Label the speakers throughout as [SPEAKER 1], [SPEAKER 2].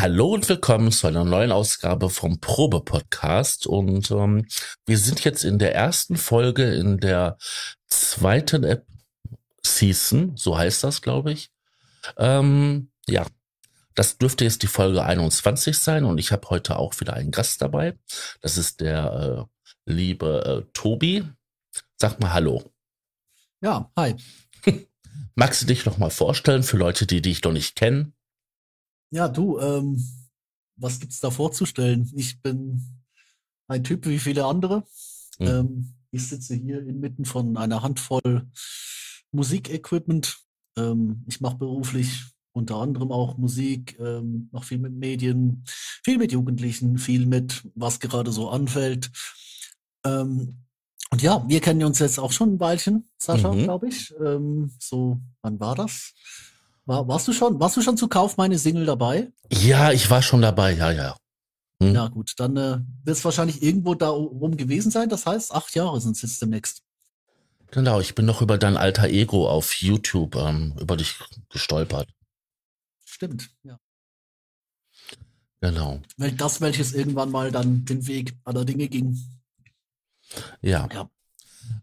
[SPEAKER 1] Hallo und willkommen zu einer neuen Ausgabe vom Probe-Podcast. Und ähm, wir sind jetzt in der ersten Folge in der zweiten Ep Season, so heißt das, glaube ich. Ähm, ja, das dürfte jetzt die Folge 21 sein und ich habe heute auch wieder einen Gast dabei. Das ist der äh, liebe äh, Tobi. Sag mal Hallo.
[SPEAKER 2] Ja, hi.
[SPEAKER 1] Magst du dich noch mal vorstellen für Leute, die dich noch nicht kennen?
[SPEAKER 2] Ja, du, ähm, was gibt's da vorzustellen? Ich bin ein Typ wie viele andere. Mhm. Ähm, ich sitze hier inmitten von einer Handvoll Musikequipment. Ähm, ich mache beruflich unter anderem auch Musik, ähm, mache viel mit Medien, viel mit Jugendlichen, viel mit was gerade so anfällt. Ähm, und ja, wir kennen uns jetzt auch schon ein Weilchen, Sascha, mhm. glaube ich. Ähm, so, wann war das? War, warst du schon, warst du schon zu Kauf meine Single dabei?
[SPEAKER 1] Ja, ich war schon dabei, ja, ja.
[SPEAKER 2] Hm. Ja, gut, dann äh, wird es wahrscheinlich irgendwo da rum gewesen sein. Das heißt, acht Jahre sind es jetzt demnächst.
[SPEAKER 1] Genau, ich bin noch über dein alter Ego auf YouTube ähm, über dich gestolpert.
[SPEAKER 2] Stimmt, ja.
[SPEAKER 1] Genau.
[SPEAKER 2] Weil das, welches irgendwann mal dann den Weg aller Dinge ging.
[SPEAKER 1] Ja. ja.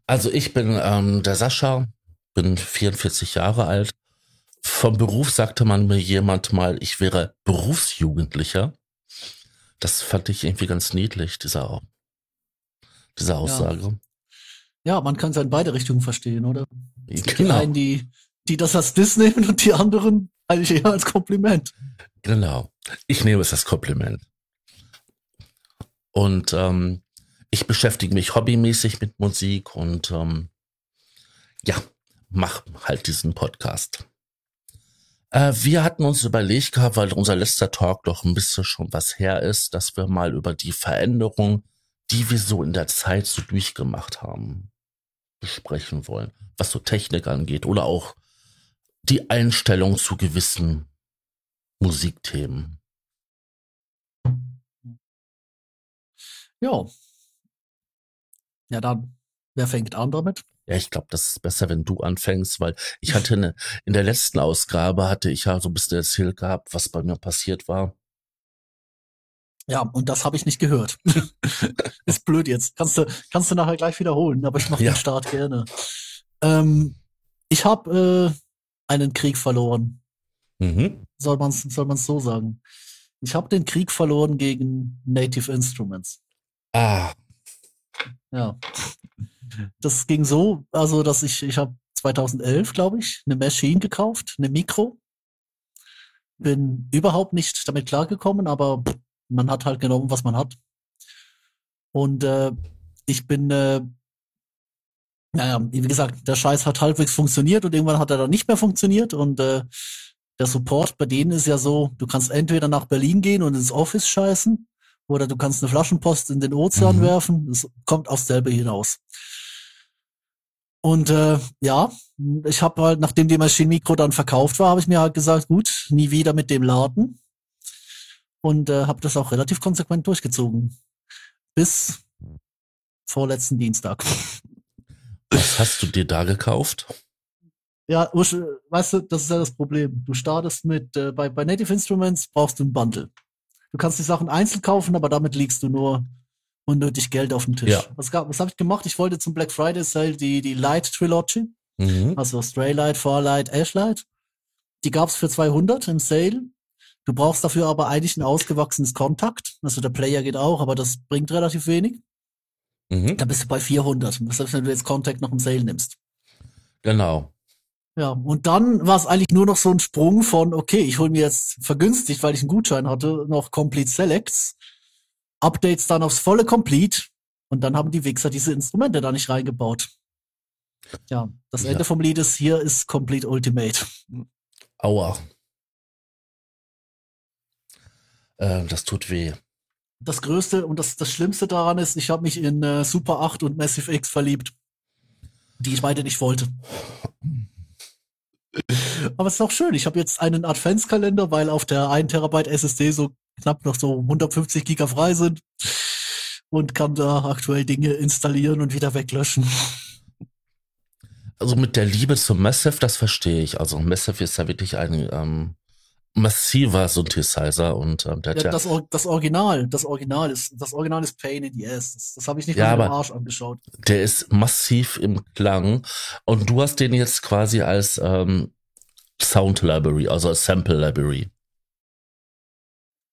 [SPEAKER 1] Also ich bin ähm, der Sascha, bin 44 Jahre alt, vom Beruf sagte man mir jemand mal, ich wäre Berufsjugendlicher. Das fand ich irgendwie ganz niedlich, dieser, diese Aussage.
[SPEAKER 2] Ja. ja man kann es in beide Richtungen verstehen, oder? Genau. die einen, die, die das als Diss nehmen und die anderen eigentlich eher als Kompliment.
[SPEAKER 1] Genau. Ich nehme es als Kompliment. Und ähm, ich beschäftige mich hobbymäßig mit Musik und ähm, ja, mach halt diesen Podcast. Äh, wir hatten uns überlegt weil unser letzter Talk doch ein bisschen schon was her ist, dass wir mal über die Veränderung, die wir so in der Zeit so durchgemacht haben, besprechen wollen. Was so Technik angeht oder auch die Einstellung zu gewissen Musikthemen.
[SPEAKER 2] Ja. Ja, dann, wer fängt an damit?
[SPEAKER 1] Ja, ich glaube, das ist besser, wenn du anfängst, weil ich hatte eine, in der letzten Ausgabe hatte ich ja so ein bisschen erzählt gehabt, was bei mir passiert war.
[SPEAKER 2] Ja, und das habe ich nicht gehört. ist blöd jetzt. Kannst du, kannst du nachher gleich wiederholen, aber ich mache ja. den Start gerne. Ähm, ich habe äh, einen Krieg verloren. Mhm. Soll man es soll man's so sagen. Ich habe den Krieg verloren gegen Native Instruments.
[SPEAKER 1] Ah.
[SPEAKER 2] Ja. Das ging so, also dass ich, ich habe 2011, glaube ich, eine Machine gekauft, eine Mikro. Bin überhaupt nicht damit klargekommen, aber man hat halt genommen, was man hat. Und äh, ich bin, äh, naja, wie gesagt, der Scheiß hat halbwegs funktioniert und irgendwann hat er dann nicht mehr funktioniert und äh, der Support bei denen ist ja so, du kannst entweder nach Berlin gehen und ins Office scheißen oder du kannst eine Flaschenpost in den Ozean mhm. werfen. Es kommt aufs selbe hinaus. Und äh, ja, ich habe halt, nachdem die Maschine Mikro dann verkauft war, habe ich mir halt gesagt, gut, nie wieder mit dem Laden. Und äh, habe das auch relativ konsequent durchgezogen. Bis vorletzten Dienstag.
[SPEAKER 1] Was hast du dir da gekauft?
[SPEAKER 2] Ja, weißt du, das ist ja das Problem. Du startest mit, äh, bei, bei Native Instruments brauchst du ein Bundle. Du kannst die Sachen einzeln kaufen, aber damit liegst du nur unnötig Geld auf dem Tisch. Ja. Was, was habe ich gemacht? Ich wollte zum Black Friday Sale die, die Light Trilogy, mhm. also Stray Light, Farlight, Ashlight. Die gab's für 200 im Sale. Du brauchst dafür aber eigentlich ein ausgewachsenes Kontakt. Also der Player geht auch, aber das bringt relativ wenig. Mhm. Da bist du bei 400, selbst wenn du jetzt Contact noch im Sale nimmst.
[SPEAKER 1] Genau.
[SPEAKER 2] Ja, und dann war es eigentlich nur noch so ein Sprung von, okay, ich hole mir jetzt vergünstigt, weil ich einen Gutschein hatte, noch Complete Selects. Updates dann aufs volle Complete und dann haben die Wichser diese Instrumente da nicht reingebaut. Ja, das ja. Ende vom Lied ist hier ist Complete Ultimate.
[SPEAKER 1] Aua. Äh, das tut weh.
[SPEAKER 2] das Größte und das, das Schlimmste daran ist, ich habe mich in äh, Super 8 und Massive X verliebt, die ich beide nicht wollte. Aber es ist auch schön. Ich habe jetzt einen Adventskalender, weil auf der 1 Terabyte SSD so knapp noch so 150 Giga frei sind und kann da aktuell Dinge installieren und wieder weglöschen.
[SPEAKER 1] Also mit der Liebe zu Massive, das verstehe ich. Also Massive ist ja wirklich ein ähm, massiver Synthesizer und ähm, der
[SPEAKER 2] ja, das, Or- das Original, das Original ist, das Original ist Pain in the Ass. Das, das habe ich nicht
[SPEAKER 1] Ja,
[SPEAKER 2] mal
[SPEAKER 1] aber-
[SPEAKER 2] Arsch angeschaut.
[SPEAKER 1] der ist massiv im Klang und du hast den jetzt quasi als ähm, Sound Library, also als Sample Library.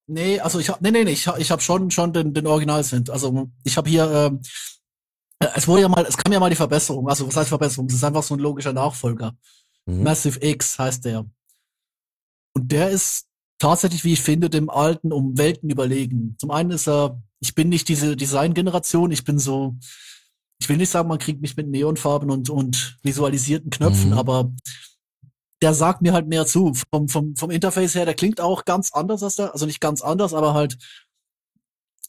[SPEAKER 2] Nee, also ich hab, nee, nee, nee, ich hab, ich hab schon, schon den, den Original sind. Also ich habe hier, ähm, äh, es wurde ja mal, es kam ja mal die Verbesserung. Also was heißt Verbesserung? Es ist einfach so ein logischer Nachfolger.
[SPEAKER 1] Mhm.
[SPEAKER 2] Massive X heißt der. Und der ist tatsächlich, wie ich finde, dem alten um Welten überlegen. Zum einen ist er, ich bin nicht diese Design-Generation, ich bin so, ich will nicht sagen, man kriegt mich mit Neonfarben und, und visualisierten Knöpfen,
[SPEAKER 1] Mhm.
[SPEAKER 2] aber der sagt mir halt mehr zu. Vom, vom, vom Interface her, der klingt auch ganz anders als der, also nicht ganz anders, aber halt,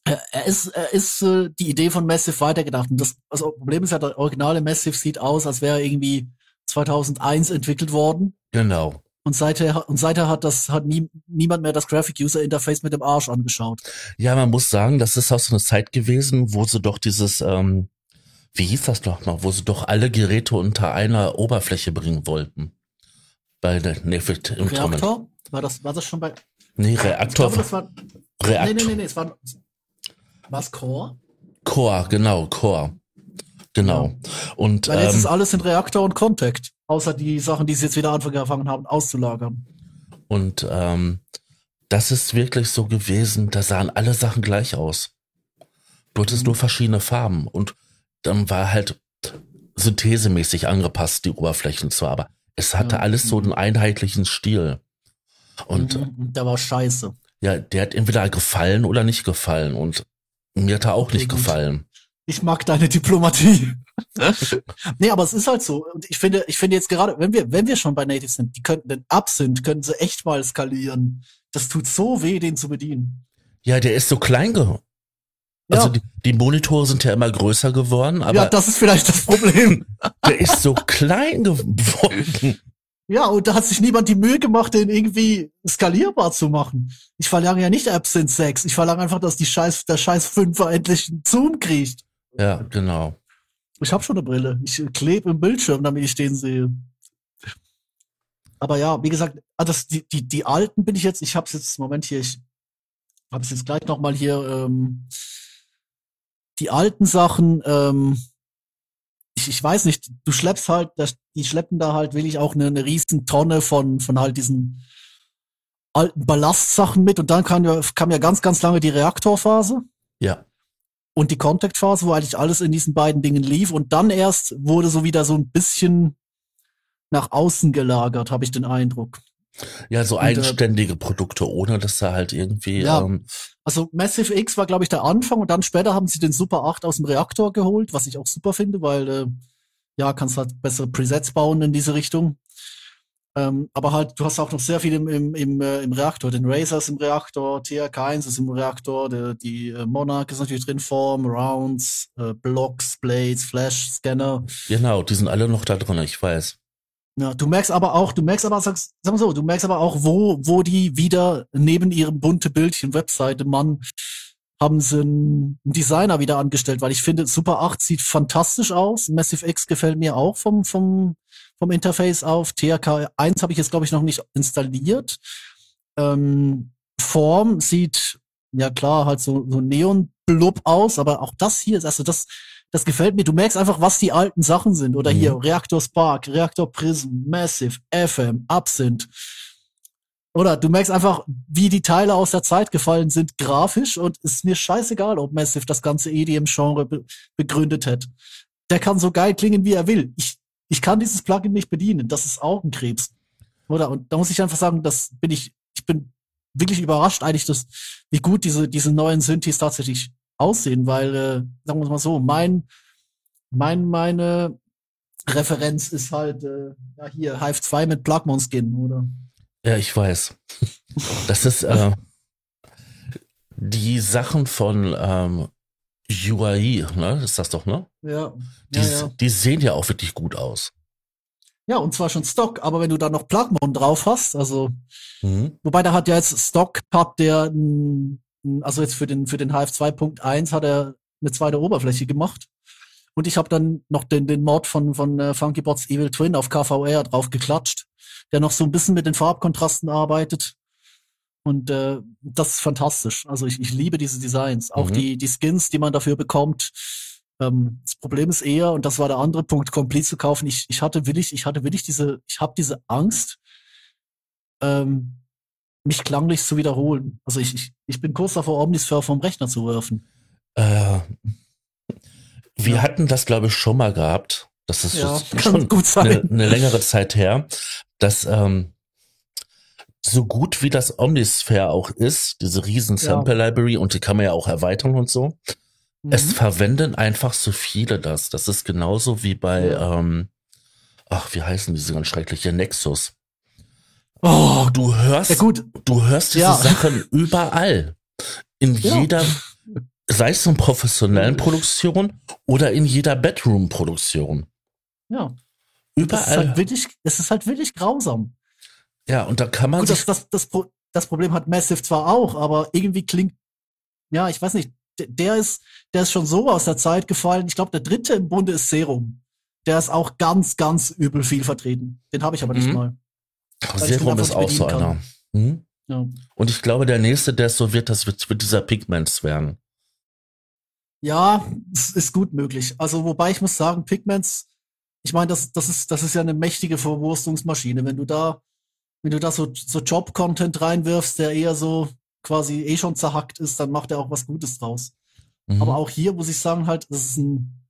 [SPEAKER 2] er er ist, er ist äh, die Idee von Massive weitergedacht. Und das, also Problem ist ja, der originale Massive sieht aus, als wäre er irgendwie 2001 entwickelt worden.
[SPEAKER 1] Genau.
[SPEAKER 2] Und seither, und seither hat das, hat nie, niemand mehr das Graphic User Interface mit dem Arsch angeschaut.
[SPEAKER 1] Ja, man muss sagen, das ist auch so eine Zeit gewesen, wo sie doch dieses, ähm, wie hieß das noch mal, wo sie doch alle Geräte unter einer Oberfläche bringen wollten. Bei der Nefit Instrument.
[SPEAKER 2] Reaktor? War das, war das schon bei,
[SPEAKER 1] Nee,
[SPEAKER 2] ich
[SPEAKER 1] Reaktor.
[SPEAKER 2] glaube, das war, nee,
[SPEAKER 1] Reaktor.
[SPEAKER 2] nee, nee, nee, es war, was Core?
[SPEAKER 1] Core, genau, Core. Genau. Und
[SPEAKER 2] Weil jetzt ist
[SPEAKER 1] ähm,
[SPEAKER 2] alles in Reaktor und Contact. Außer die Sachen, die sie jetzt wieder angefangen haben, auszulagern.
[SPEAKER 1] und ähm, das ist wirklich so gewesen, da sahen alle Sachen gleich aus. Du hattest
[SPEAKER 2] Mhm.
[SPEAKER 1] nur verschiedene Farben und dann war halt synthesemäßig angepasst, die Oberflächen zu, aber es hatte
[SPEAKER 2] Ja.
[SPEAKER 1] alles so
[SPEAKER 2] Mhm.
[SPEAKER 1] einen einheitlichen Stil. Und
[SPEAKER 2] Mhm, der war scheiße.
[SPEAKER 1] ja, der hat entweder gefallen oder nicht gefallen und mir hat er auch
[SPEAKER 2] Okay,
[SPEAKER 1] nicht
[SPEAKER 2] gut.
[SPEAKER 1] gefallen.
[SPEAKER 2] Ich mag deine Diplomatie. nee, aber es ist halt so. Und ich finde, ich finde jetzt gerade, wenn wir, wenn wir schon bei Native sind, die könnten den Up sind, könnten sie echt mal skalieren. Das tut so weh, den zu bedienen.
[SPEAKER 1] Ja, der ist so klein ge Also die, die Monitore sind ja immer größer geworden, aber
[SPEAKER 2] ja, das ist vielleicht das Problem.
[SPEAKER 1] der ist so klein geworden.
[SPEAKER 2] Ja, und da hat sich niemand die Mühe gemacht, den irgendwie skalierbar zu machen. Ich verlange ja nicht Absinthe 6. Ich verlange einfach, dass die scheiß, der scheiß Fünfer endlich einen Zoom kriegt.
[SPEAKER 1] Ja, genau.
[SPEAKER 2] Ich habe schon eine Brille. Ich klebe im Bildschirm, damit ich den sehe. Aber ja, wie gesagt, ah, das, die, die, die alten bin ich jetzt, ich hab's jetzt, Moment hier, ich hab's jetzt gleich nochmal hier, ähm, die alten Sachen, ähm, ich, ich weiß nicht, du schleppst halt, das, die schleppen da halt wirklich auch eine, eine riesen Tonne von, von halt diesen alten Ballastsachen mit und dann kam ja, kam ja ganz, ganz lange die Reaktorphase
[SPEAKER 1] Ja.
[SPEAKER 2] und die Contact-Phase, wo eigentlich alles in diesen beiden Dingen lief und dann erst wurde so wieder so ein bisschen nach außen gelagert, habe ich den Eindruck.
[SPEAKER 1] Ja, so
[SPEAKER 2] Und, äh,
[SPEAKER 1] eigenständige Produkte, ohne dass da halt irgendwie,
[SPEAKER 2] Ja.
[SPEAKER 1] ähm,
[SPEAKER 2] Also Massive X war, glaube ich, der Anfang und dann später haben sie den Super 8 aus dem Reaktor geholt, was ich auch super finde, weil äh, ja, kannst halt bessere Presets bauen in diese Richtung. Ähm, aber halt, du hast auch noch sehr viel im, im, im, äh, im Reaktor. Den Razer ist im Reaktor, TRK1 ist im Reaktor, der, die äh, Monarch ist natürlich drin, Form, Rounds, äh, Blocks, Blades, Flash, Scanner.
[SPEAKER 1] genau, die sind alle noch da drin, ich weiß.
[SPEAKER 2] Ja, du merkst aber auch, du merkst aber, sag, sag mal so, du merkst aber auch, wo, wo die wieder neben ihrem bunte Bildchen Webseite, Mann, haben sie einen Designer wieder angestellt, weil ich finde, Super 8 sieht fantastisch aus. Massive X gefällt mir auch vom, vom, vom Interface auf. TRK 1 habe ich jetzt, glaube ich, noch nicht installiert. Ähm, Form sieht, ja klar, halt so, so Neon-Blub aus, aber auch das hier ist, also das, das gefällt mir. Du merkst einfach, was die alten Sachen sind. Oder
[SPEAKER 1] Mhm.
[SPEAKER 2] hier Reaktor Spark, Reaktor Prism, Massive, FM, Absinthe. Oder du merkst einfach, wie die Teile aus der Zeit gefallen sind, grafisch. Und es ist mir scheißegal, ob Massive das ganze EDM-Genre be begründet hat. Der kann so geil klingen, wie er will. Ich, ich kann dieses Plugin nicht bedienen. Das ist Augenkrebs. Oder? Und da muss ich einfach sagen, das bin ich, ich bin wirklich überrascht eigentlich, dass, wie gut diese, diese neuen Synthes tatsächlich aussehen, weil, äh, sagen wir mal so, mein, mein, meine Referenz ist halt, äh, ja, hier, Hive 2 mit Plugmon Skin, oder?
[SPEAKER 1] Ja, ich weiß. Das ist, äh, Die Sachen von ähm, UAE, ne? Ist das doch, ne?
[SPEAKER 2] Ja.
[SPEAKER 1] Die,
[SPEAKER 2] ja, ja.
[SPEAKER 1] die sehen ja auch wirklich gut aus.
[SPEAKER 2] Ja, und zwar schon Stock, aber wenn du da noch Plugmon drauf hast, also,
[SPEAKER 1] Mhm.
[SPEAKER 2] wobei der hat ja jetzt Stock hat der, n- n- also jetzt für den, für den HF 2.1 hat er eine zweite Oberfläche gemacht. Und ich habe dann noch den, den Mod von, von äh, Funky Bots Evil Twin auf KVR drauf geklatscht, der noch so ein bisschen mit den Farbkontrasten arbeitet. Und äh, das ist fantastisch. Also ich, ich liebe diese Designs. Auch
[SPEAKER 1] Mhm.
[SPEAKER 2] die, die Skins, die man dafür bekommt. Ähm, das Problem ist eher, und das war der andere Punkt, Complete zu kaufen. Ich, ich hatte willig, ich hatte willig diese, ich habe diese Angst, ähm, mich klanglich zu wiederholen. Also ich, ich, ich bin kurz davor, Omnisphere vom Rechner zu werfen.
[SPEAKER 1] Äh, wir
[SPEAKER 2] Ja.
[SPEAKER 1] hatten das, glaube ich, schon mal gehabt. Das ist
[SPEAKER 2] Ja,
[SPEAKER 1] schon eine, eine längere Zeit her, dass ähm, so gut wie das Omnisphere auch ist, diese riesen. Sample Library und die kann man ja auch erweitern und so, es
[SPEAKER 2] Mhm.
[SPEAKER 1] verwenden einfach so viele das. Das ist genauso wie bei, ähm, ach, wie heißen diese ganz schreckliche Nexus.
[SPEAKER 2] Oh,
[SPEAKER 1] Du hörst,
[SPEAKER 2] ja gut.
[SPEAKER 1] du hörst diese
[SPEAKER 2] Ja.
[SPEAKER 1] Sachen überall. In
[SPEAKER 2] Ja.
[SPEAKER 1] jeder, sei es in professionellen Produktion oder in jeder Bedroom-Produktion.
[SPEAKER 2] Ja. Das ist
[SPEAKER 1] Überall.
[SPEAKER 2] halt wirklich, es ist halt wirklich grausam.
[SPEAKER 1] ja, und da kann man
[SPEAKER 2] Gut,
[SPEAKER 1] sich
[SPEAKER 2] das, das, das, das Problem hat Massive zwar auch, aber irgendwie klingt, ja, ich weiß nicht, der, ist, der ist schon so aus der Zeit gefallen. Ich glaube, der dritte im Bunde ist Serum. Der ist auch ganz, ganz übel viel vertreten. Den habe ich aber nicht
[SPEAKER 1] Mhm.
[SPEAKER 2] mal. Ich
[SPEAKER 1] Serum ist auch so einer. Hm?
[SPEAKER 2] Ja.
[SPEAKER 1] Und ich glaube, der nächste, der es so wird, das wird, wird dieser Pigments werden.
[SPEAKER 2] Ja, es ist gut möglich. Also, wobei ich muss sagen, Pigments, ich meine, das, das ist, das ist ja eine mächtige Verwurstungsmaschine. Wenn du da, wenn du da so, so Job-Content reinwirfst, der eher so quasi eh schon zerhackt ist, dann macht er auch was Gutes draus.
[SPEAKER 1] Mhm.
[SPEAKER 2] Aber auch hier muss ich sagen, halt, das ist ein,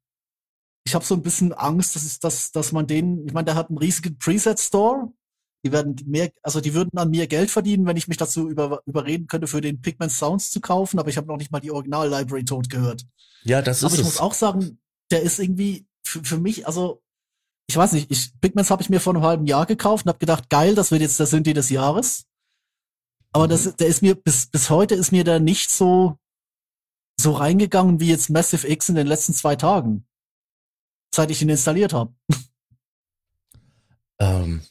[SPEAKER 2] ich habe so ein bisschen Angst, dass, ist, dass, dass man den, ich meine, der hat einen riesigen Preset-Store. Die werden mehr, also die würden an mir Geld verdienen, wenn ich mich dazu über, überreden könnte, für den Pigment Sounds zu kaufen, aber ich habe noch nicht mal die Original-Library tot gehört.
[SPEAKER 1] ja, das
[SPEAKER 2] Aber
[SPEAKER 1] ist
[SPEAKER 2] ich muss
[SPEAKER 1] es.
[SPEAKER 2] auch sagen, der ist irgendwie für, für mich, also ich weiß nicht, ich, Pigments habe ich mir vor einem halben Jahr gekauft und habe gedacht, geil, das wird jetzt der Synthi des Jahres. Aber das,
[SPEAKER 1] Mhm.
[SPEAKER 2] der ist mir bis bis heute ist mir da nicht so so reingegangen wie jetzt Massive X in den letzten zwei Tagen, seit ich ihn installiert habe.
[SPEAKER 1] Ähm,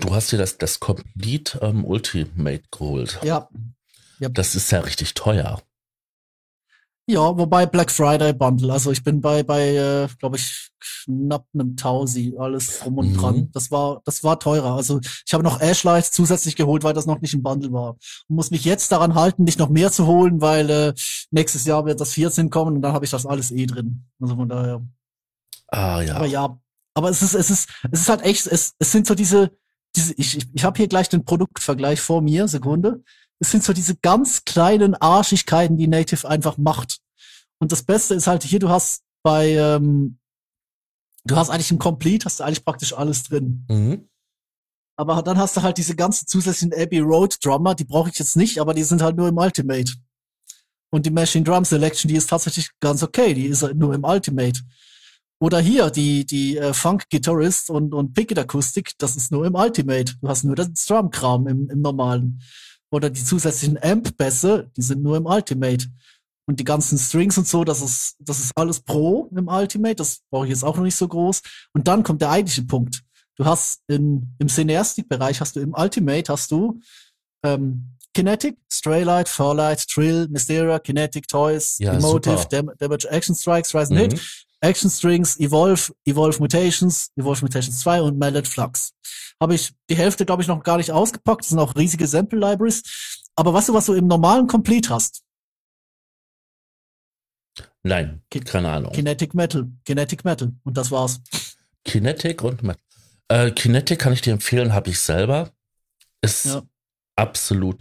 [SPEAKER 1] du hast dir das, das Complete ähm, Ultimate geholt.
[SPEAKER 2] Ja,
[SPEAKER 1] Das ist ja richtig teuer.
[SPEAKER 2] ja, wobei Black Friday Bundle, also ich bin bei bei, äh, glaube ich knapp einem Tausi, alles drum und
[SPEAKER 1] Mhm.
[SPEAKER 2] dran. Das war das war teurer. Also ich habe noch Ashlight zusätzlich geholt, weil das noch nicht im Bundle war. Und muss mich jetzt daran halten, nicht noch mehr zu holen, weil äh, nächstes Jahr wird das 14 kommen und dann habe ich das alles eh drin. Also von daher.
[SPEAKER 1] Ah ja.
[SPEAKER 2] Aber ja, aber es ist, es ist, es ist halt echt, es, es sind so diese, diese, ich, ich, ich habe hier gleich den Produktvergleich vor mir, Sekunde. Es sind so diese ganz kleinen Arschigkeiten, die Native einfach macht. Und das Beste ist halt hier, du hast bei, ähm, du hast eigentlich im Complete, hast du eigentlich praktisch alles drin.
[SPEAKER 1] Mhm.
[SPEAKER 2] Aber dann hast du halt diese ganzen zusätzlichen Abbey Road Drummer, die brauche ich jetzt nicht, aber die sind halt nur im Ultimate. Und die Machine Drum Selection, die ist tatsächlich ganz okay, die ist halt nur im Ultimate. Oder hier, die, die äh, Funk Guitarist und, und Picket Akustik, das ist nur im Ultimate. Du hast nur den Drum-Kram im, im normalen. Oder die zusätzlichen Amp-Bässe, die sind nur im Ultimate. Und die ganzen Strings und so, das ist, das ist alles Pro im Ultimate, das brauche ich jetzt auch noch nicht so groß. Und dann kommt der eigentliche Punkt. Du hast in, im Cineastic-Bereich hast du im Ultimate hast du ähm, Kinetic, Straylight, Farlight, Trill, Mysteria, Kinetic, Toys,
[SPEAKER 1] Ja,
[SPEAKER 2] Emotive. Dam Damage, Action Strikes, Rise and Hit,
[SPEAKER 1] Mhm.
[SPEAKER 2] Action Strings, Evolve, Evolve Mutations, Evolve Mutations 2 und Mallet Flux. Habe ich die Hälfte, glaube ich, noch gar nicht ausgepackt. Das sind auch riesige Sample Libraries. Aber weißt du, was du im normalen Complete hast?
[SPEAKER 1] Nein,
[SPEAKER 2] Ki-
[SPEAKER 1] keine Ahnung.
[SPEAKER 2] Kinetic Metal, Kinetic Metal. Und das war's.
[SPEAKER 1] Kinetic und Ma- äh, Kinetic kann ich dir empfehlen, habe ich selber. Ist
[SPEAKER 2] Ja.
[SPEAKER 1] absolut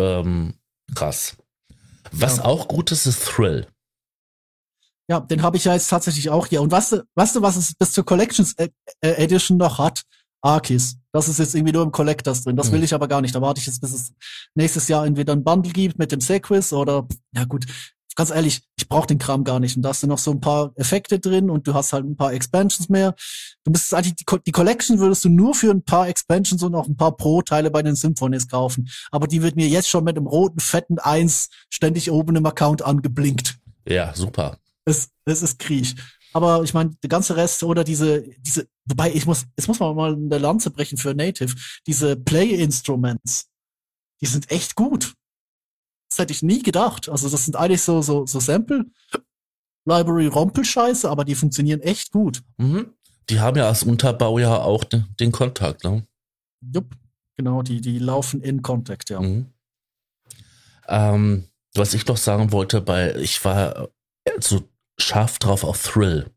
[SPEAKER 1] ähm, krass. Was
[SPEAKER 2] Ja.
[SPEAKER 1] auch gut ist, ist Thrill.
[SPEAKER 2] Ja, den habe ich ja jetzt tatsächlich auch hier. Und weißt du, weißt du, was es bis zur Collections äh, äh, Edition noch hat? Arkis. Das ist jetzt irgendwie nur im Collectors drin. Das will
[SPEAKER 1] Mhm.
[SPEAKER 2] ich aber gar nicht. Da warte ich jetzt, bis es nächstes Jahr entweder ein Bundle gibt mit dem Sequis oder, ja gut, ganz ehrlich, ich brauche den Kram gar nicht. Und da hast du noch so ein paar Effekte drin und du hast halt ein paar Expansions mehr. Du müsstest eigentlich, die, die Collection würdest du nur für ein paar Expansions und auch ein paar Pro-Teile bei den Symphonies kaufen. Aber die wird mir jetzt schon mit einem roten, fetten Eins ständig oben im Account angeblinkt.
[SPEAKER 1] Ja, super.
[SPEAKER 2] Es, es ist Krieg. Aber ich meine, der ganze Rest oder diese, diese, wobei ich muss, jetzt muss man mal eine Lanze brechen für Native. Diese Play-Instruments, die sind echt gut. Das hätte ich nie gedacht. Also das sind eigentlich so, so, so Sample, Library Rompel-Scheiße, aber die funktionieren echt gut.
[SPEAKER 1] Mhm. Die haben ja als Unterbau ja auch den, den Kontakt, ne?
[SPEAKER 2] Jupp, genau, die, die laufen in Kontakt, ja.
[SPEAKER 1] Mhm. Ähm, was ich noch sagen wollte, bei, ich war so scharf drauf auf Thrill.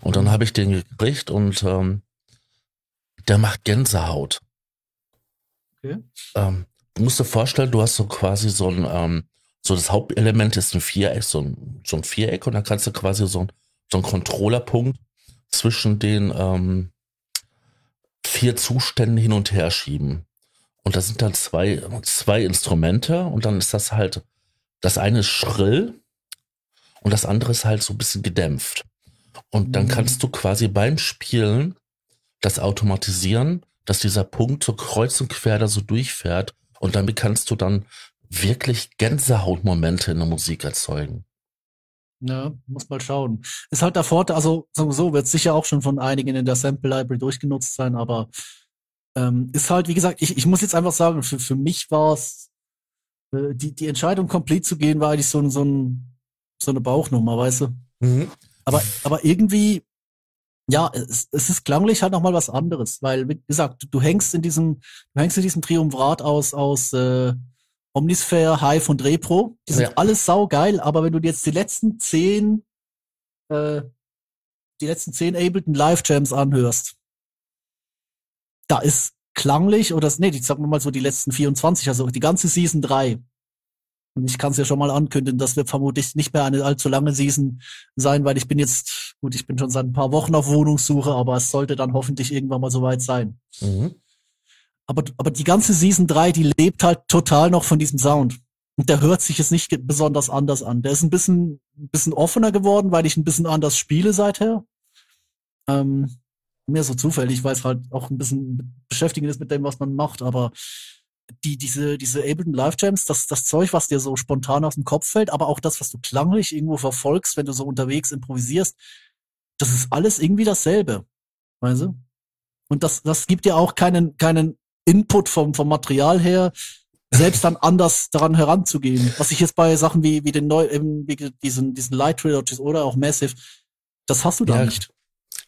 [SPEAKER 1] Und dann habe ich den gekriegt und ähm, der macht Gänsehaut. Okay. Ähm, du musst dir vorstellen, du hast so quasi so ein, ähm, so das Hauptelement ist ein Viereck, so ein, so ein Viereck und dann kannst du quasi so ein, so ein Controllerpunkt zwischen den ähm, vier Zuständen hin und her schieben. Und da sind dann zwei, zwei Instrumente und dann ist das halt, das eine ist schrill und das andere ist halt so ein bisschen gedämpft. Und dann mhm. kannst du quasi beim Spielen das automatisieren, dass dieser Punkt so kreuz und quer da so durchfährt und damit kannst du dann wirklich Gänsehautmomente in der Musik erzeugen.
[SPEAKER 2] Ja, muss mal schauen. Ist halt der Vorteil, also sowieso wird sicher auch schon von einigen in der Sample Library durchgenutzt sein, aber ähm, ist halt, wie gesagt, ich, ich muss jetzt einfach sagen, für, für mich war es, äh, die, die Entscheidung, komplett zu gehen, war eigentlich so, so, ein, so eine Bauchnummer, weißt du? Mhm. Aber, aber irgendwie, ja, es, es ist klanglich halt nochmal was anderes, weil, wie gesagt, du, du hängst in diesem, du hängst in diesem Triumvirat aus, aus äh, Omnisphere, Hive und Repro. Die sind ja. alles saugeil, aber wenn du dir jetzt die letzten zehn, äh, die letzten zehn Ableton Live Jams anhörst, da ist klanglich, oder nee, sagen wir mal so die letzten 24, also die ganze Season 3. Und ich kann es ja schon mal ankündigen, das wird vermutlich nicht mehr eine allzu lange Season sein, weil ich bin jetzt, gut, ich bin schon seit ein paar Wochen auf Wohnungssuche, aber es sollte dann hoffentlich irgendwann mal soweit sein. Mhm. Aber, aber die ganze Season 3, die lebt halt total noch von diesem Sound. Und der hört sich jetzt nicht besonders anders an. Der ist ein bisschen, ein bisschen offener geworden, weil ich ein bisschen anders spiele seither. Ähm, mehr so zufällig, weil es halt auch ein bisschen beschäftigend ist mit dem, was man macht. Aber die, diese, diese Ableton Live Jams, das, das Zeug, was dir so spontan aus dem Kopf fällt, aber auch das, was du klanglich irgendwo verfolgst, wenn du so unterwegs improvisierst, das ist alles irgendwie dasselbe. Weißt du? Und das, das gibt dir auch keinen, keinen Input vom, vom Material her, selbst dann anders daran heranzugehen. Was ich jetzt bei Sachen wie, wie den neu, eben, wie diesen, diesen Light Trilogies oder auch Massive, das hast du da ja, nicht.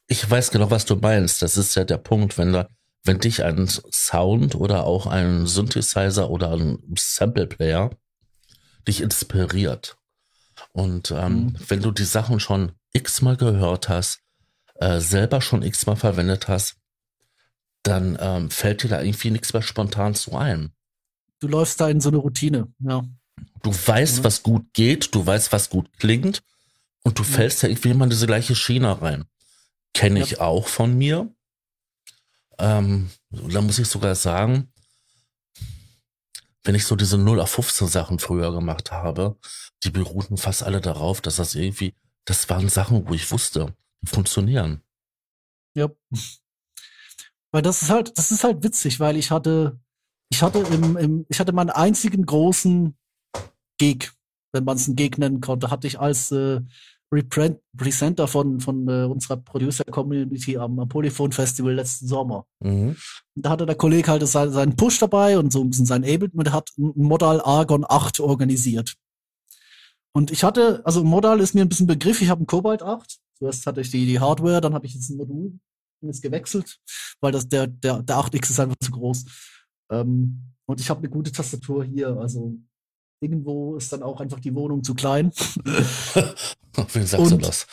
[SPEAKER 1] Ich weiß genau, was du meinst. Das ist ja der Punkt, wenn da, wenn dich ein Sound oder auch ein Synthesizer oder ein Sample Player dich inspiriert. Und ähm, mhm. wenn du die Sachen schon x-mal gehört hast, äh, selber schon x-mal verwendet hast, dann ähm, fällt dir da irgendwie nichts mehr spontan zu ein.
[SPEAKER 2] Du läufst da in so eine Routine, ja.
[SPEAKER 1] Du weißt, ja. was gut geht, du weißt, was gut klingt und du ja. fällst da irgendwie immer in diese gleiche Schiene rein. Kenne ich ja. auch von mir. Ähm, da muss ich sogar sagen, wenn ich so diese 0 auf 15 Sachen früher gemacht habe, die beruhten fast alle darauf, dass das irgendwie, das waren Sachen, wo ich wusste, die funktionieren.
[SPEAKER 2] Ja. Weil das ist halt, das ist halt witzig, weil ich hatte, ich hatte im, im ich hatte meinen einzigen großen Gig, wenn man es einen Gig nennen konnte, hatte ich als äh, Representer von, von äh, unserer Producer-Community am, am Polyphone Festival letzten Sommer. Mhm. da hatte der Kollege halt seinen, seinen Push dabei und so ein bisschen sein Ableton und hat ein Modal Argon 8 organisiert. Und ich hatte, also Modal ist mir ein bisschen Begriff, ich habe einen Cobalt 8. Zuerst hatte ich die, die Hardware, dann habe ich jetzt ein Modul ist gewechselt, weil das der, der, der 8X ist einfach zu groß. Ähm, und ich habe eine gute Tastatur hier, also irgendwo ist dann auch einfach die Wohnung zu klein.
[SPEAKER 1] Wie sagst und, du das?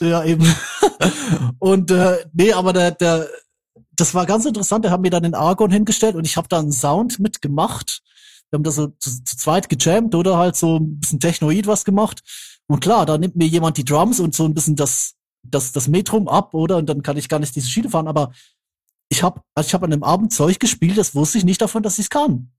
[SPEAKER 2] Ja, eben. und äh, nee, aber der, der, das war ganz interessant. Der hat mir dann den Argon hingestellt und ich habe da einen Sound mitgemacht. Wir haben da so zu, zu zweit gejammt oder halt so ein bisschen Technoid was gemacht. Und klar, da nimmt mir jemand die Drums und so ein bisschen das das, das Metrum ab, oder? Und dann kann ich gar nicht diese Schiene fahren. Aber ich habe also ich hab an dem Abend Zeug gespielt, das wusste ich nicht davon, dass ich es kann.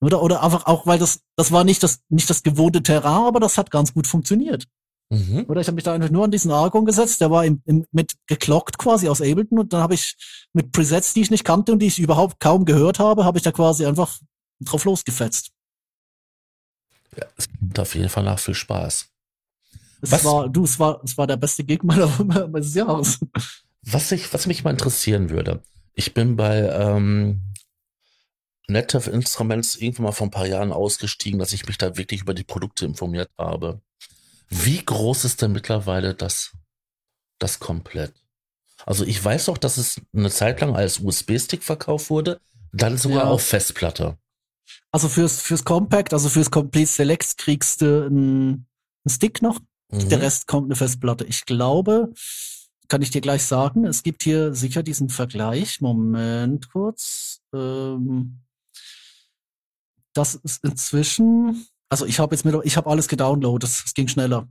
[SPEAKER 2] Oder, oder einfach auch, weil das, das war nicht das, nicht das gewohnte Terrain, aber das hat ganz gut funktioniert. Mhm. Oder ich habe mich da einfach nur an diesen Argon gesetzt, der war im, im, mit geklockt quasi aus Ableton und dann habe ich mit Presets, die ich nicht kannte und die ich überhaupt kaum gehört habe, habe ich da quasi einfach drauf losgefetzt.
[SPEAKER 1] Ja, es gibt auf jeden Fall nach viel Spaß.
[SPEAKER 2] Es was, war, du, es war, es war der beste Gig meiner, meines Jahres.
[SPEAKER 1] Was ich, was mich mal interessieren würde. Ich bin bei ähm, Native Instruments irgendwann mal vor ein paar Jahren ausgestiegen, dass ich mich da wirklich über die Produkte informiert habe. Wie groß ist denn mittlerweile das, das komplett? Also ich weiß doch, dass es eine Zeit lang als USB-Stick verkauft wurde, dann sogar ja. auf Festplatte.
[SPEAKER 2] Also fürs, fürs Compact, also fürs Complete Select kriegst du einen, einen Stick noch. Mhm. Der Rest kommt eine Festplatte. Ich glaube, kann ich dir gleich sagen, es gibt hier sicher diesen Vergleich. Moment kurz. Ähm, das ist inzwischen, also ich habe jetzt mit, ich habe alles gedownloadet, es ging schneller.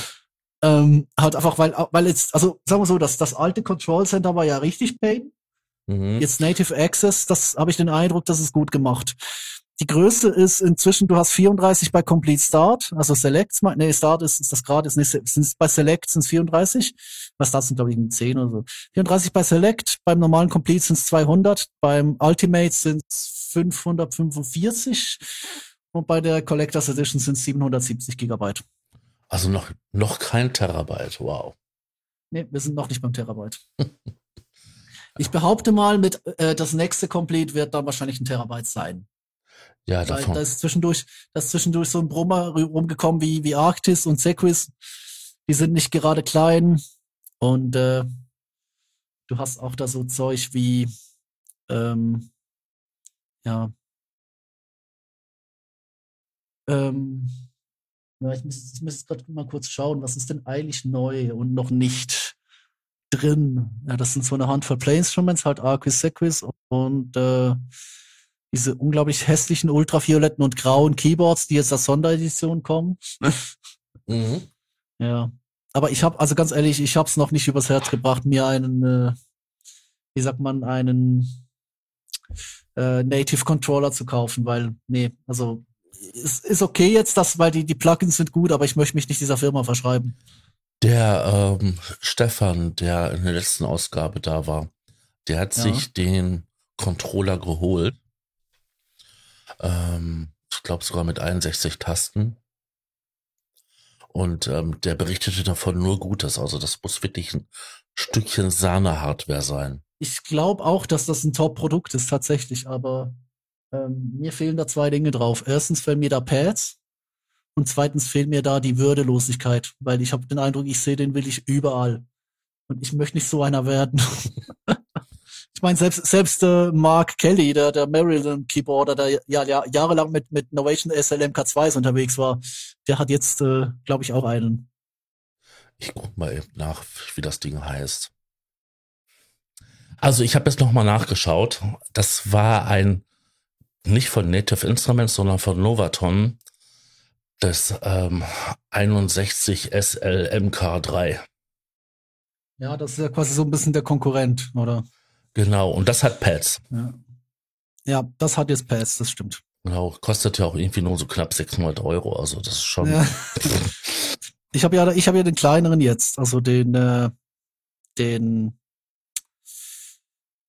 [SPEAKER 2] ähm, halt einfach, weil, weil jetzt, also sagen wir so, das, das alte Control Center war ja richtig pain. Mhm. Jetzt Native Access, das habe ich den Eindruck, das ist gut gemacht. Die Größe ist inzwischen, du hast 34 bei Complete Start, also Select, nee, Start ist, ist das gerade, ist nicht, sind bei Select sind es 34, was das sind, glaube ich, 10 oder so. 34 bei Select, beim normalen Complete sind es 200, beim Ultimate sind es 545 und bei der Collectors Edition sind es 770 Gigabyte.
[SPEAKER 1] Also noch, noch kein Terabyte, wow.
[SPEAKER 2] Nee, wir sind noch nicht beim Terabyte. ich behaupte mal, mit äh, das nächste Complete wird dann wahrscheinlich ein Terabyte sein. Ja, davon. Da ist zwischendurch, da ist zwischendurch so ein Brummer rumgekommen wie, wie Arktis und Sequis. Die sind nicht gerade klein. Und äh, du hast auch da so Zeug wie, ähm, ja, ähm, ja, ich muss, ich muss jetzt gerade mal kurz schauen, was ist denn eigentlich neu und noch nicht drin? Ja, das sind so eine Handvoll Play Instruments, halt Arquis, Sequis und äh, diese unglaublich hässlichen ultravioletten und grauen Keyboards, die jetzt als Sonderedition kommen. mhm. Ja. Aber ich habe, also ganz ehrlich, ich habe es noch nicht übers Herz gebracht, mir einen, äh, wie sagt man, einen äh, Native Controller zu kaufen, weil, nee, also es ist okay jetzt, dass, weil die, die Plugins sind gut, aber ich möchte mich nicht dieser Firma verschreiben.
[SPEAKER 1] Der ähm, Stefan, der in der letzten Ausgabe da war, der hat ja. sich den Controller geholt ähm, ich glaube sogar mit 61 Tasten. Und ähm, der berichtete davon nur Gutes. Also das muss wirklich ein Stückchen Sahne-Hardware sein.
[SPEAKER 2] Ich glaube auch, dass das ein Top-Produkt ist tatsächlich, aber ähm, mir fehlen da zwei Dinge drauf. Erstens fehlen mir da Pads und zweitens fehlt mir da die Würdelosigkeit, weil ich habe den Eindruck, ich sehe den will ich überall. Und ich möchte nicht so einer werden. ich meine, selbst, selbst äh, Mark Kelly, der, der Maryland-Keyboarder, der ja, ja jahrelang mit, mit Novation SLMK2 unterwegs war, der hat jetzt, äh, glaube ich, auch einen.
[SPEAKER 1] Ich guck mal eben nach, wie das Ding heißt. Also ich habe jetzt nochmal nachgeschaut. Das war ein, nicht von Native Instruments, sondern von Novaton, das ähm, 61 SLMK3.
[SPEAKER 2] Ja, das ist ja quasi so ein bisschen der Konkurrent, oder?
[SPEAKER 1] Genau, und das hat Pads.
[SPEAKER 2] Ja. ja, das hat jetzt Pads, das stimmt.
[SPEAKER 1] Genau, kostet ja auch irgendwie nur so knapp 600 Euro, also das ist schon. Ja.
[SPEAKER 2] ich habe ja, ich habe ja den kleineren jetzt, also den, äh, den,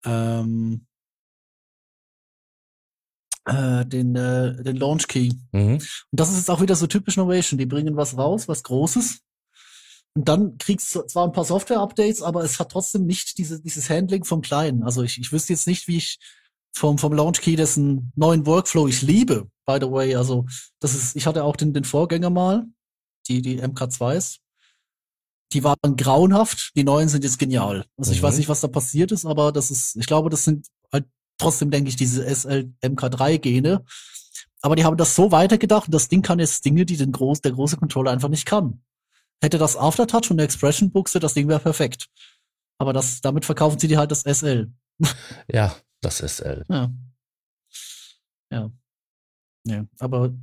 [SPEAKER 2] ähm, äh, den, äh, den Launch Key. Mhm. Und das ist jetzt auch wieder so typisch Novation. Die bringen was raus, was Großes. Und dann kriegst du zwar ein paar Software-Updates, aber es hat trotzdem nicht diese, dieses Handling vom Kleinen. Also ich, ich wüsste jetzt nicht, wie ich vom, vom Launch Key dessen neuen Workflow ich liebe, by the way. Also das ist, ich hatte auch den, den Vorgänger mal, die, die MK2s. Die waren grauenhaft, die neuen sind jetzt genial. Also ich weiß mhm. nicht, was da passiert ist, aber das ist, ich glaube, das sind halt trotzdem, denke ich, diese SL MK3-Gene. Aber die haben das so weitergedacht und das Ding kann jetzt Dinge, die den groß, der große Controller einfach nicht kann. Hätte das Aftertouch und eine Expression-Buchse, das Ding wäre perfekt. Aber das, damit verkaufen sie dir halt das SL.
[SPEAKER 1] Ja, das SL.
[SPEAKER 2] Ja. Ja. Ja, aber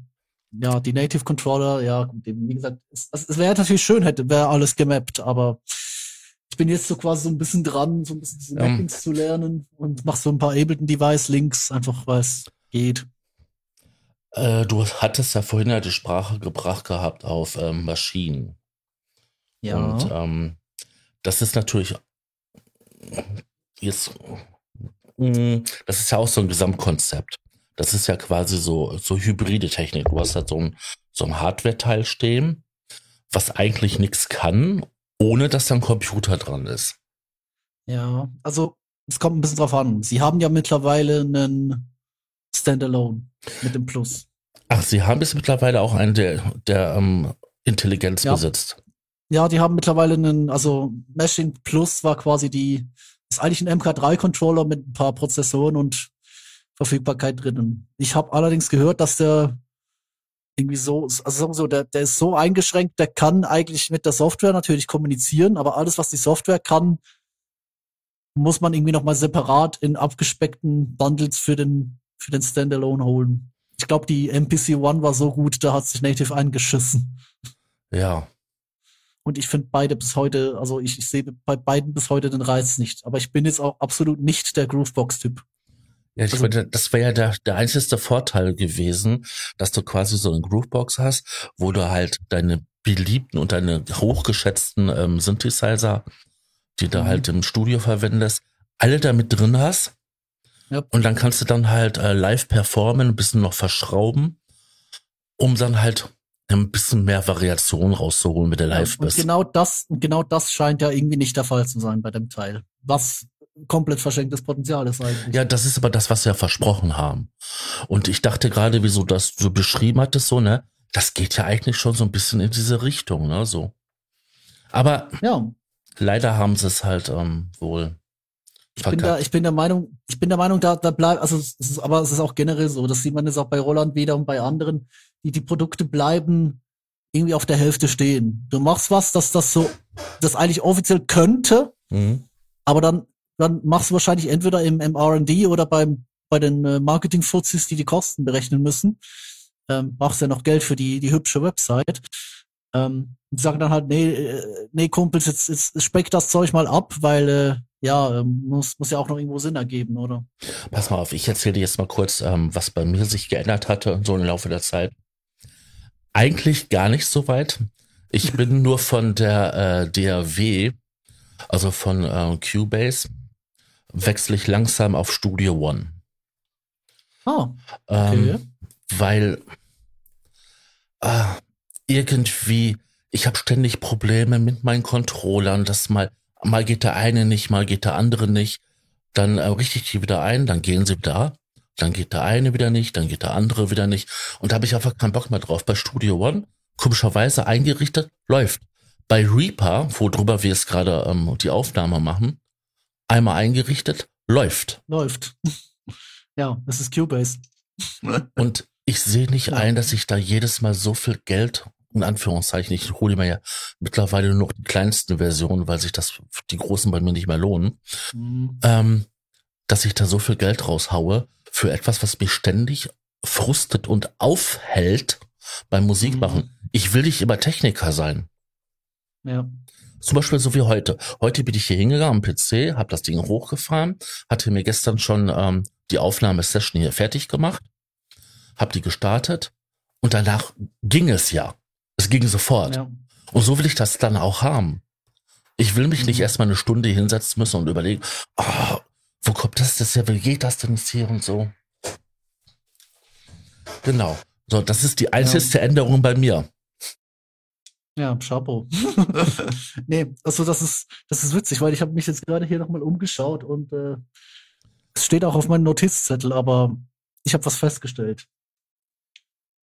[SPEAKER 2] ja, die Native Controller, ja, wie gesagt, es, es wäre natürlich schön, hätte, wäre alles gemappt, aber ich bin jetzt so quasi so ein bisschen dran, so ein bisschen diese Mappings um. zu lernen und mach so ein paar Ableton Device Links, einfach weil es geht.
[SPEAKER 1] Äh, du hattest ja vorhin ja die Sprache gebracht gehabt auf ähm, Maschinen.
[SPEAKER 2] Ja.
[SPEAKER 1] Und ähm, das ist natürlich jetzt, mh, das ist ja auch so ein Gesamtkonzept. Das ist ja quasi so, so hybride Technik. Du hast halt so ein, so ein Hardware-Teil stehen, was eigentlich nichts kann, ohne dass da ein Computer dran ist.
[SPEAKER 2] Ja, also es kommt ein bisschen drauf an. Sie haben ja mittlerweile einen Standalone mit dem Plus.
[SPEAKER 1] Ach, sie haben jetzt mittlerweile auch einen, der, der ähm, Intelligenz
[SPEAKER 2] Ja.
[SPEAKER 1] besitzt.
[SPEAKER 2] Ja, die haben mittlerweile einen, also Meshing Plus war quasi die, ist eigentlich ein MK3-Controller mit ein paar Prozessoren und Verfügbarkeit drinnen. Ich habe allerdings gehört, dass der irgendwie so, also sagen wir so, der, der ist so eingeschränkt, der kann eigentlich mit der Software natürlich kommunizieren, aber alles, was die Software kann, muss man irgendwie nochmal separat in abgespeckten Bundles für den, für den Standalone holen. Ich glaube, die MPC One war so gut, da hat sich Native eingeschissen.
[SPEAKER 1] Ja.
[SPEAKER 2] Und ich finde beide bis heute, also ich, ich sehe bei beiden bis heute den Reiz nicht. Aber ich bin jetzt auch absolut nicht der Groovebox-Typ.
[SPEAKER 1] Ja, ich
[SPEAKER 2] Also-
[SPEAKER 1] meine, das wäre ja der, der einzige Vorteil gewesen, dass du quasi so eine Groovebox hast, wo du halt deine beliebten und deine hochgeschätzten ähm, Synthesizer, die du
[SPEAKER 2] Mhm.
[SPEAKER 1] halt im Studio verwendest, alle damit drin hast.
[SPEAKER 2] Ja.
[SPEAKER 1] Und dann kannst du dann halt äh, live performen, ein bisschen noch verschrauben, um dann halt ein bisschen mehr Variation rauszuholen mit der live
[SPEAKER 2] und
[SPEAKER 1] bist.
[SPEAKER 2] genau das, und genau das scheint ja irgendwie nicht der Fall zu sein bei dem Teil. Was komplett verschenktes Potenzial ist eigentlich.
[SPEAKER 1] Ja, das ist aber das, was wir versprochen haben. Und ich dachte gerade, wieso das du beschrieben hattest, so, ne? Das geht ja eigentlich schon so ein bisschen in diese Richtung, ne? So. Aber
[SPEAKER 2] ja
[SPEAKER 1] leider haben sie es halt ähm, wohl
[SPEAKER 2] ich bin da, ich bin der Meinung, ich bin der Meinung, da, da bleibt, also es ist, aber es ist auch generell so, das sieht man jetzt auch bei Roland wieder und bei anderen, die, die Produkte bleiben irgendwie auf der Hälfte stehen. Du machst was, dass das so, das eigentlich offiziell könnte,
[SPEAKER 1] Mhm.
[SPEAKER 2] Aber dann, dann machst du wahrscheinlich entweder im, im R&D oder beim, bei den äh, Marketing-Fuzis, die die Kosten berechnen müssen, ähm, machst ja noch Geld für die, die hübsche Website. Ähm, die sagen dann halt, nee, äh, nee, Kumpels, jetzt, jetzt speck das Zeug mal ab, weil, äh, ja, ähm, muss, muss ja auch noch irgendwo Sinn ergeben, oder?
[SPEAKER 1] Pass mal auf, ich erzähle dir jetzt mal kurz, ähm, was bei mir sich geändert hatte, so im Laufe der Zeit. Eigentlich gar nicht so weit. Ich bin nur von der äh, DAW, also von äh, Cubase, wechsle ich langsam auf Studio One. Ähm,
[SPEAKER 2] okay.
[SPEAKER 1] weil äh, irgendwie, ich habe ständig Probleme mit meinen Controllern, dass mal, mal geht der eine nicht, mal geht der andere nicht. Dann äh, richte ich die wieder ein, dann gehen sie da, dann geht der eine wieder nicht, dann geht der andere wieder nicht. Und da habe ich einfach keinen Bock mehr drauf. Bei Studio One, komischerweise eingerichtet, läuft. Bei Reaper, worüber wir jetzt gerade ähm, die Aufnahme machen, einmal eingerichtet, läuft.
[SPEAKER 2] läuft. ja, das ist Cubase.
[SPEAKER 1] Und ich sehe nicht
[SPEAKER 2] Ja.
[SPEAKER 1] ein, dass ich da jedes Mal so viel Geld, in Anführungszeichen, ich hole mir ja mittlerweile nur noch die kleinsten Versionen, weil sich das die großen bei mir nicht mehr lohnen,
[SPEAKER 2] Mhm.
[SPEAKER 1] ähm, dass ich da so viel Geld raushaue für etwas, was mich ständig frustet und aufhält beim Musikmachen.
[SPEAKER 2] Mhm.
[SPEAKER 1] Ich will nicht immer Techniker sein.
[SPEAKER 2] Ja.
[SPEAKER 1] Zum Beispiel so wie heute. Heute bin ich hier hingegangen am PC, habe das Ding hochgefahren, hatte mir gestern schon ähm, die Aufnahmesession hier fertig gemacht, habe die gestartet und danach ging es ja. Es ging sofort.
[SPEAKER 2] ja.
[SPEAKER 1] Und so will ich das dann auch haben. Ich will mich nicht
[SPEAKER 2] Mhm.
[SPEAKER 1] erstmal eine Stunde hinsetzen müssen und überlegen, oh, wo kommt das jetzt her, wie geht das denn jetzt hier und so. Genau. So, das ist die einzigste Änderung bei mir.
[SPEAKER 2] Ja, Chapeau. nee, also das ist, das ist witzig, weil ich habe mich jetzt gerade hier nochmal umgeschaut und äh, es steht auch auf meinem Notizzettel, aber ich habe was festgestellt.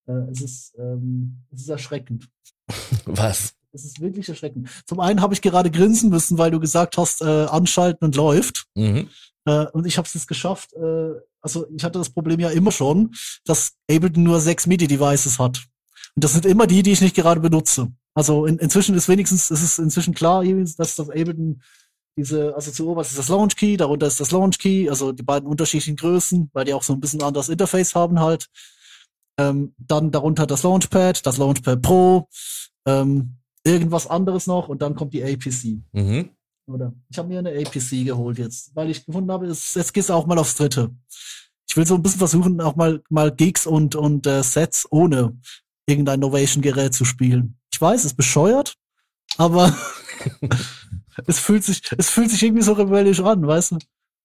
[SPEAKER 2] Äh, es, ist, ähm, es ist erschreckend.
[SPEAKER 1] Was?
[SPEAKER 2] Es ist wirklich erschreckend. Zum einen habe ich gerade grinsen müssen, weil du gesagt hast, äh, anschalten und läuft.
[SPEAKER 1] Mhm.
[SPEAKER 2] Äh, und ich habe es jetzt geschafft. Äh, also ich hatte das Problem ja immer schon, dass Ableton nur sechs MIDI-Devices hat. Und das sind immer die, die ich nicht gerade benutze. Also in, inzwischen ist wenigstens, es ist inzwischen klar, dass das Ableton diese, also zu oberst ist das Launch Key, darunter ist das Launch Key, also die beiden unterschiedlichen Größen, weil die auch so ein bisschen anderes Interface haben halt. Ähm, dann darunter das Launchpad, das Launchpad Pro, ähm, irgendwas anderes noch und dann kommt die APC.
[SPEAKER 1] Mhm.
[SPEAKER 2] Oder ich habe mir eine APC geholt jetzt, weil ich gefunden habe, es, jetzt geht's auch mal aufs dritte. ich will so ein bisschen versuchen, auch mal, mal Gigs und, und äh, Sets ohne irgendein Novation-Gerät zu spielen. Weiß, ist bescheuert, aber es fühlt sich, es fühlt sich irgendwie so rebellisch an, weißt du?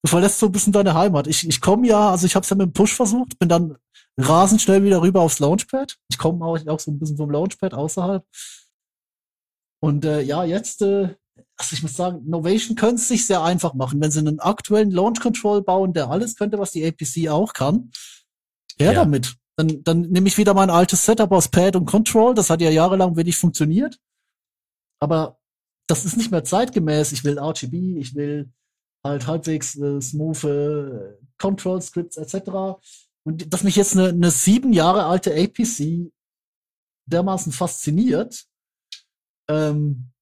[SPEAKER 2] Du verlässt so ein bisschen deine Heimat. Ich, ich komme ja, also ich habe es ja mit dem Push versucht, bin dann rasend schnell wieder rüber aufs Launchpad. Ich komme auch, auch so ein bisschen vom Launchpad außerhalb. Und äh, ja, jetzt, äh, also ich muss sagen, Novation könnte es sich sehr einfach machen. Wenn sie einen aktuellen Launch Control bauen, der alles könnte, was die APC auch kann, her ja. damit. Dann, dann nehme ich wieder mein altes Setup aus Pad und Control. Das hat ja jahrelang wenig funktioniert. Aber das ist nicht mehr zeitgemäß. Ich will RGB, ich will halt halbwegs äh, smooth äh, Control Scripts etc. Und dass mich jetzt eine, eine sieben Jahre alte APC dermaßen fasziniert, ähm,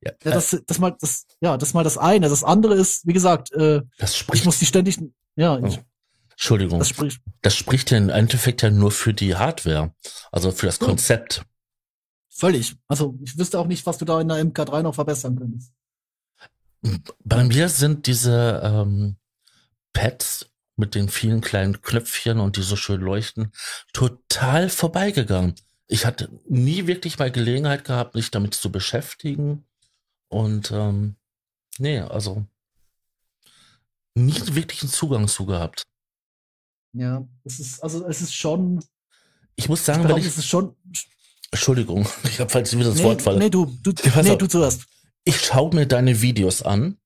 [SPEAKER 2] ja, ja, das, äh, das mal das ja das mal das eine. Das andere ist, wie gesagt, äh,
[SPEAKER 1] das spricht,
[SPEAKER 2] ich muss die ständig ja.
[SPEAKER 1] Ich, oh, Entschuldigung. Das spricht, das spricht ja im Endeffekt ja nur für die Hardware, also für das Konzept.
[SPEAKER 2] Völlig. Also ich wüsste auch nicht, was du da in der MK3 noch verbessern könntest.
[SPEAKER 1] Bei mir sind diese ähm, Pads mit den vielen kleinen Knöpfchen und die so schön leuchten total vorbeigegangen. Ich hatte nie wirklich mal Gelegenheit gehabt, mich damit zu beschäftigen. Und ähm, nee, also nie wirklich einen Zugang zu gehabt.
[SPEAKER 2] Ja, es ist, also es ist schon.
[SPEAKER 1] Ich muss sagen, ich
[SPEAKER 2] glaub, ich. Es ist schon.
[SPEAKER 1] Entschuldigung, ich habe falls wieder das nee, Wort falle.
[SPEAKER 2] Nee, du, du, nee, du zuerst
[SPEAKER 1] ich schaue mir deine Videos an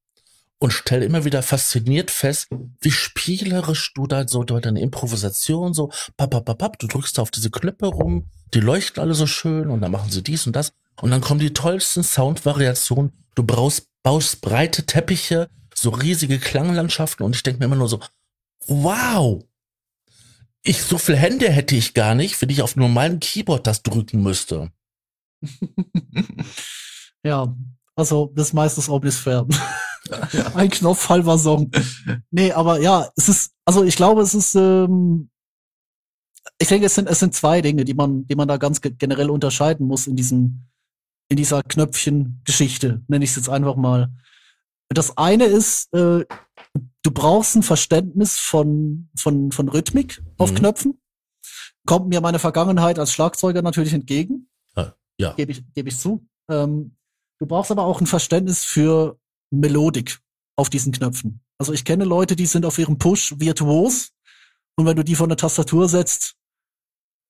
[SPEAKER 1] und stelle immer wieder fasziniert fest, wie spielerisch du da so deine Improvisation so, papapapap, du drückst auf diese Knöpfe rum, die leuchten alle so schön und dann machen sie dies und das und dann kommen die tollsten Soundvariationen. Du brauchst, baust breite Teppiche, so riesige Klanglandschaften und ich denke mir immer nur so, wow, ich so viel Hände hätte ich gar nicht, wenn ich auf normalen Keyboard das drücken müsste.
[SPEAKER 2] ja, also, das meiste ist Omnisphäre. Ja. Ein Knopf, halber Song. Nee, aber ja, es ist, also ich glaube, es ist, ähm, ich denke, es sind, es sind zwei Dinge, die man, die man da ganz generell unterscheiden muss in diesem, in dieser Knöpfchen-Geschichte, nenne ich es jetzt einfach mal. Das eine ist, äh, du brauchst ein Verständnis von, von, von Rhythmik auf mhm. Knöpfen. Kommt mir meine Vergangenheit als Schlagzeuger natürlich entgegen.
[SPEAKER 1] Ja.
[SPEAKER 2] Gebe ich, gebe ich zu. Ähm, Du brauchst aber auch ein Verständnis für Melodik auf diesen Knöpfen. Also ich kenne Leute, die sind auf ihrem Push virtuos und wenn du die von der Tastatur setzt,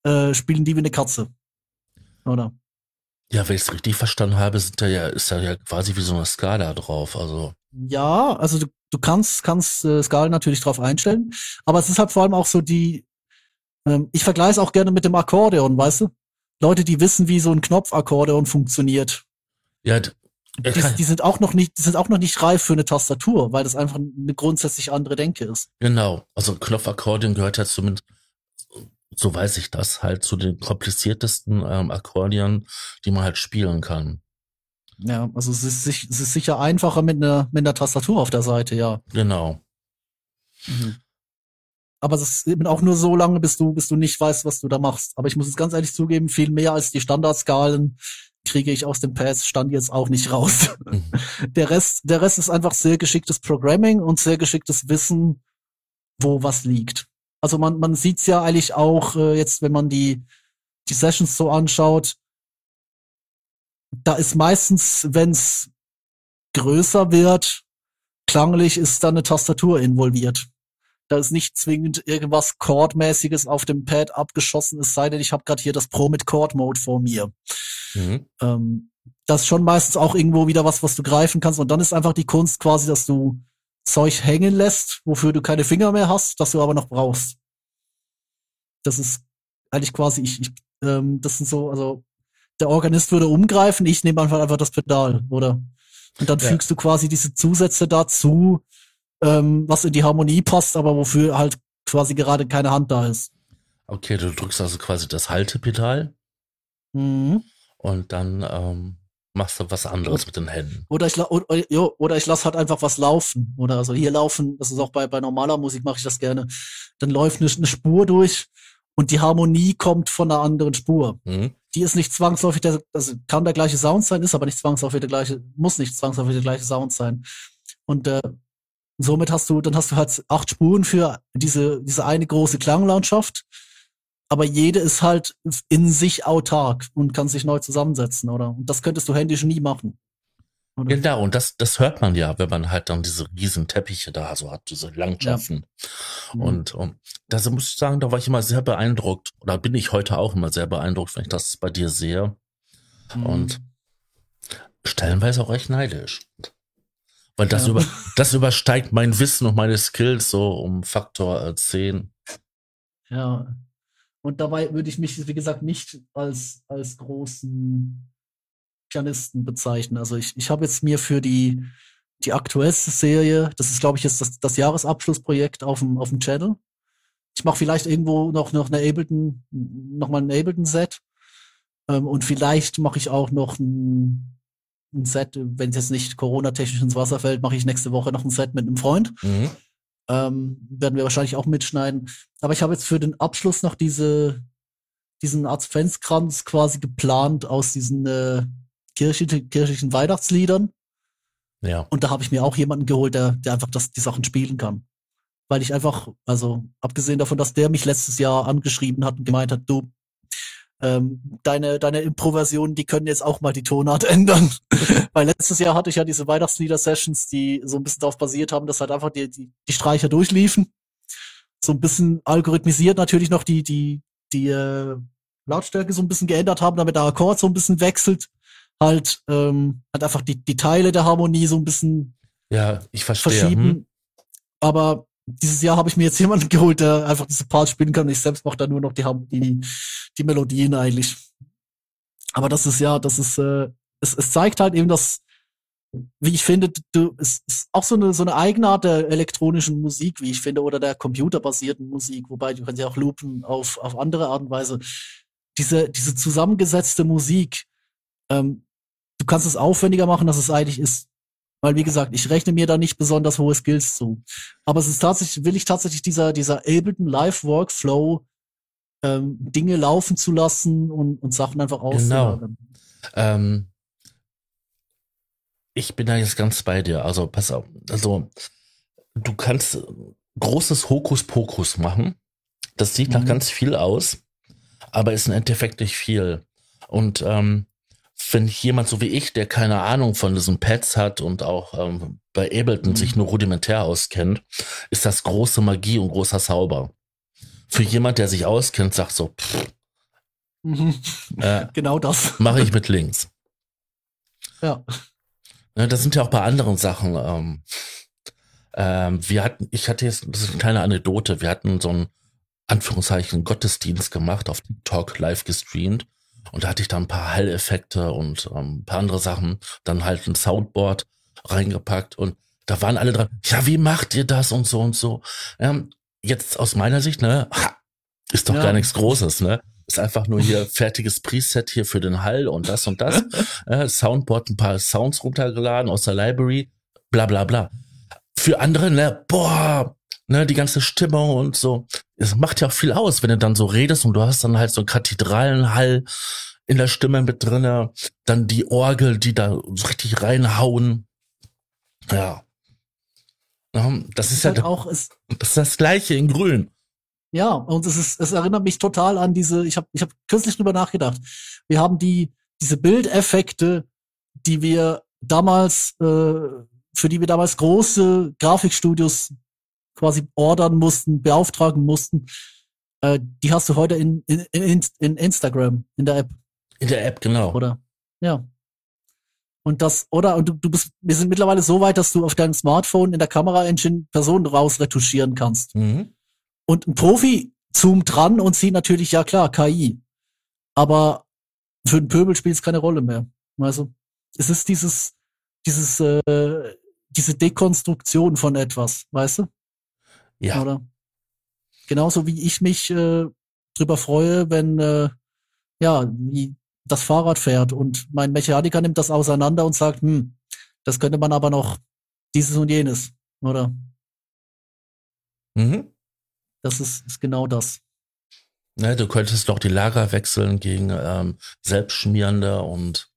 [SPEAKER 2] äh, spielen die wie eine Katze. Oder?
[SPEAKER 1] Ja, wenn ich es richtig verstanden habe, sind da ja, ist da ja quasi wie so eine Skala drauf. Also.
[SPEAKER 2] Ja, also du, du kannst, kannst äh, Skalen natürlich drauf einstellen, aber es ist halt vor allem auch so die, ähm, ich vergleiche es auch gerne mit dem Akkordeon, weißt du? Leute, die wissen, wie so ein Knopfakkordeon funktioniert.
[SPEAKER 1] Ja,
[SPEAKER 2] die, die, sind auch noch nicht, die sind auch noch nicht reif für eine Tastatur, weil das einfach eine grundsätzlich andere Denke ist.
[SPEAKER 1] Genau. Also Knopfakkordeon gehört ja zumindest, so weiß ich das, halt zu den kompliziertesten ähm, Akkordeon, die man halt spielen kann.
[SPEAKER 2] Ja, also es ist, es ist sicher einfacher mit einer, mit einer Tastatur auf der Seite, ja.
[SPEAKER 1] Genau.
[SPEAKER 2] Mhm. Aber es ist eben auch nur so lange, bis du, bis du nicht weißt, was du da machst. Aber ich muss es ganz ehrlich zugeben, viel mehr als die Standardskalen kriege ich aus dem Pass Stand jetzt auch nicht raus. Mhm. Der Rest, der Rest ist einfach sehr geschicktes Programming und sehr geschicktes Wissen, wo was liegt. Also man, man sieht's ja eigentlich auch äh, jetzt, wenn man die, die Sessions so anschaut, da ist meistens, wenn's größer wird, klanglich ist da eine Tastatur involviert. Da ist nicht zwingend irgendwas Chordmäßiges auf dem Pad abgeschossen, es sei denn, ich habe gerade hier das Pro mit Chord Mode vor mir. Mhm. Ähm, das ist schon meistens auch irgendwo wieder was, was du greifen kannst. Und dann ist einfach die Kunst quasi, dass du Zeug hängen lässt, wofür du keine Finger mehr hast, das du aber noch brauchst. Das ist eigentlich quasi, ich, ich ähm, das sind so, also der Organist würde umgreifen, ich nehme einfach einfach das Pedal, oder? Und dann ja. fügst du quasi diese Zusätze dazu, ähm, was in die Harmonie passt, aber wofür halt quasi gerade keine Hand da ist.
[SPEAKER 1] Okay, du drückst also quasi das Haltepedal.
[SPEAKER 2] Mhm.
[SPEAKER 1] Und dann ähm, machst du was anderes mit den Händen.
[SPEAKER 2] Oder ich, oder, oder ich lass halt einfach was laufen. Oder also hier laufen, das ist auch bei, bei normaler Musik mache ich das gerne. Dann läuft eine, eine Spur durch und die Harmonie kommt von einer anderen Spur. Mhm. Die ist nicht zwangsläufig, der, also kann der gleiche Sound sein, ist aber nicht zwangsläufig der gleiche, muss nicht zwangsläufig der gleiche Sound sein. Und äh, somit hast du, dann hast du halt acht Spuren für diese, diese eine große Klanglandschaft. Aber jede ist halt in sich autark und kann sich neu zusammensetzen, oder? Und das könntest du händisch nie machen.
[SPEAKER 1] Oder? Genau, und das, das hört man ja, wenn man halt dann diese riesen Teppiche da so hat, diese Landschaften. Ja. Mhm. Und um, da muss ich sagen, da war ich immer sehr beeindruckt, oder bin ich heute auch immer sehr beeindruckt, wenn ich das bei dir sehe. Mhm. Und stellenweise auch echt neidisch. Weil das, ja. über, das übersteigt mein Wissen und meine Skills so um Faktor 10.
[SPEAKER 2] Ja. Und dabei würde ich mich, wie gesagt, nicht als, als großen Pianisten bezeichnen. Also ich, ich habe jetzt mir für die, die aktuellste Serie, das ist, glaube ich, jetzt das, das Jahresabschlussprojekt auf dem, auf dem Channel. Ich mache vielleicht irgendwo noch, noch eine Ableton, noch mal ein Ableton-Set. Ähm, und vielleicht mache ich auch noch ein, ein Set, wenn es jetzt nicht Corona-technisch ins Wasser fällt, mache ich nächste Woche noch ein Set mit einem Freund. Mhm. Ähm, werden wir wahrscheinlich auch mitschneiden. Aber ich habe jetzt für den Abschluss noch diese, diesen Adventskranz quasi geplant aus diesen äh, kirchlichen, kirchlichen Weihnachtsliedern. Ja. Und da habe ich mir auch jemanden geholt, der, der einfach das, die Sachen spielen kann. Weil ich einfach, also abgesehen davon, dass der mich letztes Jahr angeschrieben hat und gemeint hat, du, ähm, deine, deine Improvisionen, die können jetzt auch mal die Tonart ändern. Weil letztes Jahr hatte ich ja diese Weihnachtslieder-Sessions, die so ein bisschen darauf basiert haben, dass halt einfach die, die, die Streicher durchliefen. So ein bisschen algorithmisiert natürlich noch die, die, die äh, Lautstärke so ein bisschen geändert haben, damit der Akkord so ein bisschen wechselt. Halt, ähm, halt einfach die, die Teile der Harmonie so ein bisschen
[SPEAKER 1] ja, ich verstehe. verschieben. Hm.
[SPEAKER 2] Aber dieses Jahr habe ich mir jetzt jemanden geholt, der einfach diese Parts spielen kann. Ich selbst mache da nur noch die, die, die Melodien eigentlich. Aber das ist ja, das ist, äh, es, es zeigt halt eben, dass, wie ich finde, du, es ist auch so eine, so eine Eigenart der elektronischen Musik, wie ich finde, oder der computerbasierten Musik, wobei du kannst ja auch loopen auf, auf andere Art und Weise. Diese, diese zusammengesetzte Musik, ähm, du kannst es aufwendiger machen, dass es eigentlich ist. Weil, wie gesagt, ich rechne mir da nicht besonders hohe Skills zu. Aber es ist tatsächlich, will ich tatsächlich dieser, dieser Ableton Live Workflow, ähm, Dinge laufen zu lassen und, und Sachen einfach auszulagern.
[SPEAKER 1] Genau. Ähm, ich bin da jetzt ganz bei dir. Also, pass auf. Also, du kannst großes Hokuspokus machen. Das sieht mhm. nach ganz viel aus, aber ist im Endeffekt nicht viel. Und ähm, wenn jemand so wie ich, der keine Ahnung von diesen Pads hat und auch ähm, bei Ableton mhm. sich nur rudimentär auskennt, ist das große Magie und großer Zauber. Für jemand, der sich auskennt, sagt so, pff,
[SPEAKER 2] mhm. äh, genau das.
[SPEAKER 1] Mache ich mit links.
[SPEAKER 2] Ja.
[SPEAKER 1] ja. Das sind ja auch bei anderen Sachen. Ähm, ähm, wir hatten, ich hatte jetzt, das ist eine kleine Anekdote, wir hatten so einen Anführungszeichen Gottesdienst gemacht, auf TikTok live gestreamt und da hatte ich dann ein paar Halleffekte und ähm, ein paar andere Sachen, dann halt ein Soundboard reingepackt und da waren alle dran, ja, wie macht ihr das und so und so. Ähm, jetzt aus meiner Sicht, ne, ist doch ja. gar nichts Großes, ne? Ist einfach nur hier fertiges Preset hier für den Hall und das und das. äh, Soundboard, ein paar Sounds runtergeladen aus der Library, bla bla bla. Für andere, ne, boah, ne, die ganze Stimmung und so. Es macht ja auch viel aus, wenn du dann so redest und du hast dann halt so Kathedralenhall in der Stimme mit drinne, dann die Orgel, die da so richtig reinhauen. Ja. Das, das ist, ja halt auch ist, das ist das gleiche in grün.
[SPEAKER 2] Ja, und es ist es erinnert mich total an diese ich habe ich habe kürzlich drüber nachgedacht. Wir haben die diese Bildeffekte, die wir damals äh, für die wir damals große Grafikstudios quasi ordern mussten, beauftragen mussten, äh, die hast du heute in, in, in, in Instagram, in der App.
[SPEAKER 1] In der App, genau.
[SPEAKER 2] Oder? Ja. Und das, oder, und du, du bist, wir sind mittlerweile so weit, dass du auf deinem Smartphone in der Kamera-Engine Personen rausretuschieren kannst. Mhm. Und ein Profi zoomt dran und sieht natürlich, ja klar, KI. Aber für den Pöbel spielt es keine Rolle mehr. Also, es ist dieses, dieses, äh, diese Dekonstruktion von etwas, weißt du?
[SPEAKER 1] Ja.
[SPEAKER 2] Oder? Genauso wie ich mich äh, drüber freue, wenn äh, ja, wie das Fahrrad fährt und mein Mechaniker nimmt das auseinander und sagt, hm, das könnte man aber noch dieses und jenes, oder?
[SPEAKER 1] Mhm.
[SPEAKER 2] Das ist, ist genau das.
[SPEAKER 1] Ne, du könntest doch die Lager wechseln gegen ähm, selbstschmierende und.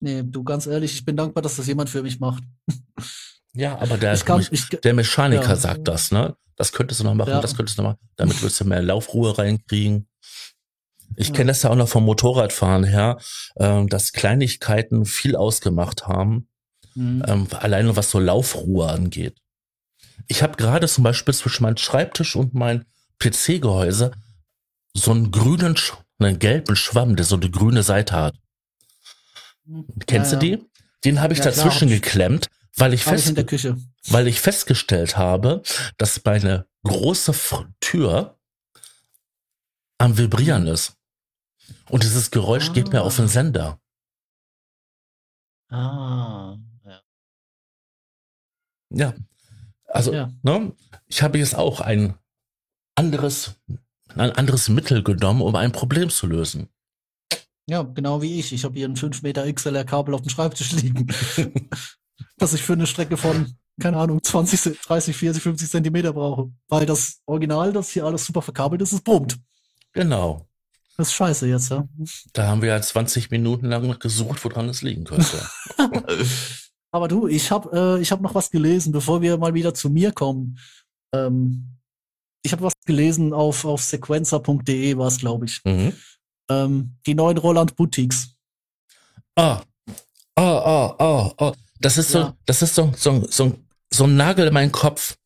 [SPEAKER 2] Nee, du ganz ehrlich, ich bin dankbar, dass das jemand für mich macht.
[SPEAKER 1] Ja, aber der,
[SPEAKER 2] ich-
[SPEAKER 1] der Mechaniker
[SPEAKER 2] ja.
[SPEAKER 1] sagt das, ne? Das könntest du noch machen,
[SPEAKER 2] Ja.
[SPEAKER 1] das könntest du noch machen. Damit wirst du mehr Laufruhe reinkriegen. Ich
[SPEAKER 2] Ja.
[SPEAKER 1] kenne das ja auch noch vom Motorradfahren her, ähm, dass Kleinigkeiten viel ausgemacht haben,
[SPEAKER 2] Mhm.
[SPEAKER 1] ähm, alleine was so Laufruhe angeht. Ich habe gerade zum Beispiel zwischen meinem Schreibtisch und mein PC-Gehäuse so einen grünen, einen gelben Schwamm, der so eine grüne Seite hat. Kennst
[SPEAKER 2] Ja,
[SPEAKER 1] du die? Den habe ich dazwischen geklemmt, weil ich, fest, weil ich festgestellt habe, dass meine große Tür am Vibrieren ist. Und dieses Geräusch geht mir
[SPEAKER 2] Ah.
[SPEAKER 1] auf den Sender.
[SPEAKER 2] Ah. Ja.
[SPEAKER 1] Ja. Also,
[SPEAKER 2] Ja.
[SPEAKER 1] ne, ich habe jetzt auch ein anderes, ein anderes Mittel genommen, um ein Problem zu lösen.
[SPEAKER 2] ja, genau wie ich. Ich habe hier ein 5 Meter XLR-Kabel auf dem Schreibtisch liegen. das ich für eine Strecke von, keine Ahnung, 20, 30, 40, 50 Zentimeter brauche. Weil das Original, das hier alles super verkabelt ist, es brummt.
[SPEAKER 1] Genau.
[SPEAKER 2] Das ist scheiße jetzt, ja.
[SPEAKER 1] Da haben wir ja 20 Minuten lang gesucht, woran es liegen könnte.
[SPEAKER 2] Aber du, ich habe äh, ich hab noch was gelesen, bevor wir mal wieder zu mir kommen. Ähm, ich habe was gelesen auf, auf sequencer.de war es, glaube ich.
[SPEAKER 1] mhm.
[SPEAKER 2] Ähm, die neuen Roland Boutiques.
[SPEAKER 1] Ah, ah, ah, ah, ah. Das ist so,
[SPEAKER 2] Ja.
[SPEAKER 1] das ist so, so, so, so ein Nagel in meinen Kopf.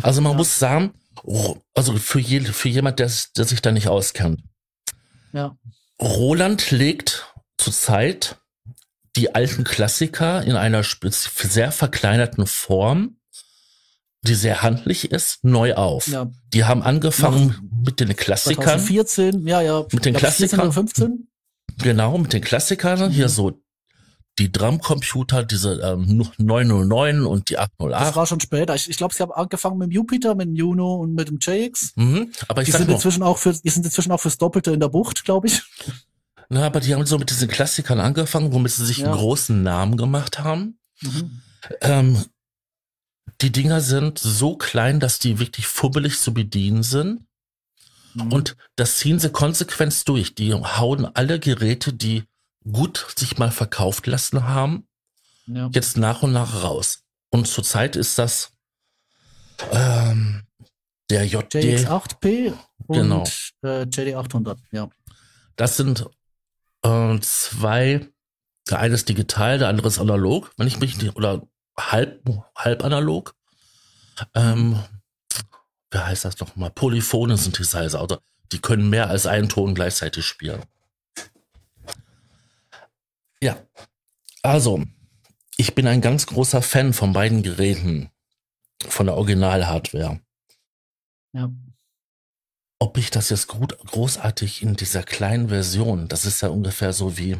[SPEAKER 1] Also man
[SPEAKER 2] Ja.
[SPEAKER 1] muss sagen, Ro- also für, je, für jemand, der, der sich da nicht auskennt.
[SPEAKER 2] Ja.
[SPEAKER 1] Roland legt zurzeit die alten Klassiker in einer sehr verkleinerten Form, die sehr handlich ist, neu auf.
[SPEAKER 2] Ja.
[SPEAKER 1] Die haben angefangen mit den Klassikern.
[SPEAKER 2] 2014, ja, ja.
[SPEAKER 1] Mit den
[SPEAKER 2] glaub ich, 14
[SPEAKER 1] Klassikern?
[SPEAKER 2] oder 15?
[SPEAKER 1] Genau, mit den Klassikern. Hier
[SPEAKER 2] Mhm.
[SPEAKER 1] so die Drumcomputer, diese ähm, 909 und die
[SPEAKER 2] Das
[SPEAKER 1] 808.
[SPEAKER 2] war schon später. Ich, ich glaube, sie haben angefangen mit dem Jupiter, mit dem Juno und mit dem JX.
[SPEAKER 1] Mhm, aber ich
[SPEAKER 2] Die sind
[SPEAKER 1] mal,
[SPEAKER 2] inzwischen auch für, die sind inzwischen auch fürs Doppelte in der Bucht, glaube ich.
[SPEAKER 1] na, aber die haben so mit diesen Klassikern angefangen, womit sie sich
[SPEAKER 2] Ja.
[SPEAKER 1] einen großen Namen gemacht haben.
[SPEAKER 2] Mhm.
[SPEAKER 1] Ähm, die Dinger sind so klein, dass die wirklich fummelig zu bedienen sind.
[SPEAKER 2] Mhm.
[SPEAKER 1] Und das ziehen sie konsequent durch. Die hauen alle Geräte, die gut sich mal verkauft lassen haben,
[SPEAKER 2] ja.
[SPEAKER 1] jetzt nach und nach raus. Und zurzeit ist das ähm, der JD.
[SPEAKER 2] JX8P und
[SPEAKER 1] Genau.
[SPEAKER 2] äh, JD800, ja.
[SPEAKER 1] Das sind äh, zwei. Der eine ist digital, der andere ist analog, wenn ich mich nicht, oder halb, halb analog. Ähm, wie heißt das nochmal? Polyphone Synthesizer. Also die können mehr als einen Ton gleichzeitig spielen. Ja. Also, ich bin ein ganz großer Fan von beiden Geräten. Von der Original-Hardware.
[SPEAKER 2] Ja.
[SPEAKER 1] ob ich das jetzt gut, großartig in dieser kleinen Version, das ist ja ungefähr so wie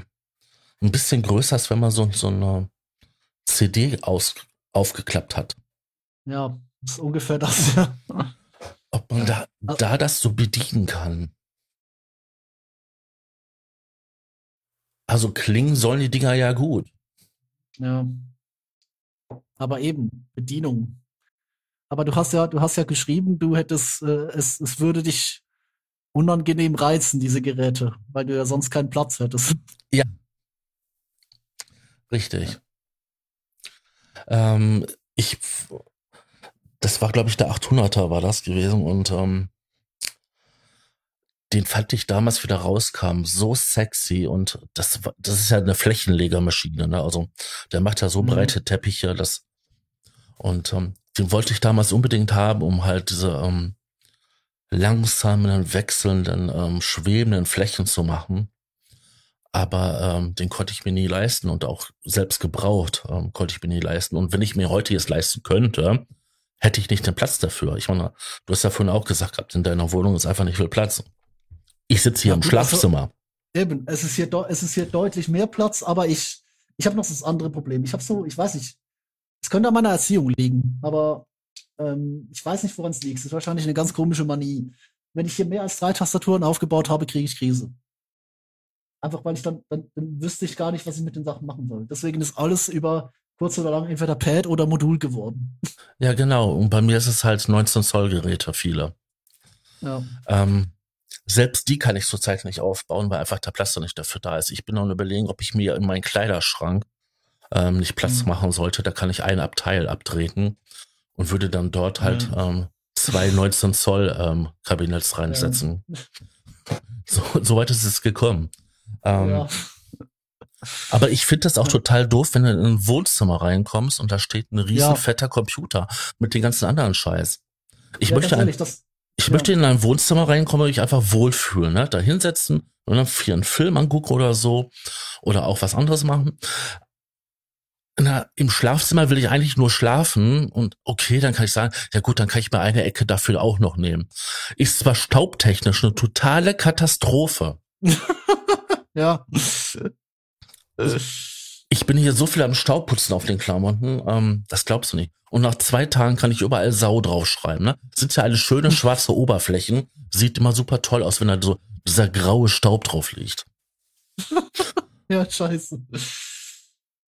[SPEAKER 1] ein bisschen größer, als wenn man so, so eine CD aus, aufgeklappt hat.
[SPEAKER 2] Ja, ist ungefähr das.
[SPEAKER 1] Ob man da, da das so bedienen kann. Also klingen sollen die Dinger ja gut.
[SPEAKER 2] Ja. Aber eben, Bedienung. Aber du hast ja, du hast ja geschrieben, du hättest, äh, es, es würde dich unangenehm reizen, diese Geräte, weil du ja sonst keinen Platz hättest.
[SPEAKER 1] Richtig. Ähm, ich, das war, glaube ich, der 800er war das gewesen und ähm, den fand ich damals wieder rauskam so sexy und das, war- das ist ja eine Flächenlegermaschine, ne? Also der macht ja so
[SPEAKER 2] Mhm.
[SPEAKER 1] breite Teppiche, das und ähm, den wollte ich damals unbedingt haben, um halt diese ähm, langsamen, wechselnden, ähm, schwebenden Flächen zu machen aber ähm, den konnte ich mir nie leisten und auch selbst gebraucht ähm, konnte ich mir nie leisten. Und wenn ich mir heute jetzt leisten könnte, hätte ich nicht den Platz dafür. Ich meine, du hast ja vorhin auch gesagt gehabt, in deiner Wohnung ist einfach nicht viel Platz. Ich sitze hier
[SPEAKER 2] Ja,
[SPEAKER 1] im
[SPEAKER 2] also-
[SPEAKER 1] Schlafzimmer.
[SPEAKER 2] Eben, es ist hier, es ist hier deutlich mehr Platz, aber ich, ich habe noch das andere Problem. Ich habe so, ich weiß nicht, es könnte an meiner Erziehung liegen, aber ähm, ich weiß nicht, woran es liegt. Es ist wahrscheinlich eine ganz komische Manie. Wenn ich hier mehr als drei Tastaturen aufgebaut habe, kriege ich Krise. Einfach weil ich dann, dann, dann wüsste ich gar nicht, was ich mit den Sachen machen soll. Deswegen ist alles über kurz oder lang entweder Pad oder Modul geworden.
[SPEAKER 1] Ja, genau. Und bei mir ist es halt 19 Zoll Geräte, viele.
[SPEAKER 2] Ja.
[SPEAKER 1] Ähm, selbst die kann ich zurzeit nicht aufbauen, weil einfach der Platz noch nicht dafür da ist. Ich bin noch überlegen, ob ich mir in meinen Kleiderschrank ähm, nicht Platz
[SPEAKER 2] Mhm.
[SPEAKER 1] machen sollte, da kann ich ein Abteil abtreten und würde dann dort halt
[SPEAKER 2] Mhm.
[SPEAKER 1] ähm, zwei 19 Zoll ähm, Kabinetts reinsetzen. So, so weit ist es gekommen. Ähm,
[SPEAKER 2] ja.
[SPEAKER 1] Aber ich finde das auch
[SPEAKER 2] Ja.
[SPEAKER 1] total doof, wenn du in ein Wohnzimmer reinkommst und da steht ein riesen
[SPEAKER 2] Ja.
[SPEAKER 1] fetter Computer mit den ganzen anderen Scheiß. Ich
[SPEAKER 2] ja,
[SPEAKER 1] möchte, ein,
[SPEAKER 2] das,
[SPEAKER 1] ich
[SPEAKER 2] ja.
[SPEAKER 1] möchte in ein Wohnzimmer reinkommen, wo ich einfach wohlfühlen, ne? Da hinsetzen und dann für einen Film angucken oder so oder auch was anderes machen. Na, im Schlafzimmer will ich eigentlich nur schlafen und okay, dann kann ich sagen, ja gut, dann kann ich mir eine Ecke dafür auch noch nehmen. Ist zwar staubtechnisch eine totale Katastrophe.
[SPEAKER 2] ja.
[SPEAKER 1] Ich bin hier so viel am Staubputzen auf den Klamotten, ähm, das glaubst du nicht. Und nach zwei Tagen kann ich überall Sau draufschreiben. Ne? Das sind ja alle schöne schwarze Oberflächen. Sieht immer super toll aus, wenn da so dieser graue Staub drauf liegt.
[SPEAKER 2] ja, scheiße.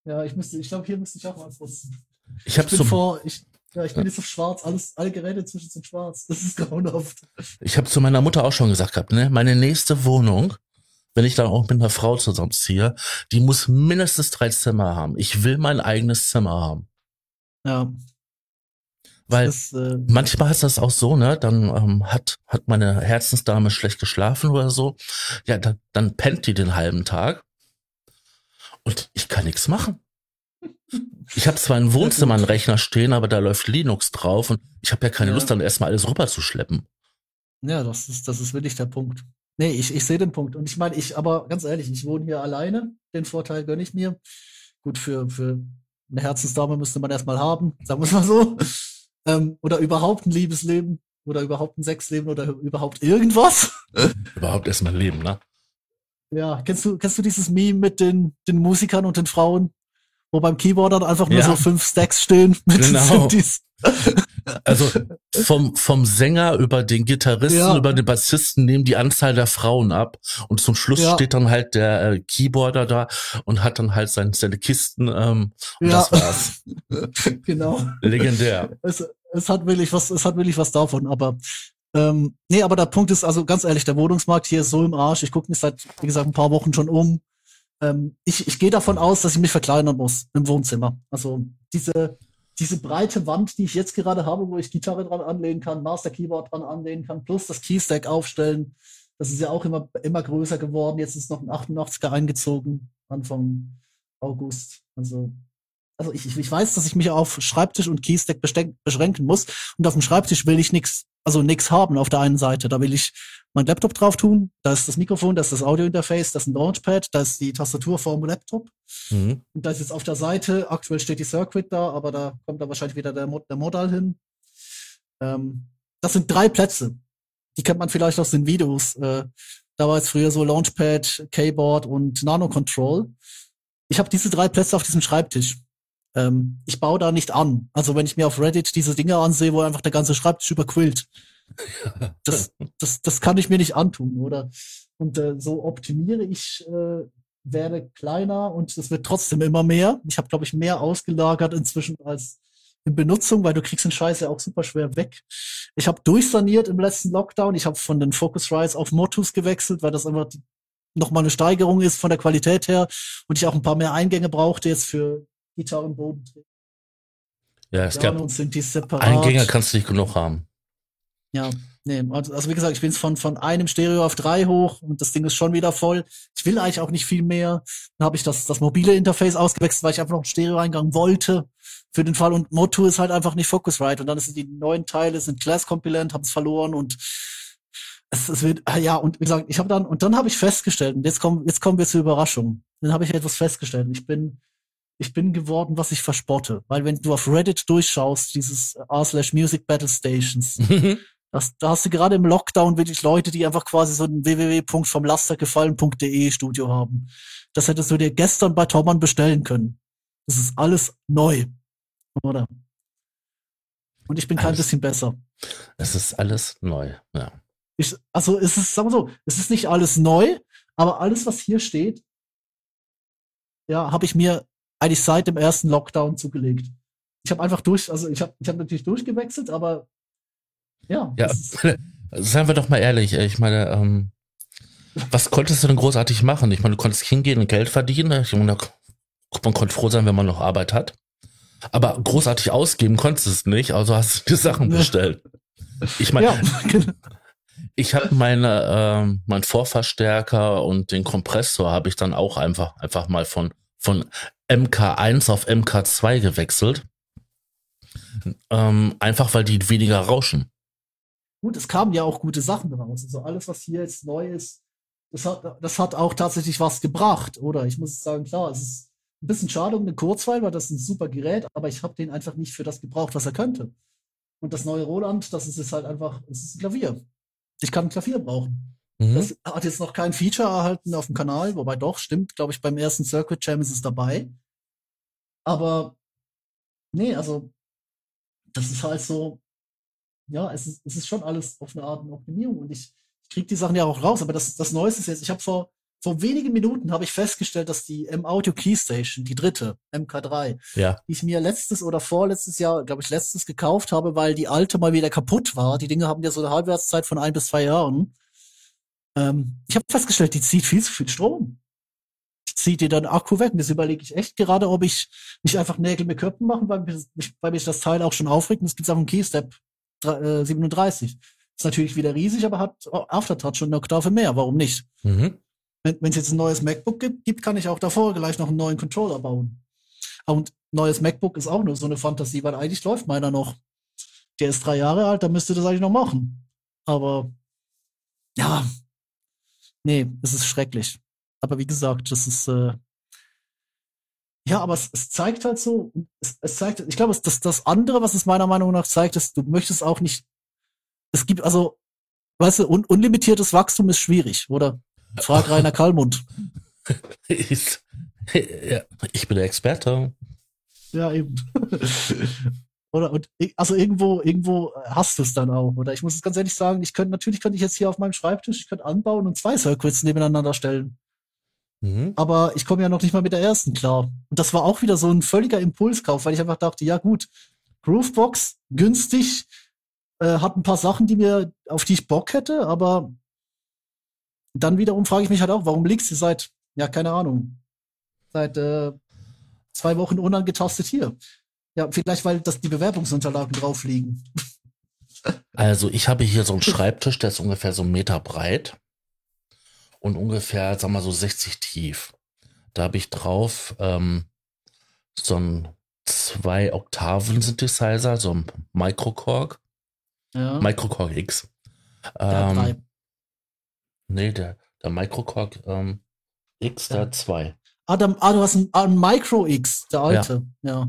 [SPEAKER 2] Ja, ich müsste, ich glaube, hier müsste ich auch mal putzen.
[SPEAKER 1] Ich habe
[SPEAKER 2] Ich bin
[SPEAKER 1] zum,
[SPEAKER 2] vor, ich, ja, ich bin jetzt auf schwarz, alles, alle Geräte inzwischen sind schwarz. Das ist grauenhaft.
[SPEAKER 1] ich hab zu meiner Mutter auch schon gesagt gehabt, ne, meine nächste Wohnung, wenn ich dann auch mit einer Frau zusammenziehe, die muss mindestens drei Zimmer haben. Ich will mein eigenes Zimmer haben.
[SPEAKER 2] Ja,
[SPEAKER 1] Weil
[SPEAKER 2] das, äh,
[SPEAKER 1] manchmal ist das auch so, ne? Dann ähm, hat hat meine Herzensdame schlecht geschlafen oder so. Ja, dann, dann pennt die den halben Tag und ich kann nichts machen. Ich habe zwar im Wohnzimmer einen Rechner stehen, aber da läuft Linux drauf und ich habe ja keine
[SPEAKER 2] Ja.
[SPEAKER 1] Lust, dann erstmal alles rüberzuschleppen.
[SPEAKER 2] ja, das ist, das ist wirklich der Punkt. Nee, ich, ich sehe den Punkt. Und ich meine, ich, aber ganz ehrlich, ich wohne hier alleine. Den Vorteil gönne ich mir. Gut, für, für eine Herzensdame müsste man erstmal haben, sagen wir es mal so. Ähm, oder überhaupt ein Liebesleben oder überhaupt ein Sexleben oder überhaupt irgendwas.
[SPEAKER 1] Überhaupt erstmal leben, ne?
[SPEAKER 2] Ja, kennst du, kennst du dieses Meme mit den, den Musikern und den Frauen, wo beim Keyboard dann einfach nur
[SPEAKER 1] Ja.
[SPEAKER 2] so fünf Stacks stehen mit den
[SPEAKER 1] Genau. Also vom, vom Sänger über den Gitarristen,
[SPEAKER 2] Ja.
[SPEAKER 1] über den Bassisten nehmen die Anzahl der Frauen ab. Und zum Schluss
[SPEAKER 2] Ja.
[SPEAKER 1] steht dann halt der äh, Keyboarder da und hat dann halt sein, seine Kisten. Ähm, und
[SPEAKER 2] Ja.
[SPEAKER 1] das war's.
[SPEAKER 2] genau.
[SPEAKER 1] Legendär.
[SPEAKER 2] Es, es hat wirklich was, es hat wirklich was davon, aber ähm, nee, aber der Punkt ist, also ganz ehrlich, der Wohnungsmarkt hier ist so im Arsch. Ich gucke mich seit, wie gesagt, ein paar Wochen schon um. Ähm, ich ich gehe davon aus, dass ich mich verkleinern muss im Wohnzimmer. Also diese, diese breite Wand, die ich jetzt gerade habe, wo ich Gitarre dran anlehnen kann, Master Keyboard dran anlehnen kann, plus das Keystack aufstellen, das ist ja auch immer, immer größer geworden. Jetzt ist noch ein 88er eingezogen, Anfang August. Also also ich, ich weiß, dass ich mich auf Schreibtisch und Keystack beschränken muss. Und auf dem Schreibtisch will ich nix, also nix haben auf der einen Seite. Da will ich mein Laptop drauf tun. Da ist das Mikrofon, da ist das Audiointerface, da ist ein Launchpad, da ist die Tastatur vorm Laptop.
[SPEAKER 1] Mhm.
[SPEAKER 2] Und da ist jetzt auf der Seite, aktuell steht die Circuit da, aber da kommt da wahrscheinlich wieder der, Mod der Modal hin. Ähm, das sind drei Plätze. Die kennt man vielleicht aus den Videos. Äh, da war jetzt früher so Launchpad, Keyboard und Nano Control. Ich habe diese drei Plätze auf diesem Schreibtisch. Ähm, ich baue da nicht an. Also wenn ich mir auf Reddit diese Dinge ansehe, wo einfach der ganze Schreibtisch überquillt. Das, das, das kann ich mir nicht antun, oder? Und äh, so optimiere ich, äh, werde kleiner und es wird trotzdem immer mehr. Ich habe, glaube ich, mehr ausgelagert inzwischen als in Benutzung, weil du kriegst den Scheiß ja auch super schwer weg. Ich habe durchsaniert im letzten Lockdown. Ich habe von den Focusrites auf Motus gewechselt, weil das einfach nochmal eine Steigerung ist von der Qualität her und ich auch ein paar mehr Eingänge brauchte jetzt für Gitarren, Boden,
[SPEAKER 1] Ja, es gab
[SPEAKER 2] und sind die separat.
[SPEAKER 1] Eingänge kannst du nicht genug haben.
[SPEAKER 2] Ja, nee, also, also wie gesagt, ich bin jetzt von, von einem Stereo auf drei hoch und das Ding ist schon wieder voll. Ich will eigentlich auch nicht viel mehr. Dann habe ich das, das mobile Interface ausgewechselt, weil ich einfach noch einen Stereo-Eingang wollte für den Fall. Und Motu ist halt einfach nicht Focusrite. Und dann sind die neuen Teile, sind Class Compilant, haben es verloren und es, es wird, ah ja, und wie gesagt, ich habe dann, und dann habe ich festgestellt, und jetzt kommen, jetzt kommen wir zur Überraschung. Dann habe ich etwas festgestellt. Ich bin, ich bin geworden, was ich verspotte. Weil wenn du auf Reddit durchschaust, dieses r slash Music Battle Stations, das, da hast du gerade im Lockdown wirklich Leute, die einfach quasi so ein www.vomlastergefallen.de Studio haben. Das hättest du dir gestern bei Thomann bestellen können. Das ist alles neu. Oder? Und ich bin kein
[SPEAKER 1] Alles.
[SPEAKER 2] bisschen besser.
[SPEAKER 1] es ist alles neu. Ja.
[SPEAKER 2] Ich, also es ist, sagen wir so, es ist nicht alles neu, aber alles, was hier steht, ja, habe ich mir eigentlich seit dem ersten Lockdown zugelegt. Ich habe einfach durch, also ich habe ich hab natürlich durchgewechselt, aber ja,
[SPEAKER 1] Ja, seien wir doch mal ehrlich. Ich meine, ähm, was konntest du denn großartig machen? Ich meine, du konntest hingehen und Geld verdienen. Ich meine, man konnte froh sein, wenn man noch Arbeit hat. Aber großartig ausgeben konntest du es nicht, also hast du die Sachen bestellt. Ich meine, ja. Genau. ich habe meine, äh, mein Vorverstärker und den Kompressor habe ich dann auch einfach, einfach mal von, von MK1 auf MK2 gewechselt. Ähm, einfach weil die weniger rauschen.
[SPEAKER 2] Gut, es kamen ja auch gute Sachen raus. Also alles, was hier jetzt neu ist, das hat, das hat auch tatsächlich was gebracht, oder? Ich muss sagen, klar, es ist ein bisschen schade um den Kurzweil, weil das ist ein super Gerät, aber ich habe den einfach nicht für das gebraucht, was er könnte. Und das neue Roland, das ist es halt einfach, es ist ein Klavier. Ich kann ein Klavier brauchen. Mhm. Das hat jetzt noch kein Feature erhalten auf dem Kanal, wobei doch, stimmt, glaube ich, beim ersten Circuit Jam ist es dabei. Aber nee, also das ist halt so, ja, es ist, es ist schon alles auf eine Art eine Optimierung und ich, ich kriege die Sachen ja auch raus, aber das, das Neueste ist jetzt, ich habe vor, vor wenigen Minuten habe ich festgestellt, dass die M-Audio Keystation, die dritte, MK3,
[SPEAKER 1] ja.
[SPEAKER 2] die ich mir letztes oder vorletztes Jahr, glaube ich, letztes gekauft habe, weil die alte mal wieder kaputt war. Die Dinge haben ja so eine Halbwertszeit von ein bis zwei Jahren. Ähm, ich habe festgestellt, die zieht viel zu viel Strom. Zieht dir dann Akku weg. Und das überlege ich echt gerade, ob ich nicht einfach Nägel mit Köpfen machen, weil mich, weil mich das Teil auch schon aufregt. Und es gibt auch einen Keystep 37. Ist natürlich wieder riesig, aber hat Aftertouch und eine Oktave mehr. Warum nicht? Mhm. Wenn es jetzt ein neues MacBook gibt, gibt, kann ich auch davor gleich noch einen neuen Controller bauen. Und neues MacBook ist auch nur so eine Fantasie, weil eigentlich läuft meiner noch. Der ist drei Jahre alt, da müsste das eigentlich noch machen. Aber ja, nee, es ist schrecklich. Aber wie gesagt, das ist äh, ja, aber es, es zeigt halt so, es, es zeigt, ich glaube, das, das andere, was es meiner Meinung nach zeigt, ist, du möchtest auch nicht, es gibt also, weißt du, un, unlimitiertes Wachstum ist schwierig, oder? Frag Rainer Kallmund.
[SPEAKER 1] ich, ja, ich bin der Experte.
[SPEAKER 2] Ja, eben. oder und also irgendwo, irgendwo hast du es dann auch. Oder ich muss es ganz ehrlich sagen, ich könnte, natürlich könnte ich jetzt hier auf meinem Schreibtisch, ich könnte anbauen und zwei Circuits nebeneinander stellen. Mhm. Aber ich komme ja noch nicht mal mit der ersten klar. Und das war auch wieder so ein völliger Impulskauf, weil ich einfach dachte, ja gut, Groovebox, günstig, äh, hat ein paar Sachen, die mir, auf die ich Bock hätte, aber dann wiederum frage ich mich halt auch, warum liegst du seit, ja, keine Ahnung, seit äh, zwei Wochen unangetastet hier? Ja, vielleicht, weil das die Bewerbungsunterlagen drauf liegen.
[SPEAKER 1] Also ich habe hier so einen Schreibtisch, der ist ungefähr so einen Meter breit und ungefähr, sag mal so 60 tief. Da habe ich drauf ähm, so ein zwei Oktaven Synthesizer, so ein Microkorg. Ja. Microkorg X. Ähm, der nee, der, der Microkorg ähm, X, der ja. zwei.
[SPEAKER 2] Ah, der, ah, du hast ein, ein Micro X, der alte. Ja. ja.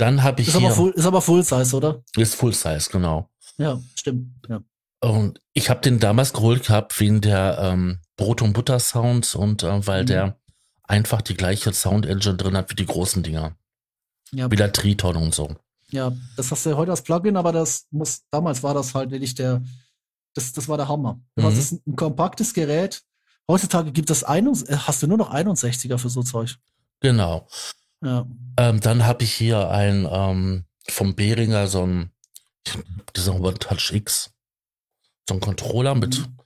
[SPEAKER 1] Dann habe ich
[SPEAKER 2] ist
[SPEAKER 1] hier,
[SPEAKER 2] aber full, ist aber Full Size, oder?
[SPEAKER 1] Ist Full Size, genau.
[SPEAKER 2] Ja, stimmt. Ja.
[SPEAKER 1] Und ich habe den damals geholt gehabt wegen der ähm, Brot- und Butter-Sounds und äh, weil mhm. der einfach die gleiche Sound-Engine drin hat wie die großen Dinger. Ja. Wie der Triton und so.
[SPEAKER 2] Ja, das hast du ja heute als Plugin, aber das muss, damals war das halt nicht der, das, das war der Hammer. Mhm. Das ist ein, ein kompaktes Gerät. Heutzutage gibt es ein, äh, hast du nur noch 61er für so Zeug.
[SPEAKER 1] Genau. Ja. Ähm, dann habe ich hier ein ähm, vom Behringer so ein dieser One Touch X, so ein Controller mit mhm.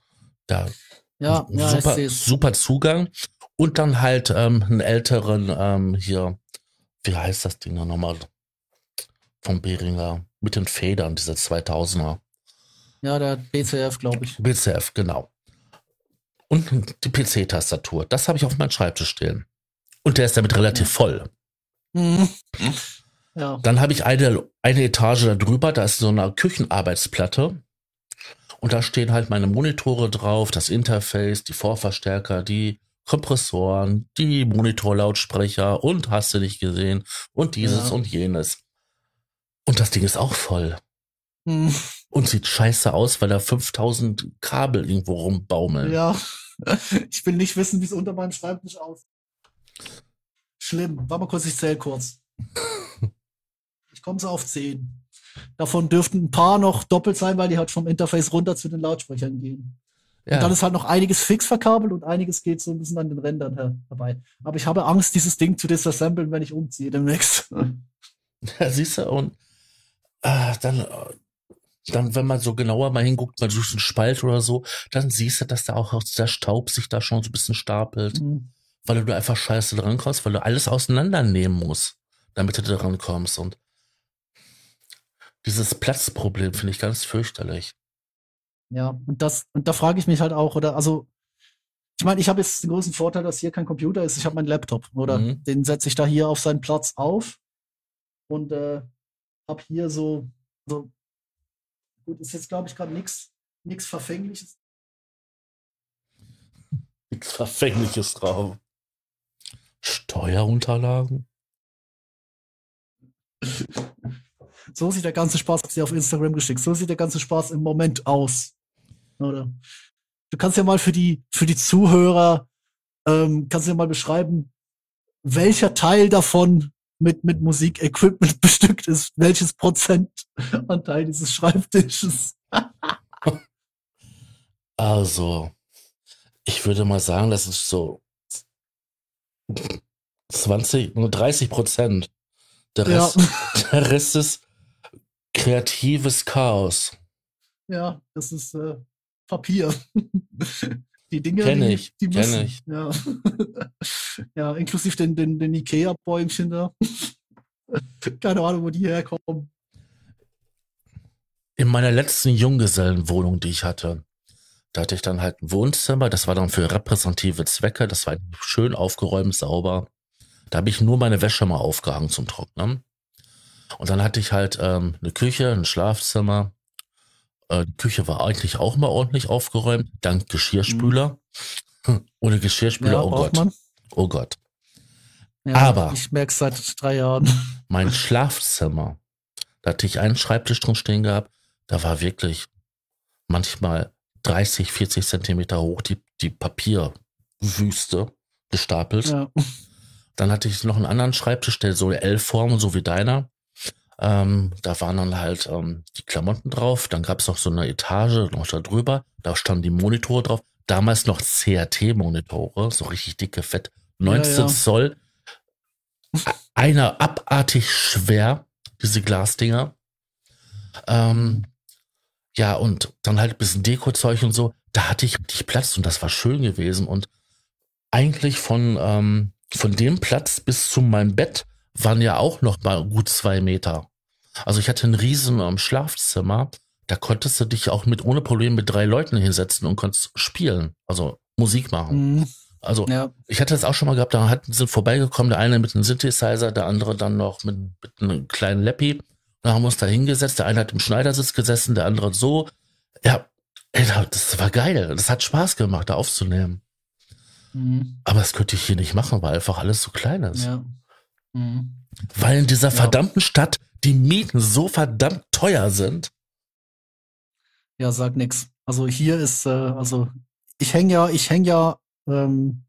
[SPEAKER 1] da
[SPEAKER 2] ja, ja,
[SPEAKER 1] super, super Zugang. Und dann halt ähm, einen älteren ähm, hier, wie heißt das Ding nochmal? Vom Behringer mit den Federn, dieser 2000er.
[SPEAKER 2] Ja, der BCF, glaube ich.
[SPEAKER 1] BCF, genau. Und die PC-Tastatur. Das habe ich auf meinem Schreibtisch stehen. Und der ist damit relativ ja. voll. Mhm. Ja. Dann habe ich eine, eine Etage darüber, da ist so eine Küchenarbeitsplatte. Und da stehen halt meine Monitore drauf, das Interface, die Vorverstärker, die Kompressoren, die Monitorlautsprecher und hast du nicht gesehen und dieses ja. und jenes. Und das Ding ist auch voll. Hm. Und sieht scheiße aus, weil da 5000 Kabel irgendwo rumbaumeln.
[SPEAKER 2] Ja. Ich will nicht wissen, wie es unter meinem Schreibtisch aussieht. Schlimm. Warte mal kurz, ich zähle kurz. Ich komme so auf 10. Davon dürften ein paar noch doppelt sein, weil die halt vom Interface runter zu den Lautsprechern gehen. Ja. Und dann ist halt noch einiges fix verkabelt und einiges geht so ein bisschen an den Rändern her, dabei. Aber ich habe Angst, dieses Ding zu disassemblen, wenn ich umziehe demnächst.
[SPEAKER 1] Ja, siehst du, und äh, dann, äh, dann, wenn man so genauer mal hinguckt, mal durch einen Spalt oder so, dann siehst du, dass da auch der Staub sich da schon so ein bisschen stapelt. Mhm. Weil du einfach scheiße drankommst, weil du alles auseinandernehmen musst, damit du dran kommst. Und dieses Platzproblem finde ich ganz fürchterlich.
[SPEAKER 2] Ja, und das, und da frage ich mich halt auch, oder also, ich meine, ich habe jetzt den großen Vorteil, dass hier kein Computer ist, ich habe meinen Laptop, oder? Mhm. Den setze ich da hier auf seinen Platz auf und äh, habe hier so, so, gut, ist jetzt glaube ich gerade nichts nichts Verfängliches.
[SPEAKER 1] Nichts Verfängliches drauf. Steuerunterlagen?
[SPEAKER 2] So sieht der ganze Spaß, hab sie auf Instagram geschickt. So sieht der ganze Spaß im Moment aus. Oder? Du kannst ja mal für die, für die Zuhörer, ähm, kannst du ja mal beschreiben, welcher Teil davon mit, mit Musikequipment bestückt ist, welches Prozentanteil dieses Schreibtisches.
[SPEAKER 1] also, ich würde mal sagen, das ist so 20, nur 30 Prozent. Der Rest, ja. der Rest ist kreatives Chaos.
[SPEAKER 2] Ja, das ist äh, Papier. die Dinge,
[SPEAKER 1] kenn ich,
[SPEAKER 2] die, die müssen.
[SPEAKER 1] Ich.
[SPEAKER 2] Ja. ja, inklusive den, den, den Ikea-Bäumchen da. Keine Ahnung, wo die herkommen.
[SPEAKER 1] In meiner letzten Junggesellenwohnung, die ich hatte, da hatte ich dann halt ein Wohnzimmer, das war dann für repräsentative Zwecke, das war schön aufgeräumt, sauber. Da habe ich nur meine Wäsche mal aufgehangen zum Trocknen. Und dann hatte ich halt ähm, eine Küche, ein Schlafzimmer. Äh, die Küche war eigentlich auch mal ordentlich aufgeräumt, dank Geschirrspüler. Mhm. Ohne Geschirrspüler, ja, oh Gott. Man. Oh Gott.
[SPEAKER 2] Ja, Aber ich merke es seit drei Jahren.
[SPEAKER 1] Mein Schlafzimmer, da hatte ich einen Schreibtisch drin stehen gehabt, da war wirklich manchmal 30, 40 Zentimeter hoch die, die Papierwüste gestapelt. Ja. Dann hatte ich noch einen anderen Schreibtisch, der so L-Form, so wie deiner. Ähm, da waren dann halt ähm, die Klamotten drauf. Dann gab es noch so eine Etage noch da drüber. Da standen die Monitore drauf. Damals noch CRT-Monitore, so richtig dicke, fett. 19 ja, ja. Zoll. Einer abartig schwer, diese Glasdinger. Ähm, ja, und dann halt ein bisschen Dekozeug und so. Da hatte ich richtig Platz und das war schön gewesen. Und eigentlich von, ähm, von dem Platz bis zu meinem Bett waren ja auch noch mal gut zwei Meter. Also ich hatte ein riesen ähm, Schlafzimmer. Da konntest du dich auch mit ohne Probleme mit drei Leuten hinsetzen und konntest spielen, also Musik machen. Mhm. Also ja. ich hatte das auch schon mal gehabt, da hatten, sind vorbeigekommen, der eine mit einem Synthesizer, der andere dann noch mit, mit einem kleinen Lappy. Da haben wir uns da hingesetzt, der eine hat im Schneidersitz gesessen, der andere so. Ja, ey, das war geil. Das hat Spaß gemacht, da aufzunehmen. Mhm. Aber das könnte ich hier nicht machen, weil einfach alles so klein ist. Ja. Mhm. Weil in dieser ja. verdammten Stadt die Mieten so verdammt teuer sind.
[SPEAKER 2] Ja, sag nix. Also hier ist, äh, also ich hänge ja, ich hänge ja, ähm,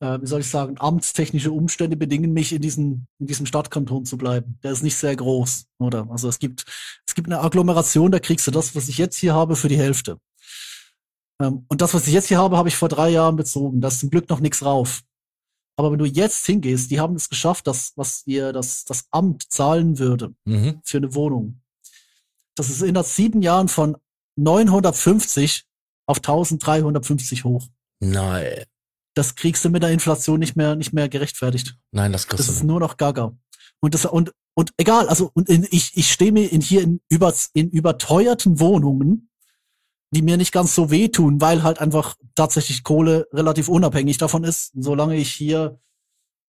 [SPEAKER 2] äh, wie soll ich sagen, amtstechnische Umstände bedingen mich in diesem, in diesem Stadtkanton zu bleiben. Der ist nicht sehr groß, oder? Also es gibt, es gibt eine Agglomeration, da kriegst du das, was ich jetzt hier habe, für die Hälfte. Ähm, und das, was ich jetzt hier habe, habe ich vor drei Jahren bezogen. Da ist zum Glück noch nichts rauf. Aber wenn du jetzt hingehst, die haben es geschafft, dass, was dir das, das Amt zahlen würde mhm. für eine Wohnung. Das ist in sieben Jahren von 950 auf 1350 hoch.
[SPEAKER 1] Nein.
[SPEAKER 2] Das kriegst du mit der Inflation nicht mehr, nicht mehr gerechtfertigt.
[SPEAKER 1] Nein, das kriegst
[SPEAKER 2] du. Das ist nur noch Gaga. Und das, und, und egal, also, und in, ich, ich stehe mir in hier in, über, in überteuerten Wohnungen, die mir nicht ganz so wehtun, weil halt einfach tatsächlich Kohle relativ unabhängig davon ist. Solange ich hier,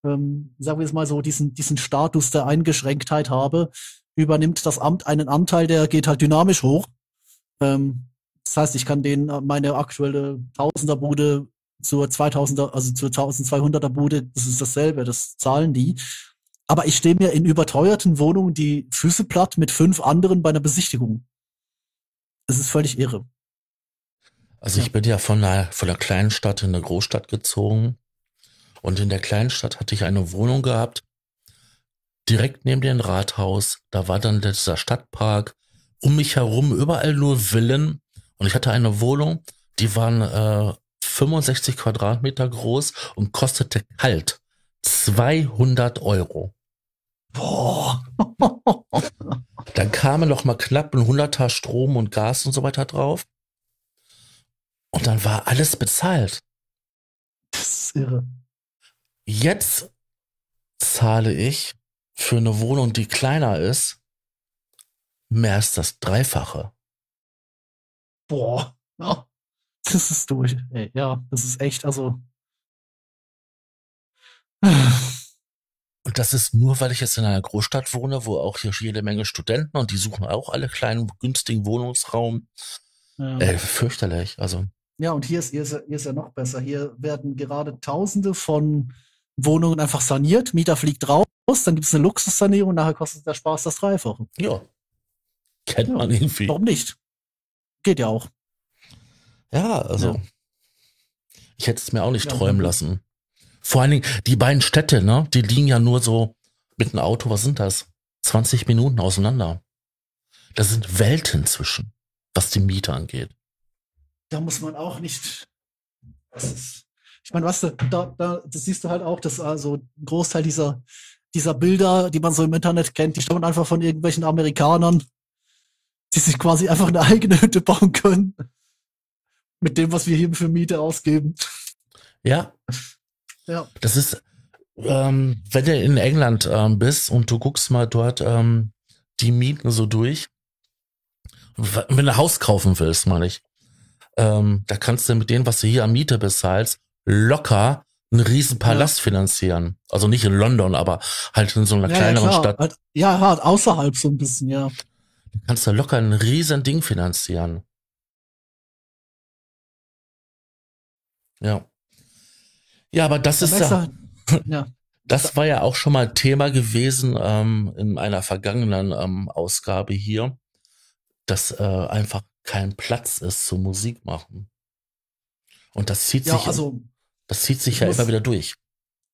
[SPEAKER 2] ähm, sagen wir es mal so, diesen, diesen Status der Eingeschränktheit habe, übernimmt das Amt einen Anteil, der geht halt dynamisch hoch. Ähm, das heißt, ich kann denen meine aktuelle Tausenderbude zur 2000er, also zur 1200er Bude, das ist dasselbe, das zahlen die. Aber ich stehe mir in überteuerten Wohnungen die Füße platt mit fünf anderen bei einer Besichtigung. Das ist völlig irre.
[SPEAKER 1] Also ich bin ja von einer, von einer kleinen Stadt in eine Großstadt gezogen. Und in der kleinen Stadt hatte ich eine Wohnung gehabt, direkt neben dem Rathaus. Da war dann dieser Stadtpark. Um mich herum überall nur Villen. Und ich hatte eine Wohnung, die waren äh, 65 Quadratmeter groß und kostete kalt 200 Euro. Boah. dann kamen noch mal knapp ein Hunderter Strom und Gas und so weiter drauf. Und dann war alles bezahlt.
[SPEAKER 2] Das ist irre.
[SPEAKER 1] Jetzt zahle ich für eine Wohnung, die kleiner ist, mehr als das Dreifache.
[SPEAKER 2] Boah. das ist durch. Ey, ja, das ist echt, also.
[SPEAKER 1] Und das ist nur, weil ich jetzt in einer Großstadt wohne, wo auch hier jede Menge Studenten und die suchen auch alle kleinen, günstigen Wohnungsraum.
[SPEAKER 2] Ja.
[SPEAKER 1] Äh, fürchterlich. Also,
[SPEAKER 2] Ja, und hier ist, hier, ist, ja- hier ist ja noch besser. Hier werden gerade Tausende von Wohnungen einfach saniert. Mieter fliegt raus, dann gibt es eine Luxussanierung, nachher kostet der Spaß das Dreifache.
[SPEAKER 1] ja. Kennt
[SPEAKER 2] Ja.
[SPEAKER 1] man irgendwie.
[SPEAKER 2] Warum nicht? Geht ja auch.
[SPEAKER 1] Ja, also.
[SPEAKER 2] Ja.
[SPEAKER 1] Ich hätte es mir auch nicht
[SPEAKER 2] Ja,
[SPEAKER 1] träumen lassen. Vor allen Dingen, die beiden Städte, ne, die liegen ja nur so mit einem Auto, was sind das? 20 Minuten auseinander. Da sind Welten zwischen, was die Miete angeht.
[SPEAKER 2] Da muss man auch nicht. Ist, ich meine, weißt du, da, da, das siehst du halt auch, dass also ein Großteil dieser, dieser Bilder, die man so im Internet kennt, die stammen einfach von irgendwelchen Amerikanern, die sich quasi einfach eine eigene Hütte bauen können. Mit dem, was wir hier für Miete ausgeben.
[SPEAKER 1] Ja,
[SPEAKER 2] Ja.
[SPEAKER 1] das ist, ähm, wenn du in England ähm, bist und du guckst mal dort ähm, die Mieten so durch, wenn du ein Haus kaufen willst, meine ich, ähm, da kannst du mit dem, was du hier an Miete bezahlst, locker einen riesen Palast finanzieren. Also nicht in London, aber halt in so einer
[SPEAKER 2] ja,
[SPEAKER 1] kleineren
[SPEAKER 2] ja, klar.
[SPEAKER 1] Stadt.
[SPEAKER 2] Halt, ja, halt außerhalb so ein bisschen, ja.
[SPEAKER 1] Kannst du locker ein riesen Ding finanzieren. Ja. Ja, aber das
[SPEAKER 2] Da
[SPEAKER 1] ist ja,
[SPEAKER 2] halt, ja.
[SPEAKER 1] das war ja auch schon mal Thema gewesen ähm, in einer vergangenen ähm, Ausgabe hier, dass äh, einfach kein Platz ist zum Musik machen. Und das zieht
[SPEAKER 2] Ja,
[SPEAKER 1] sich,
[SPEAKER 2] also
[SPEAKER 1] das zieht sich
[SPEAKER 2] ich
[SPEAKER 1] ja
[SPEAKER 2] muss-
[SPEAKER 1] immer wieder durch.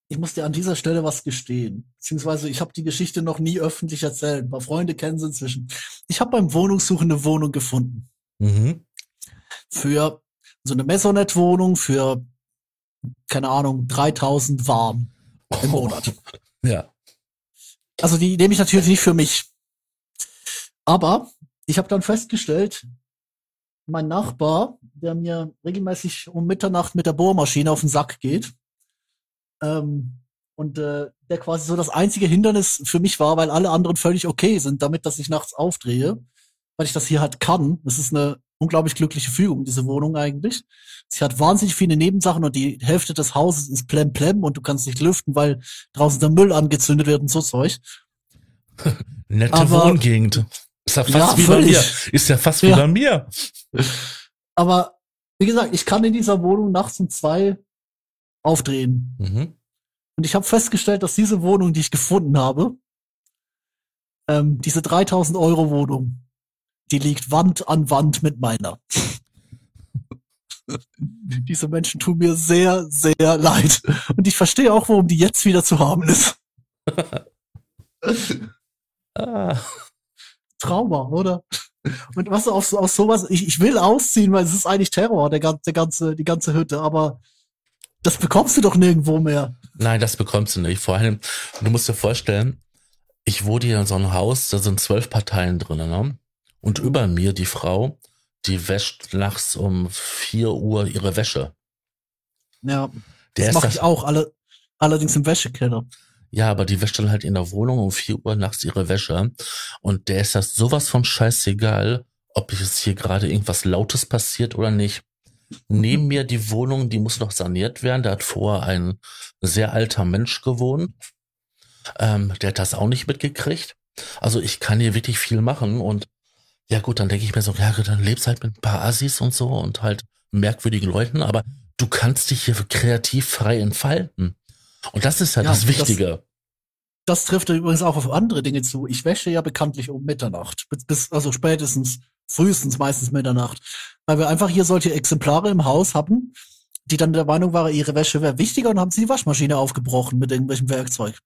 [SPEAKER 2] ich muss dir an dieser Stelle was gestehen. Beziehungsweise ich habe die Geschichte noch nie öffentlich erzählt. Ein paar Freunde kennen sie inzwischen. Ich habe beim Wohnungssuchen eine Wohnung gefunden.
[SPEAKER 1] Mhm.
[SPEAKER 2] Für so eine Maisonette-Wohnung für, keine Ahnung, 3000 warm im Monat.
[SPEAKER 1] Ja.
[SPEAKER 2] Also die nehme ich natürlich nicht für mich. Aber ich habe dann festgestellt, mein Nachbar, der mir regelmäßig um Mitternacht mit der Bohrmaschine auf den Sack geht, ähm, und äh, der quasi so das einzige Hindernis für mich war, weil alle anderen völlig okay sind, damit, dass ich nachts aufdrehe, weil ich das hier halt kann. Das ist eine unglaublich glückliche Fügung, diese Wohnung eigentlich. Sie hat wahnsinnig viele Nebensachen und die Hälfte des Hauses ist plemplem und du kannst nicht lüften, weil draußen der Müll angezündet wird und so Zeug.
[SPEAKER 1] Nette
[SPEAKER 2] Aber-
[SPEAKER 1] Wohngegend. Ist ja fast
[SPEAKER 2] Ja,
[SPEAKER 1] wie
[SPEAKER 2] völlig.
[SPEAKER 1] bei mir. Ist ja fast wie
[SPEAKER 2] Ja.
[SPEAKER 1] bei mir.
[SPEAKER 2] Aber wie gesagt, ich kann in dieser Wohnung nachts um zwei aufdrehen.
[SPEAKER 1] Mhm.
[SPEAKER 2] Und ich habe festgestellt, dass diese Wohnung, die ich gefunden habe, ähm, diese 3000 Euro Wohnung, die liegt Wand an Wand mit meiner. diese Menschen tun mir sehr, sehr leid. Und ich verstehe auch, warum die jetzt wieder zu haben ist.
[SPEAKER 1] Ah.
[SPEAKER 2] Trauma, oder? Und was auf, so- auf sowas, ich, ich will ausziehen, weil es ist eigentlich Terror, der der ganze, die ganze Hütte, aber das bekommst du doch nirgendwo mehr.
[SPEAKER 1] Nein, das bekommst du nicht. Vor allem, du musst dir vorstellen, ich wohne hier in so einem Haus, da sind zwölf Parteien drinnen, ne? Und über mir die Frau, die wäscht nachts um vier Uhr ihre Wäsche.
[SPEAKER 2] Ja,
[SPEAKER 1] Der
[SPEAKER 2] das mache ich auch, alle, allerdings im Wäschekeller.
[SPEAKER 1] ja, aber die wäscht dann halt in der Wohnung um vier Uhr nachts ihre Wäsche. Und der ist das sowas von scheißegal, ob es hier gerade irgendwas Lautes passiert oder nicht. Neben mir die Wohnung, die muss noch saniert werden. Da hat vorher ein sehr alter Mensch gewohnt. Ähm, der hat das auch nicht mitgekriegt. Also ich kann hier wirklich viel machen und ja gut, dann denke ich mir so, ja gut, dann lebst halt mit ein paar Assis und so und halt merkwürdigen Leuten, aber du kannst dich hier kreativ frei entfalten. Und das ist ja,
[SPEAKER 2] Ja,
[SPEAKER 1] das
[SPEAKER 2] das-
[SPEAKER 1] Wichtige.
[SPEAKER 2] Das trifft übrigens auch auf andere Dinge zu. Ich wäsche ja bekanntlich um Mitternacht. Bis, bis also spätestens, frühestens meistens Mitternacht. Weil wir einfach hier solche Exemplare im Haus hatten, die dann der Meinung waren, ihre Wäsche wäre wichtiger und haben sie die Waschmaschine aufgebrochen mit irgendwelchem Werkzeug.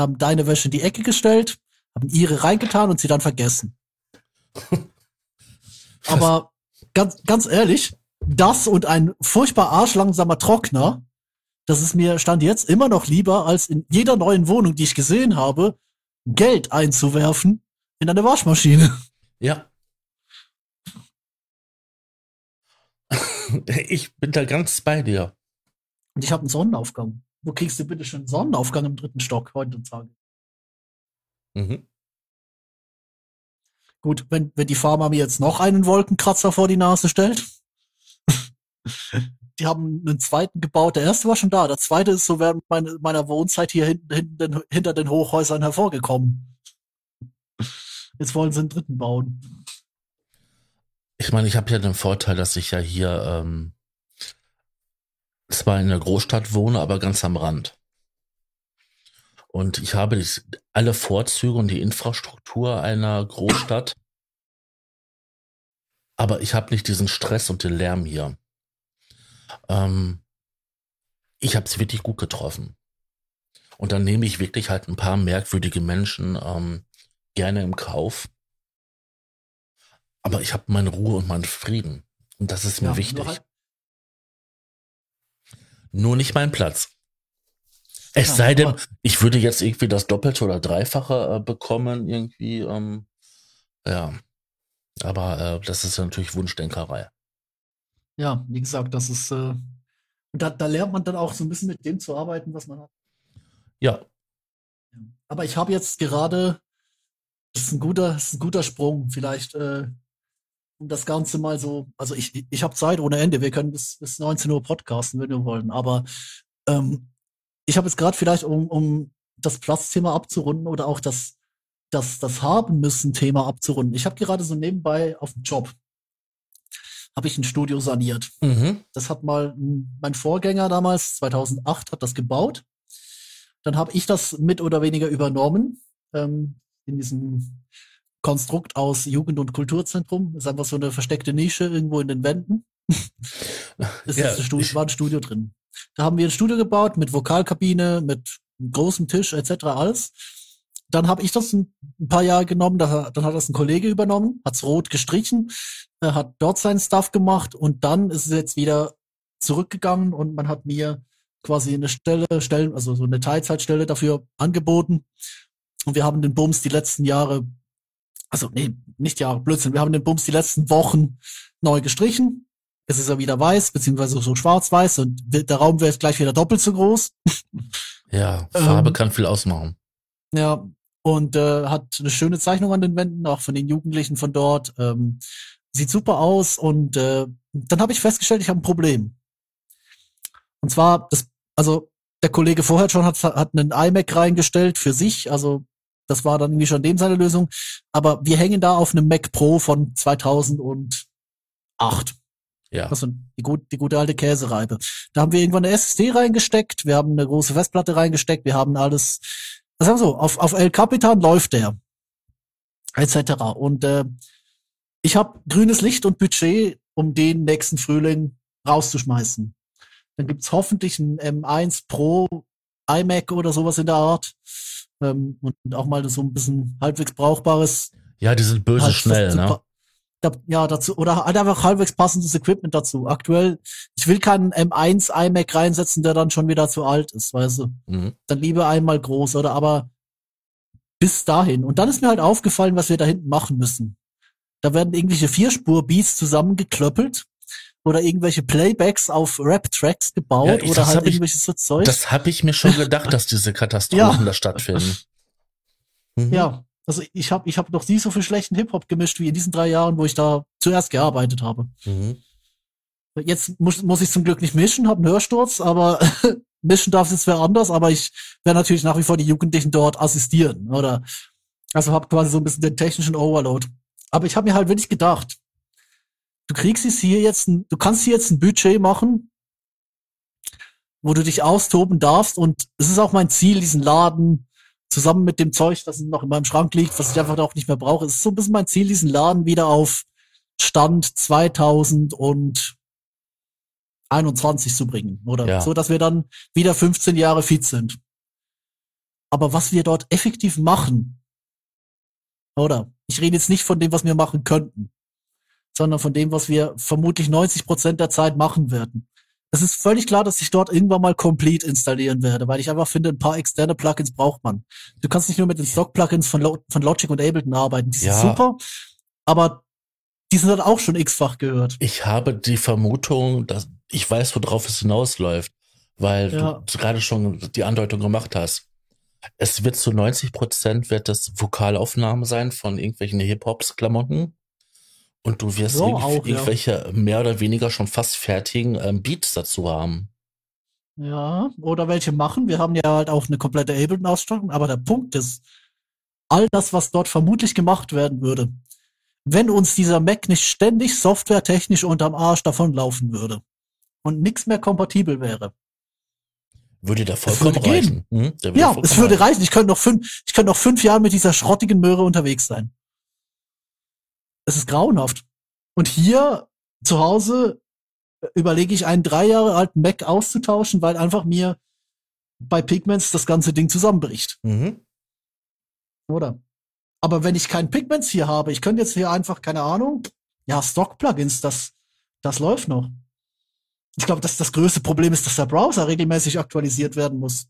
[SPEAKER 2] Haben deine Wäsche in die Ecke gestellt, haben ihre reingetan und sie dann vergessen. Aber ganz, ganz ehrlich, das und ein furchtbar arschlangsamer Trockner, das ist mir stand jetzt immer noch lieber, als in jeder neuen Wohnung, die ich gesehen habe, Geld einzuwerfen in eine Waschmaschine.
[SPEAKER 1] Ja. Ich bin da ganz bei dir.
[SPEAKER 2] Und ich habe einen Sonnenaufgang. wo kriegst du bitte schon Sonnenaufgang im dritten Stock heutzutage? Mhm. Gut, wenn, wenn die Pharma mir jetzt noch einen Wolkenkratzer vor die Nase stellt. die haben einen zweiten gebaut. Der erste war schon da. Der zweite ist so während meine, meiner Wohnzeit hier hinten, hinten hinter den Hochhäusern hervorgekommen. Jetzt wollen sie einen dritten bauen.
[SPEAKER 1] Ich meine, ich habe ja den Vorteil, dass ich ja hier ähm, zwar in der Großstadt wohne, aber ganz am Rand. Und ich habe alle Vorzüge und die Infrastruktur einer Großstadt. Aber ich habe nicht diesen Stress und den Lärm hier. Ähm, ich habe es wirklich gut getroffen. Und dann nehme ich wirklich halt ein paar merkwürdige Menschen ähm, gerne im Kauf. Aber ich habe meine Ruhe und meinen Frieden. Und das ist mir ja, wichtig. Nur, halt nur nicht mein Platz. Es ja, sei denn, ich würde jetzt irgendwie das Doppelte oder Dreifache äh, bekommen, irgendwie. Ähm, ja. Aber äh, das ist ja natürlich Wunschdenkerei.
[SPEAKER 2] Ja, wie gesagt, das ist. Äh, da, da lernt man dann auch so ein bisschen mit dem zu arbeiten, was man hat.
[SPEAKER 1] Ja.
[SPEAKER 2] Aber ich habe jetzt gerade. Das ist ein guter, ist ein guter Sprung. Vielleicht, äh, um das Ganze mal so. Also, ich, ich habe Zeit ohne Ende. Wir können bis, bis 19 Uhr podcasten, wenn wir wollen. Aber ähm, ich habe jetzt gerade vielleicht, um, um das Platzthema abzurunden oder auch das, das, das Haben müssen Thema abzurunden. Ich habe gerade so nebenbei auf dem Job habe ich ein Studio saniert. Mhm. Das hat mal mein Vorgänger damals, 2008, hat das gebaut. Dann habe ich das mit oder weniger übernommen ähm, in diesem Konstrukt aus Jugend- und Kulturzentrum. Das ist einfach so eine versteckte Nische irgendwo in den Wänden. es ja, ist ein war ein Studio drin. Da haben wir ein Studio gebaut mit Vokalkabine, mit großem Tisch etc. alles. Dann habe ich das ein, paar Jahre genommen, da, dann hat das ein Kollege übernommen, hat's rot gestrichen, äh, hat dort seinen Stuff gemacht und dann ist es jetzt wieder zurückgegangen und man hat mir quasi eine Stelle, Stellen, also so eine Teilzeitstelle dafür angeboten. Und wir haben den Bums die letzten Jahre, also nee, nicht Jahre, Blödsinn, wir haben den Bums die letzten Wochen neu gestrichen, es ist ja wieder weiß, beziehungsweise so schwarz-weiß und der Raum wäre gleich wieder doppelt so groß.
[SPEAKER 1] Ja, Farbe ähm, kann viel ausmachen.
[SPEAKER 2] Ja, und äh, hat eine schöne Zeichnung an den Wänden, auch von den Jugendlichen von dort. Ähm, sieht super aus und äh, dann habe ich festgestellt, ich habe ein Problem. Und zwar, das, also der Kollege vorher schon hat, hat einen iMac reingestellt für sich, also das war dann irgendwie schon dem seine Lösung. Aber wir hängen da auf einem Mac Pro von 2008. Ja. Also die, gut, die gute alte Käsereibe. Da haben wir irgendwann eine SSD reingesteckt, wir haben eine große Festplatte reingesteckt, wir haben alles, das haben wir so, auf, auf El Capitan läuft der. Etc. Und äh, ich habe grünes Licht und Budget, um den nächsten Frühling rauszuschmeißen. Dann gibt's hoffentlich ein M1 Pro iMac oder sowas in der Art. Ähm, und auch mal so ein bisschen halbwegs brauchbares.
[SPEAKER 1] Ja, die sind böse halt, schnell, ne?
[SPEAKER 2] Ja, dazu, oder halt einfach halbwegs passendes Equipment dazu. Aktuell, ich will keinen M1 iMac reinsetzen, der dann schon wieder zu alt ist, weißt du. Mhm. Dann lieber einmal groß, oder aber bis dahin. Und dann ist mir halt aufgefallen, was wir da hinten machen müssen. Da werden irgendwelche Vierspur-Beats zusammengeklöppelt oder irgendwelche Playbacks auf Rap-Tracks gebaut ja, oder halt irgendwelches so Zeug.
[SPEAKER 1] Das habe ich mir schon gedacht, dass diese Katastrophen ja. da stattfinden.
[SPEAKER 2] Mhm. Ja, also ich habe ich hab noch nie so viel schlechten Hip-Hop gemischt wie in diesen drei Jahren, wo ich da zuerst gearbeitet habe. Mhm. Jetzt muss, muss ich zum Glück nicht mischen, habe einen Hörsturz, aber mischen darf es wer anders, aber ich werde natürlich nach wie vor die Jugendlichen dort assistieren, oder? Also habe quasi so ein bisschen den technischen Overload. Aber ich habe mir halt wirklich gedacht, du kriegst es hier jetzt, ein, du kannst hier jetzt ein Budget machen, wo du dich austoben darfst und es ist auch mein Ziel, diesen Laden zusammen mit dem Zeug, das noch in meinem Schrank liegt, was ich einfach auch nicht mehr brauche. Es ist so ein bisschen mein Ziel, diesen Laden wieder auf Stand 2021 zu bringen. Oder ja. so, dass wir dann wieder 15 Jahre fit sind. Aber was wir dort effektiv machen, oder? Ich rede jetzt nicht von dem, was wir machen könnten, sondern von dem, was wir vermutlich 90 Prozent der Zeit machen werden es ist völlig klar, dass ich dort irgendwann mal Complete installieren werde, weil ich einfach finde, ein paar externe Plugins braucht man. Du kannst nicht nur mit den Stock-Plugins von, Lo von Logic und Ableton arbeiten. Die sind ja. super, aber die sind dann auch schon x-fach gehört.
[SPEAKER 1] Ich habe die Vermutung, dass ich weiß, worauf es hinausläuft. weil
[SPEAKER 2] Ja.
[SPEAKER 1] du gerade schon die Andeutung gemacht hast. Es wird zu 90 Prozent wird das Vokalaufnahme sein von irgendwelchen Hip-Hops-Klamotten. Und du wirst
[SPEAKER 2] Ja,
[SPEAKER 1] irgendw-
[SPEAKER 2] auch, ja.
[SPEAKER 1] irgendwelche mehr oder weniger schon fast fertigen ähm, Beats dazu haben.
[SPEAKER 2] Ja, oder welche machen. Wir haben ja halt auch eine komplette Ableton-Ausstattung, aber der Punkt ist, all das, was dort vermutlich gemacht werden würde, wenn uns dieser Mac nicht ständig softwaretechnisch unterm Arsch davonlaufen würde und nichts mehr kompatibel wäre.
[SPEAKER 1] Würde da vollkommen
[SPEAKER 2] würde
[SPEAKER 1] reichen. Hm? Der
[SPEAKER 2] Ja, es würde reichen. Ich könnte noch fünf, ich könnte noch fünf Jahre mit dieser schrottigen Möhre unterwegs sein. Es ist grauenhaft. Und hier zu Hause äh, überlege ich, einen drei Jahre alten Mac auszutauschen, weil einfach mir bei Pigments das ganze Ding zusammenbricht.
[SPEAKER 1] Mhm.
[SPEAKER 2] Oder? Aber wenn ich keinen Pigments hier habe, ich könnte jetzt hier einfach, keine Ahnung, ja, Stock-Plugins, das, das läuft noch. Ich glaube, dass das größte Problem ist, dass der Browser regelmäßig aktualisiert werden muss.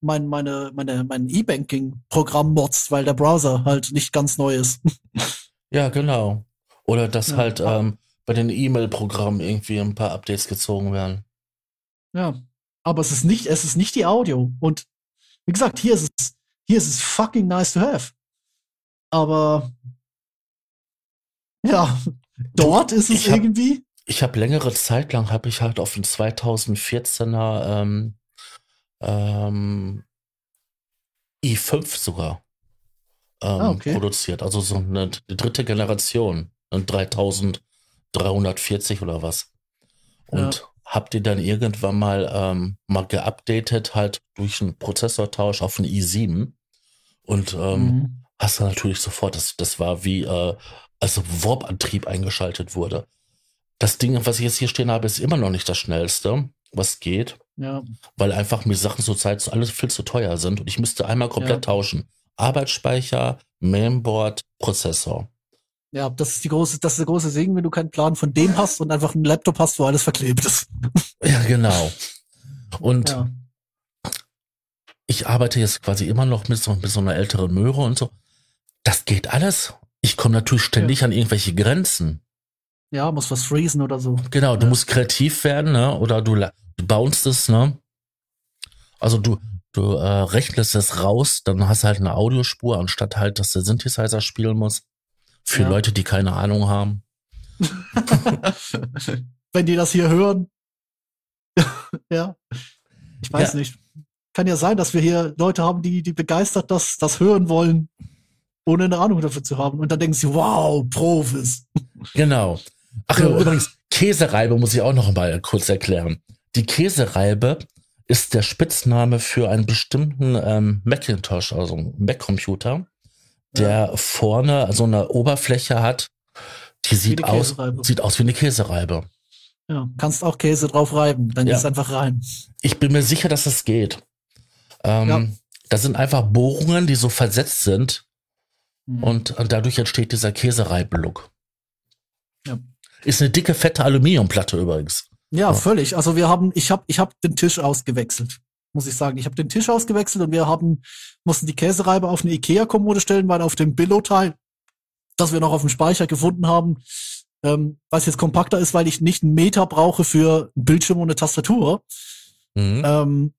[SPEAKER 2] Mein, meine, meine, mein E-Banking-Programm motzt, weil der Browser halt nicht ganz neu ist.
[SPEAKER 1] Ja, genau. Oder dass
[SPEAKER 2] Ja.
[SPEAKER 1] halt ähm, bei den E-Mail-Programmen irgendwie ein paar Updates gezogen werden.
[SPEAKER 2] Ja. Aber es ist nicht, es ist nicht die Audio. Und wie gesagt, hier ist es, hier ist es fucking nice to have. Aber ja, dort ist es
[SPEAKER 1] ich hab-
[SPEAKER 2] irgendwie.
[SPEAKER 1] Ich habe längere Zeit lang habe ich halt auf den 2014er ähm, ähm, i5 sogar ähm,
[SPEAKER 2] Ah, okay.
[SPEAKER 1] produziert. Also so eine dritte Generation, ein 3340 oder was. Und hab die dann irgendwann mal ähm, mal geupdatet halt durch einen Prozessortausch auf einen i7 und ähm,
[SPEAKER 2] Mhm.
[SPEAKER 1] hast du natürlich sofort, das, das war wie, äh, also Warp-Antrieb eingeschaltet wurde. Das Ding, was ich jetzt hier stehen habe, ist immer noch nicht das schnellste, was geht,
[SPEAKER 2] Ja,
[SPEAKER 1] weil einfach mir Sachen zurzeit alles viel zu teuer sind und ich müsste einmal komplett
[SPEAKER 2] Ja.
[SPEAKER 1] tauschen. Arbeitsspeicher, Mainboard, Prozessor.
[SPEAKER 2] ja, das ist die große, das ist der große Segen, wenn du keinen Plan von dem hast und einfach einen Laptop hast, wo alles verklebt ist.
[SPEAKER 1] Ja, genau. Und
[SPEAKER 2] Ja,
[SPEAKER 1] ich arbeite jetzt quasi immer noch mit so, mit so einer älteren Möhre und so. Das geht alles. Ich komme natürlich ständig an irgendwelche Grenzen.
[SPEAKER 2] ja, muss was freezen oder so.
[SPEAKER 1] Genau, du
[SPEAKER 2] Ja.
[SPEAKER 1] musst kreativ werden, ne? Oder du, du bounst es, ne? Also du, du äh, rechnest es raus, dann hast du halt eine Audiospur, anstatt halt, dass der Synthesizer spielen muss. Für
[SPEAKER 2] Ja.
[SPEAKER 1] Leute, die keine Ahnung haben.
[SPEAKER 2] wenn die das hier hören. ja, ich weiß
[SPEAKER 1] Ja.
[SPEAKER 2] nicht. Kann ja sein, dass wir hier Leute haben, die, die begeistert das, das hören wollen, ohne eine Ahnung dafür zu haben. Und dann denken sie, wow, Profis.
[SPEAKER 1] Genau. Ach ja,
[SPEAKER 2] Ja.
[SPEAKER 1] übrigens, Käsereibe muss ich auch noch mal kurz erklären. Die Käsereibe ist der Spitzname für einen bestimmten ähm, Macintosh, also einen Mac-Computer, der vorne so eine Oberfläche hat, die sieht aus, sieht aus wie eine Käsereibe.
[SPEAKER 2] Ja, kannst auch Käse drauf reiben, dann
[SPEAKER 1] Ja.
[SPEAKER 2] ist einfach rein.
[SPEAKER 1] Ich bin mir sicher, dass es geht. Ähm,
[SPEAKER 2] Ja.
[SPEAKER 1] Das sind einfach Bohrungen, die so versetzt sind
[SPEAKER 2] Mhm.
[SPEAKER 1] und, und dadurch entsteht dieser Käsereibe-Look.
[SPEAKER 2] Ja.
[SPEAKER 1] Ist eine dicke, fette Aluminiumplatte übrigens. Ja,
[SPEAKER 2] völlig. Also wir haben, ich habe, ich habe den Tisch ausgewechselt, muss ich sagen. Ich habe den Tisch ausgewechselt und wir haben mussten die Käsereibe auf eine Ikea-Kommode stellen, weil auf dem Billo-Teil, das wir noch auf dem Speicher gefunden haben, ähm, was jetzt kompakter ist, weil ich nicht einen Meter brauche für einen Bildschirm und eine Tastatur.
[SPEAKER 1] Mhm.
[SPEAKER 2] Ähm,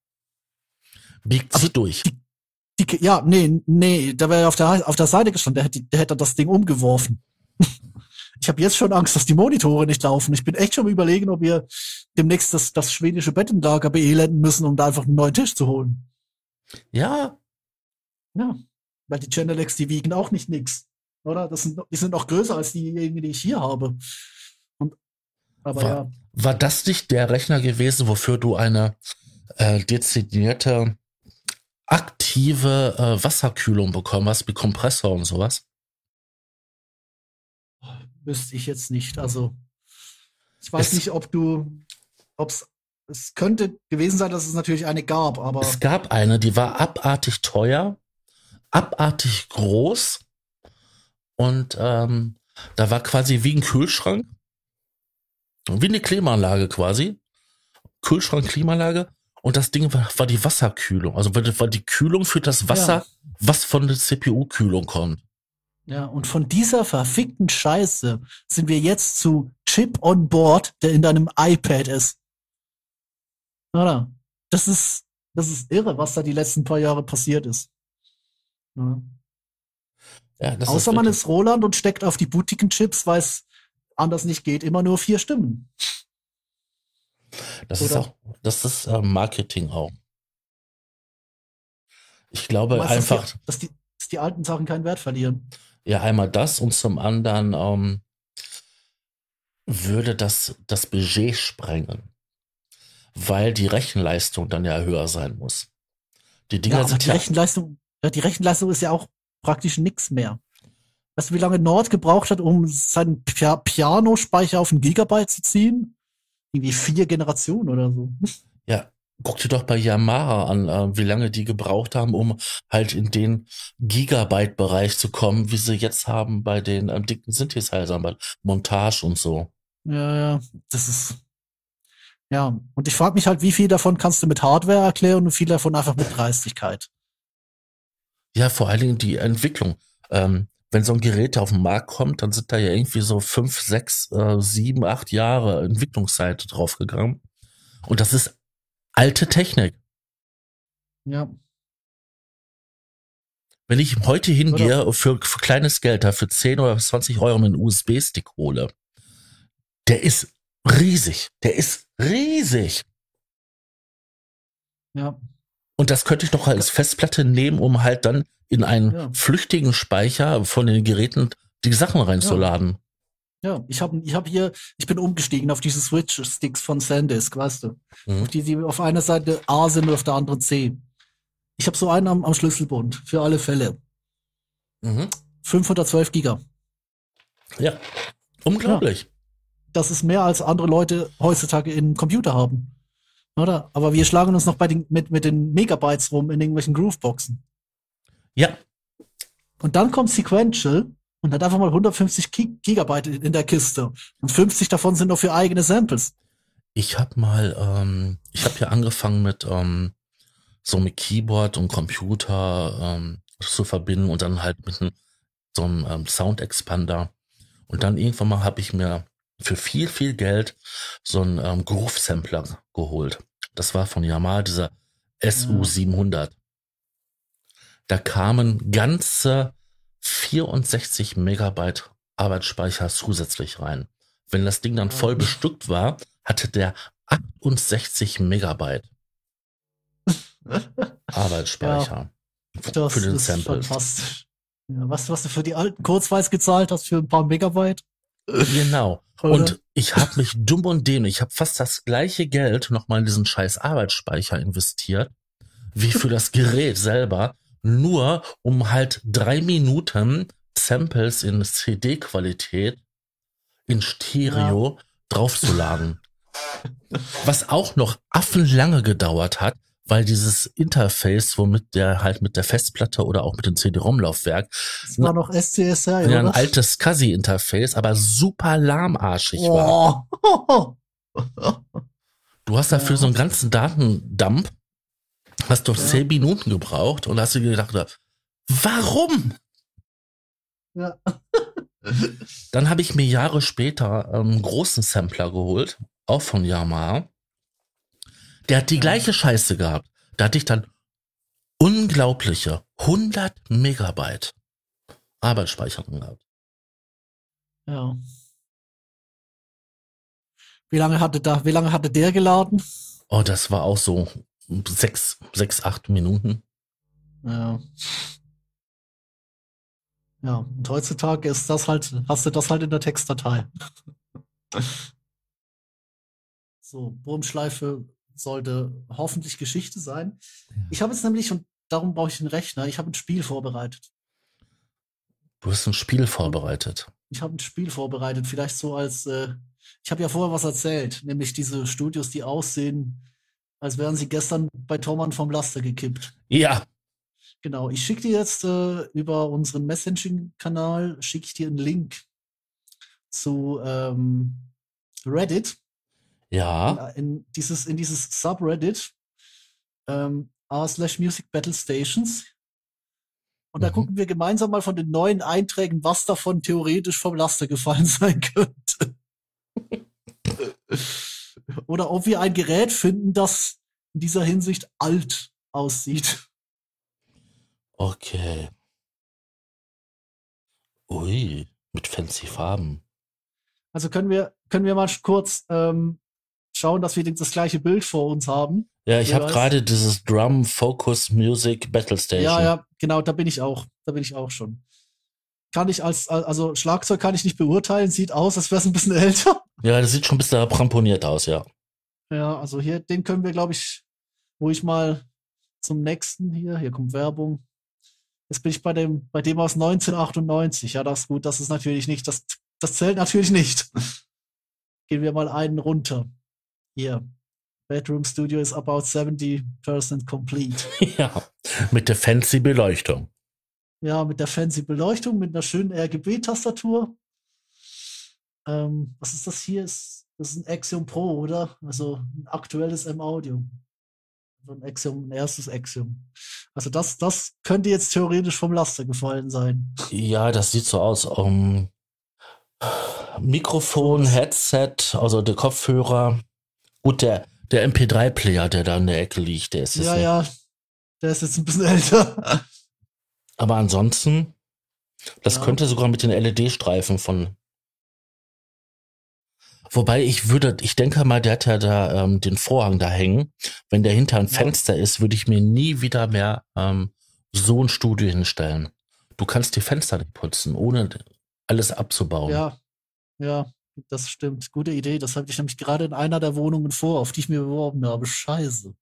[SPEAKER 1] Biegt
[SPEAKER 2] also
[SPEAKER 1] sich durch.
[SPEAKER 2] die, Ke- ja, nee, nee, da wäre auf der auf der Seite gestanden, der hätte, der hätte das Ding umgeworfen. Ich habe jetzt schon Angst, dass die Monitore nicht laufen. Ich bin echt schon überlegen, ob wir demnächst das, das schwedische Bettenlager beelenden müssen, um da einfach einen neuen Tisch zu holen.
[SPEAKER 1] Ja,
[SPEAKER 2] Ja, weil die Genelecs, die wiegen auch nicht nix, oder? Das sind, die sind noch größer als diejenigen, die ich hier habe. Und, aber
[SPEAKER 1] Wa-
[SPEAKER 2] ja,
[SPEAKER 1] war das nicht der Rechner gewesen, wofür du eine äh, dezidierte aktive äh, Wasserkühlung bekommen hast, mit Kompressor und sowas?
[SPEAKER 2] Wüsste ich jetzt nicht. Also, ich weiß
[SPEAKER 1] Es-
[SPEAKER 2] nicht, ob du, ob's, es könnte gewesen sein, dass es natürlich eine gab, aber
[SPEAKER 1] Es gab eine, die war abartig teuer, abartig groß und ähm, da war quasi wie ein Kühlschrank, wie eine Klimaanlage quasi, Kühlschrank, Klimaanlage und das Ding war, war die Wasserkühlung, also war die- war die Kühlung für das Wasser, was von der CPU-Kühlung kommt.
[SPEAKER 2] Ja, und von dieser verfickten Scheiße sind wir jetzt zu Chip on Board, der in deinem iPad ist. Oder? das ist, das ist irre, was da die letzten paar Jahre passiert ist. Ja. Ja, Außer ist man ist Roland und steckt auf die Boutique-Chips, weil es anders nicht geht, immer nur vier Stimmen.
[SPEAKER 1] Das Oder? ist auch, das ist äh, Marketing auch. Ich glaube meinst, einfach,
[SPEAKER 2] dass die, dass, die, dass die alten Sachen keinen Wert verlieren.
[SPEAKER 1] Ja, einmal das und zum anderen ähm, würde das das Budget sprengen, weil die Rechenleistung dann ja höher sein muss.
[SPEAKER 2] Die Dinger ja, sind die ja Rechenleistung, die Rechenleistung ist ja auch praktisch nichts mehr. Weißt du, wie lange Nord gebraucht hat, um seinen Pia Piano-Speicher auf ein Gigabyte zu ziehen? Irgendwie vier Generationen oder so.
[SPEAKER 1] Ja, guck dir doch bei Yamaha an, äh, wie lange die gebraucht haben, um halt in den Gigabyte-Bereich zu kommen, wie sie jetzt haben bei den ähm, dicken Synthesizern, bei Montage und so.
[SPEAKER 2] Ja, ja, das ist. Ja, und ich frage mich halt, wie viel davon kannst du mit Hardware erklären und viel davon einfach mit Dreistigkeit.
[SPEAKER 1] Ja, vor allen Dingen die Entwicklung. Ähm, wenn so ein Gerät auf den Markt kommt, dann sind da ja irgendwie so fünf, sechs, äh, sieben, acht Jahre Entwicklungszeit draufgegangen. Und das ist alte Technik.
[SPEAKER 2] Ja.
[SPEAKER 1] Wenn ich heute hingehe für, für kleines Geld, da für 10 oder 20 Euro einen USB-Stick hole, der ist riesig. Der ist riesig.
[SPEAKER 2] Ja.
[SPEAKER 1] Und das könnte ich doch als Festplatte nehmen, um halt dann in einen ja. flüchtigen Speicher von den Geräten die Sachen reinzuladen.
[SPEAKER 2] Ja. Ja, ich habe ich hab hier, ich bin umgestiegen auf diese Switch-Sticks von Sandisk, weißt du. Mhm. Auf die, die auf einer Seite A sind und auf der anderen C. Ich habe so einen am, am Schlüsselbund, für alle Fälle. Mhm. 512 Giga.
[SPEAKER 1] Ja, unglaublich. Ja.
[SPEAKER 2] Das ist mehr, als andere Leute heutzutage in Computer haben. Oder? Aber wir schlagen uns noch bei den, mit, mit den Megabytes rum in irgendwelchen Grooveboxen.
[SPEAKER 1] Ja.
[SPEAKER 2] Und dann kommt Sequential und hat einfach mal 150 Gigabyte in der Kiste. Und 50 davon sind noch für eigene Samples.
[SPEAKER 1] Ich habe mal, ähm, ich habe ja angefangen mit ähm, so mit Keyboard und Computer ähm, zu verbinden und dann halt mit einem, so einem ähm, Sound Expander. Und dann irgendwann mal habe ich mir für viel, viel Geld so einen ähm, Groove-Sampler geholt. Das war von Yamaha, dieser SU700. Da kamen ganze 64 Megabyte Arbeitsspeicher zusätzlich rein. Wenn das Ding dann voll bestückt war, hatte der 68 Megabyte Arbeitsspeicher
[SPEAKER 2] ja, für den Sample. Fantastisch. Ja, was, was du für die alten Kurzweis gezahlt hast für ein paar Megabyte?
[SPEAKER 1] Genau. Und ich habe mich dumm und dämlich, ich habe fast das gleiche Geld nochmal in diesen scheiß Arbeitsspeicher investiert, wie für das Gerät selber, nur um halt drei Minuten Samples in CD-Qualität in Stereo ja. draufzuladen. Was auch noch affenlange gedauert hat, weil dieses Interface, womit der halt mit der Festplatte oder auch mit dem CD-ROM-Laufwerk.
[SPEAKER 2] Das war noch SCSI,
[SPEAKER 1] ja, ein altes SCSI-Interface, aber super lahmarschig oh. war. Du hast dafür ja. so einen ganzen Datendump, hast du ja. zehn Minuten gebraucht und hast dir gedacht, warum?
[SPEAKER 2] Ja.
[SPEAKER 1] Dann habe ich mir Jahre später einen großen Sampler geholt, auch von Yamaha. Der hat die gleiche Scheiße gehabt. Da hatte ich dann unglaubliche 100 Megabyte Arbeitsspeicher gehabt.
[SPEAKER 2] Ja. Wie lange hatte da, wie lange hatte der geladen?
[SPEAKER 1] Oh, das war auch so sechs, sechs, acht Minuten.
[SPEAKER 2] Ja. Ja, und heutzutage ist das halt, hast du das halt in der Textdatei. so, Wurmschleife sollte hoffentlich Geschichte sein. Ja. Ich habe jetzt nämlich, und darum brauche ich einen Rechner, ich habe ein Spiel vorbereitet.
[SPEAKER 1] Du hast ein Spiel vorbereitet.
[SPEAKER 2] Ich habe ein Spiel vorbereitet, vielleicht so als, äh, ich habe ja vorher was erzählt, nämlich diese Studios, die aussehen, als wären sie gestern bei Tormann vom Laster gekippt.
[SPEAKER 1] Ja.
[SPEAKER 2] Genau, ich schicke dir jetzt äh, über unseren Messaging-Kanal, schicke ich dir einen Link zu ähm, Reddit.
[SPEAKER 1] Ja.
[SPEAKER 2] In, in, dieses, in dieses Subreddit ähm, r slash Music Battle Stations. Und da mhm. gucken wir gemeinsam mal von den neuen Einträgen, was davon theoretisch vom Laster gefallen sein könnte. Oder ob wir ein Gerät finden, das in dieser Hinsicht alt aussieht.
[SPEAKER 1] Okay. Ui, mit fancy Farben.
[SPEAKER 2] Also können wir, können wir mal kurz ähm, schauen, dass wir das gleiche Bild vor uns haben.
[SPEAKER 1] Ja, ich habe gerade dieses Drum Focus Music Battle Station.
[SPEAKER 2] Ja, ja, genau, da bin ich auch. Da bin ich auch schon. Kann ich als, also Schlagzeug kann ich nicht beurteilen, sieht aus, als wäre es ein bisschen älter.
[SPEAKER 1] Ja, das sieht schon ein bisschen ramponiert aus, ja.
[SPEAKER 2] Ja, also hier, den können wir, glaube ich, ich mal zum nächsten hier, hier kommt Werbung. Jetzt bin ich bei dem, bei dem aus 1998. Ja, das ist gut, das ist natürlich nicht, das, das zählt natürlich nicht. Gehen wir mal einen runter. Hier. Bedroom Studio is about 70% complete.
[SPEAKER 1] Ja, mit der fancy Beleuchtung.
[SPEAKER 2] Ja, mit der fancy Beleuchtung, mit einer schönen RGB-Tastatur. Ähm, was ist das hier? Das ist ein Axiom Pro, oder? Also ein aktuelles M-Audio. So ein Axiom, ein erstes Axiom. Also das, das könnte jetzt theoretisch vom Laster gefallen sein.
[SPEAKER 1] Ja, das sieht so aus. Um, Mikrofon, Headset, also der Kopfhörer. Gut, der, der MP3-Player, der da in der Ecke liegt, der ist
[SPEAKER 2] Ja, ja. Der ist jetzt ein bisschen älter.
[SPEAKER 1] Aber ansonsten, das ja. könnte sogar mit den LED-Streifen von. Wobei ich würde, ich denke mal, der hat ja da ähm, den Vorhang da hängen. Wenn der hinter ein ja. Fenster ist, würde ich mir nie wieder mehr ähm, so ein Studio hinstellen. Du kannst die Fenster nicht putzen, ohne alles abzubauen.
[SPEAKER 2] Ja, ja, das stimmt. Gute Idee. Das hatte ich nämlich gerade in einer der Wohnungen vor, auf die ich mir beworben habe. Scheiße.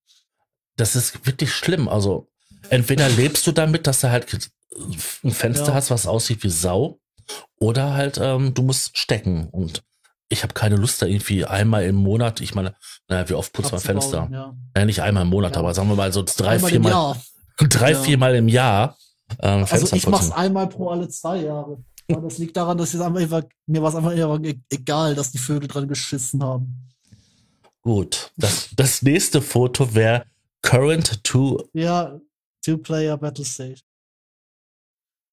[SPEAKER 1] Das ist wirklich schlimm. Also, entweder lebst du damit, dass du halt ein Fenster ja. hast, was aussieht wie Sau, oder halt ähm, du musst stecken. Und ich habe keine Lust, da irgendwie einmal im Monat, ich meine, naja, wie oft putzt man Fenster? Ja. ja. nicht einmal im Monat, ja. aber sagen wir mal so drei, vier Mal, drei, vier Mal im Jahr.
[SPEAKER 2] Ähm, also ich mache es einmal pro alle zwei Jahre. Aber das liegt daran, dass ich einfach, mir war es einfach e-, egal, dass die Vögel dran geschissen haben.
[SPEAKER 1] Gut. Das, das nächste Foto wäre Current 2.
[SPEAKER 2] Ja, Two-Player Battle Stage.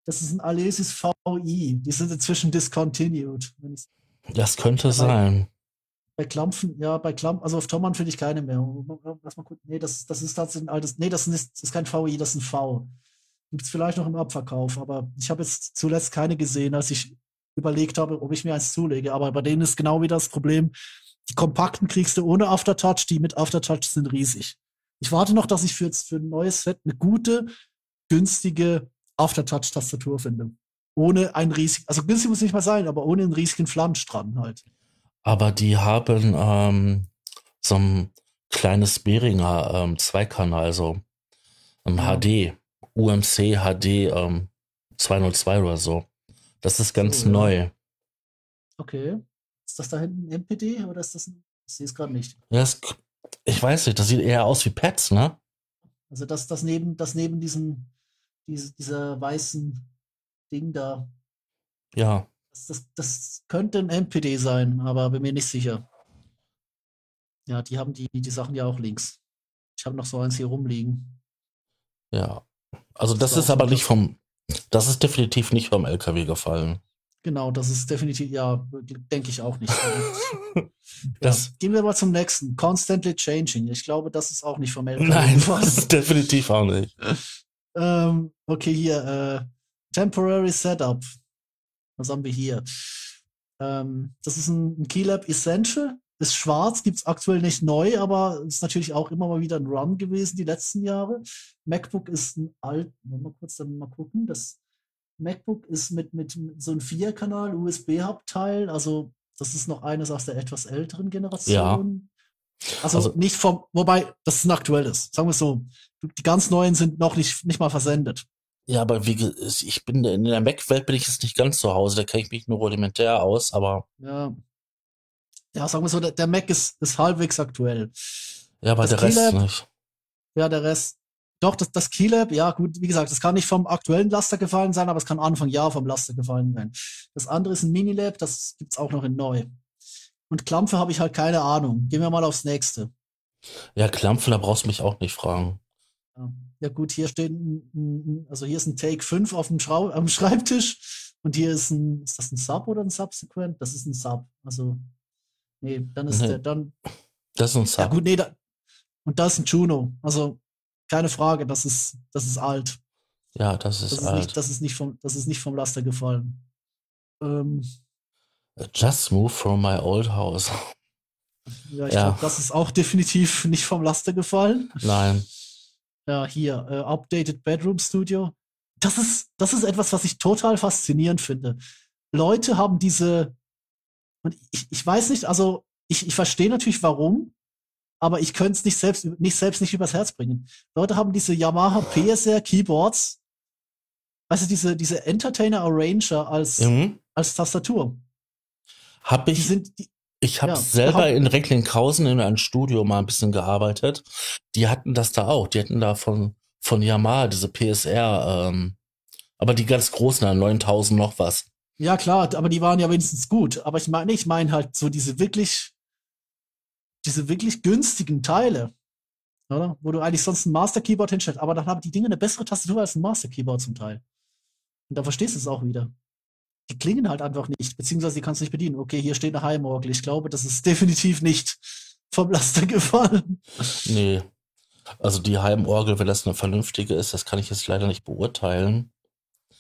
[SPEAKER 2] Das ist ein Alesis VI. Die sind inzwischen discontinued.
[SPEAKER 1] Das könnte bei, sein.
[SPEAKER 2] Bei Klampfen, ja, bei Klampfen, also auf Tommern finde ich keine mehr. Lass mal gucken. Nee, das, das ist tatsächlich ein altes. Nee, das ist, das ist kein VI, das ist ein V. Gibt es vielleicht noch im Abverkauf, aber ich habe jetzt zuletzt keine gesehen, als ich überlegt habe, ob ich mir eins zulege. Aber bei denen ist genau wie das Problem, die kompakten kriegst du ohne Aftertouch, die mit Aftertouch sind riesig. Ich warte noch, dass ich für, für ein neues Set eine gute, günstige Aftertouch-Tastatur finde. Ohne ein riesig, also günstig muss nicht mal sein, aber ohne einen riesigen dran halt.
[SPEAKER 1] Aber die haben ähm, so ein kleines Behringer ähm, Zweikanal, so ein ja. HD. UMC HD ähm, 202 oder so. Das ist ganz oh, neu. Ja.
[SPEAKER 2] Okay. Ist das da hinten ein MPD oder ist das ein. Ich sehe es gerade nicht.
[SPEAKER 1] Ja, das, ich weiß nicht, das sieht eher aus wie Pads, ne?
[SPEAKER 2] Also das, das neben, das neben diesem, diese, dieser weißen Ding da.
[SPEAKER 1] Ja.
[SPEAKER 2] Das, das, das könnte ein MPD sein, aber bin mir nicht sicher. Ja, die haben die, die Sachen ja auch links. Ich habe noch so eins hier rumliegen.
[SPEAKER 1] Ja. Also das, das ist aber nicht vom, das ist definitiv nicht vom LKW gefallen.
[SPEAKER 2] Genau, das ist definitiv, ja, denke ich auch nicht. das, ja, gehen wir mal zum nächsten. Constantly Changing. Ich glaube, das ist auch nicht vom
[SPEAKER 1] LKW. Nein, das ist definitiv auch nicht.
[SPEAKER 2] ähm, okay, hier, äh, Temporary Setup. Was haben wir hier? Ähm, das ist ein, ein Keylab Essential ist schwarz, gibt es aktuell nicht neu, aber ist natürlich auch immer mal wieder ein Run gewesen die letzten Jahre. MacBook ist ein alt, mal kurz dann mal gucken. Das MacBook ist mit, mit so einem Vierkanal USB-Hub-Teil, also das ist noch eines aus der etwas älteren Generation. Ja. Also, also, nicht vom, wobei das ist ein aktuelles. Sagen wir es so. Die ganz neuen sind noch nicht, nicht mal versendet.
[SPEAKER 1] Ja, aber wie ich bin in der Mac-Welt bin ich jetzt nicht ganz zu Hause, da kenne ich mich nur rudimentär aus, aber.
[SPEAKER 2] Ja, ja, sagen wir so, der, der Mac ist, ist halbwegs aktuell.
[SPEAKER 1] Ja, aber das der Rest nicht.
[SPEAKER 2] Ja, der Rest. Doch, das, das Keylab, ja gut, wie gesagt, das kann nicht vom aktuellen Laster gefallen sein, aber es kann Anfang Jahr vom Laster gefallen sein. Das andere ist ein Minilab, das gibt's auch noch in neu. Und Klampfe habe ich halt keine Ahnung. Gehen wir mal aufs nächste.
[SPEAKER 1] Ja, Klampfe, da brauchst du mich auch nicht fragen.
[SPEAKER 2] Ja, ja gut, hier steht ein, also hier ist ein Take 5 auf dem Schrau am Schreibtisch und hier ist ein, ist das ein Sub oder ein Subsequent? Das ist ein Sub. Also Nee, dann ist nee. der dann.
[SPEAKER 1] Das ist ein Sub.
[SPEAKER 2] Ja, gut, nee, da, Und da ist ein Juno. Also keine Frage, das ist, das ist alt.
[SPEAKER 1] Ja, das ist,
[SPEAKER 2] das ist
[SPEAKER 1] alt.
[SPEAKER 2] Nicht, das, ist nicht vom, das ist nicht vom Laster gefallen. Ähm,
[SPEAKER 1] Just move from my old house.
[SPEAKER 2] Ja, ich ja. glaube, das ist auch definitiv nicht vom Laster gefallen.
[SPEAKER 1] Nein.
[SPEAKER 2] Ja, hier, äh, Updated Bedroom Studio. Das ist, das ist etwas, was ich total faszinierend finde. Leute haben diese, und ich, ich weiß nicht, also ich, ich verstehe natürlich warum, aber ich könnte es nicht selbst, nicht selbst nicht übers Herz bringen. Leute haben diese Yamaha PSR Keyboards, weißt du, diese, diese Entertainer Arranger als, mhm. als Tastatur.
[SPEAKER 1] Hab ich, die sind, die, ich habe ja, selber hab, in Recklinghausen in einem Studio mal ein bisschen gearbeitet. Die hatten das da auch. Die hatten da von, von Yamaha diese PSR, ähm, aber die ganz großen, 9000 noch was.
[SPEAKER 2] Ja, klar, aber die waren ja wenigstens gut. Aber ich meine, ich meine halt so diese wirklich, diese wirklich günstigen Teile, oder? Wo du eigentlich sonst ein Master Keyboard hinstellst, aber dann haben die Dinge eine bessere Tastatur als ein Master Keyboard zum Teil. Und da verstehst du es auch wieder. Die klingen halt einfach nicht, beziehungsweise die kannst du nicht bedienen. Okay, hier steht eine Heimorgel. Ich glaube, das ist definitiv nicht vom Laster gefallen.
[SPEAKER 1] Nee. Also die Heimorgel, wenn das eine vernünftige ist, das kann ich jetzt leider nicht beurteilen.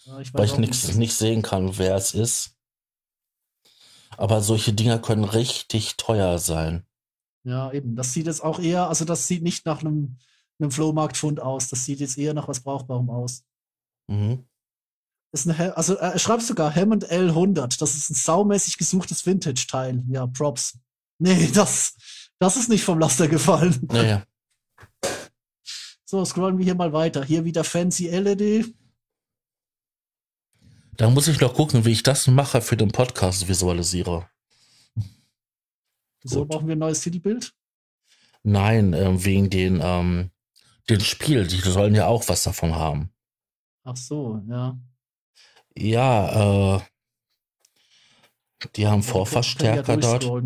[SPEAKER 1] Ja, ich weil ich nix, nicht sehen kann, wer es ist. Aber solche Dinger können richtig teuer sein.
[SPEAKER 2] Ja, eben. Das sieht jetzt auch eher, also das sieht nicht nach einem, einem Flohmarktfund aus. Das sieht jetzt eher nach was Brauchbarem aus. Mhm. Ist eine, also er schreibt sogar Hammond L100. Das ist ein saumäßig gesuchtes Vintage-Teil. Ja, Props. Nee, das, das ist nicht vom Laster gefallen.
[SPEAKER 1] Naja.
[SPEAKER 2] So, scrollen wir hier mal weiter. Hier wieder Fancy LED.
[SPEAKER 1] Da muss ich noch gucken, wie ich das mache für den Podcast visualisiere.
[SPEAKER 2] Wieso brauchen wir ein neues Citybild?
[SPEAKER 1] Nein, äh, wegen den, ähm, den Spiel. Die sollen ja auch was davon haben.
[SPEAKER 2] Ach so, ja.
[SPEAKER 1] Ja, äh, die haben Vorverstärker ja dort.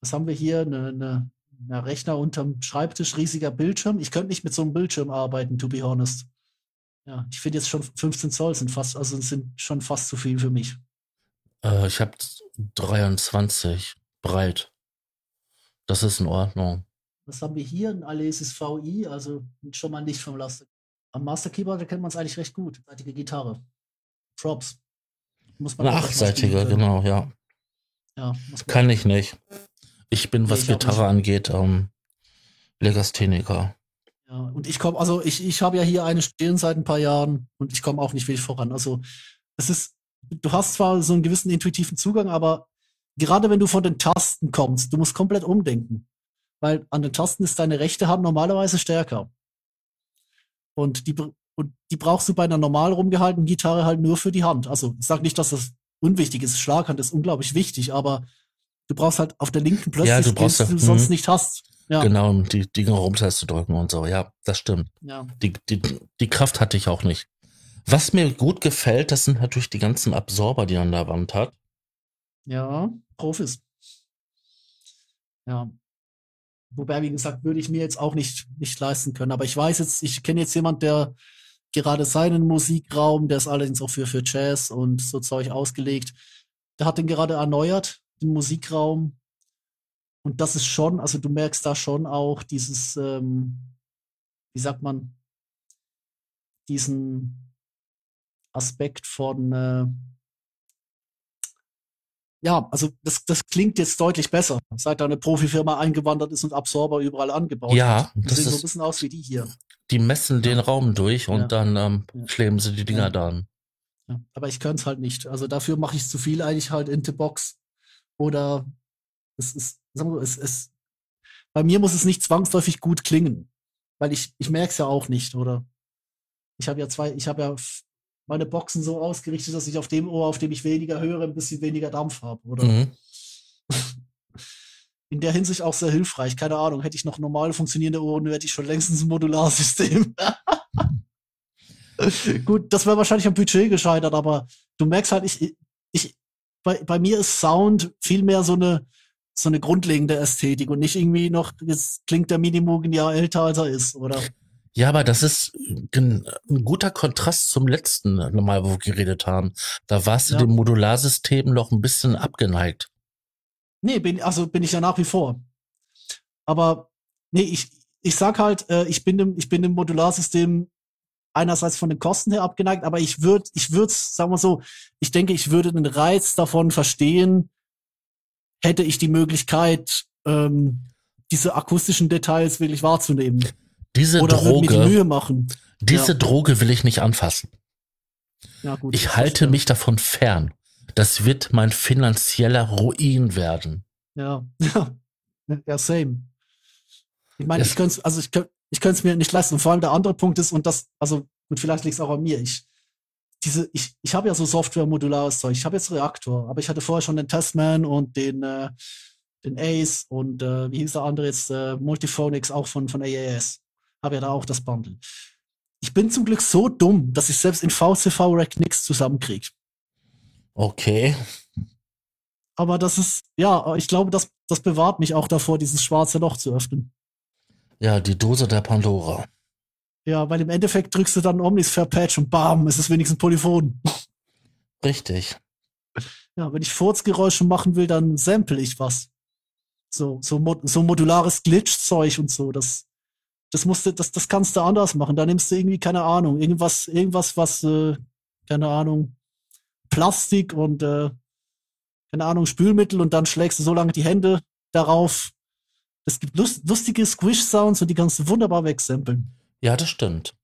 [SPEAKER 2] Was haben wir hier? Eine, eine, ein Rechner unterm Schreibtisch, riesiger Bildschirm. Ich könnte nicht mit so einem Bildschirm arbeiten, to be honest. Ja, ich finde jetzt schon 15 Zoll sind fast, also sind schon fast zu viel für mich.
[SPEAKER 1] Äh, ich habe 23 breit. Das ist in Ordnung.
[SPEAKER 2] Was haben wir hier? Ein Alesis VI, also schon mal nicht vom Laster. Am Master Keyboard erkennt man es eigentlich recht gut. Seitige Gitarre. Props.
[SPEAKER 1] Muss man Eine achtseitige, genau, ja. ja Kann ich nicht. Ich bin, was nee, ich Gitarre angeht, ähm, Legastheniker.
[SPEAKER 2] Ja, und ich komme, also ich, ich habe ja hier eine stehen seit ein paar Jahren und ich komme auch nicht wirklich voran. Also es ist, du hast zwar so einen gewissen intuitiven Zugang, aber gerade wenn du von den Tasten kommst, du musst komplett umdenken. Weil an den Tasten ist deine rechte Hand normalerweise stärker. Und die, und die brauchst du bei einer normal rumgehaltenen Gitarre halt nur für die Hand. Also ich sage nicht, dass das unwichtig ist. Schlaghand ist unglaublich wichtig, aber du brauchst halt auf der linken plötzlich
[SPEAKER 1] ja, du brauchst
[SPEAKER 2] die du sonst mhm. nicht hast.
[SPEAKER 1] Ja. Genau, um die Dinge rumzudrücken und so. Ja, das stimmt.
[SPEAKER 2] Ja.
[SPEAKER 1] Die, die, die Kraft hatte ich auch nicht. Was mir gut gefällt, das sind natürlich die ganzen Absorber, die er an der Wand hat.
[SPEAKER 2] Ja, Profis. Ja. Wobei, wie gesagt, würde ich mir jetzt auch nicht, nicht leisten können. Aber ich weiß jetzt, ich kenne jetzt jemand, der gerade seinen Musikraum, der ist allerdings auch für, für Jazz und so Zeug ausgelegt, der hat den gerade erneuert, den Musikraum, und das ist schon, also du merkst da schon auch dieses, ähm, wie sagt man, diesen Aspekt von, äh, ja, also das, das klingt jetzt deutlich besser, seit da eine Profifirma eingewandert ist und Absorber überall angebaut
[SPEAKER 1] ja,
[SPEAKER 2] das sehen ist, so ein bisschen aus wie die hier.
[SPEAKER 1] Die messen den Raum durch und ja. dann ähm, kleben sie die Dinger ja. da
[SPEAKER 2] Ja, aber ich könnte es halt nicht. Also dafür mache ich zu viel eigentlich halt in the Box. Oder es ist sagen wir, es, es, bei mir muss es nicht zwangsläufig gut klingen, weil ich, ich merke es ja auch nicht, oder? Ich habe ja zwei, ich habe ja meine Boxen so ausgerichtet, dass ich auf dem Ohr, auf dem ich weniger höre, ein bisschen weniger Dampf habe, oder? Mhm. In der Hinsicht auch sehr hilfreich. Keine Ahnung, hätte ich noch normal funktionierende Ohren, hätte ich schon längstens ein Modularsystem. Gut, das wäre wahrscheinlich am Budget gescheitert, aber du merkst halt, ich, ich, bei, bei mir ist Sound viel mehr so eine, so eine grundlegende Ästhetik und nicht irgendwie noch, jetzt klingt der Minimum ein Jahr älter, als er ist, oder?
[SPEAKER 1] Ja, aber das ist ein, ein guter Kontrast zum letzten Mal, wo wir geredet haben. Da warst du ja. dem Modularsystem noch ein bisschen abgeneigt.
[SPEAKER 2] Nee, bin, also bin ich ja nach wie vor. Aber nee, ich, ich sag halt, äh, ich bin dem, ich bin dem Modularsystem einerseits von den Kosten her abgeneigt, aber ich würde, ich würde, sagen wir so, ich denke, ich würde den Reiz davon verstehen, hätte ich die Möglichkeit, ähm, diese akustischen Details wirklich wahrzunehmen.
[SPEAKER 1] Diese
[SPEAKER 2] Oder würde mir die
[SPEAKER 1] Droge,
[SPEAKER 2] Mühe machen.
[SPEAKER 1] diese
[SPEAKER 2] Ja.
[SPEAKER 1] Droge will ich nicht anfassen.
[SPEAKER 2] Ja, gut,
[SPEAKER 1] Ich halte mich davon fern. Das wird mein finanzieller Ruin werden.
[SPEAKER 2] Ja, ja, ja, same. Ich meine, ich könnte also ich könnte ich könnte es mir nicht leisten. Und vor allem der andere Punkt ist, und das, also gut, vielleicht liegt es auch an mir. Ich, diese, ich, ich habe ja so Software-modulares Zeug. Ich habe jetzt Reaktor, aber ich hatte vorher schon den Testman und den, äh, den Ace und äh, wie hieß der andere jetzt, äh, Multiphonics auch von, von AAS. Habe ja da auch das Bundle. Ich bin zum Glück so dumm, dass ich selbst in VCV-Rack nichts zusammenkriege.
[SPEAKER 1] Okay.
[SPEAKER 2] Aber das ist, ja, ich glaube, das, das bewahrt mich auch davor, dieses schwarze Loch zu öffnen.
[SPEAKER 1] Ja, die Dose der Pandora.
[SPEAKER 2] Ja, weil im Endeffekt drückst du dann Omnisphere Patch und bam, es ist wenigstens Polyphon.
[SPEAKER 1] Richtig.
[SPEAKER 2] Ja, wenn ich Furzgeräusche machen will, dann sample ich was. So, so, mod so modulares Glitch-Zeug und so. Das, das musst du, das, das kannst du anders machen. Da nimmst du irgendwie, keine Ahnung, irgendwas, irgendwas, was, äh, keine Ahnung, Plastik und, äh, keine Ahnung, Spülmittel und dann schlägst du so lange die Hände darauf. Es gibt lust lustige Squish-Sounds und die kannst du wunderbar wegsamplen.
[SPEAKER 1] Ja, das stimmt.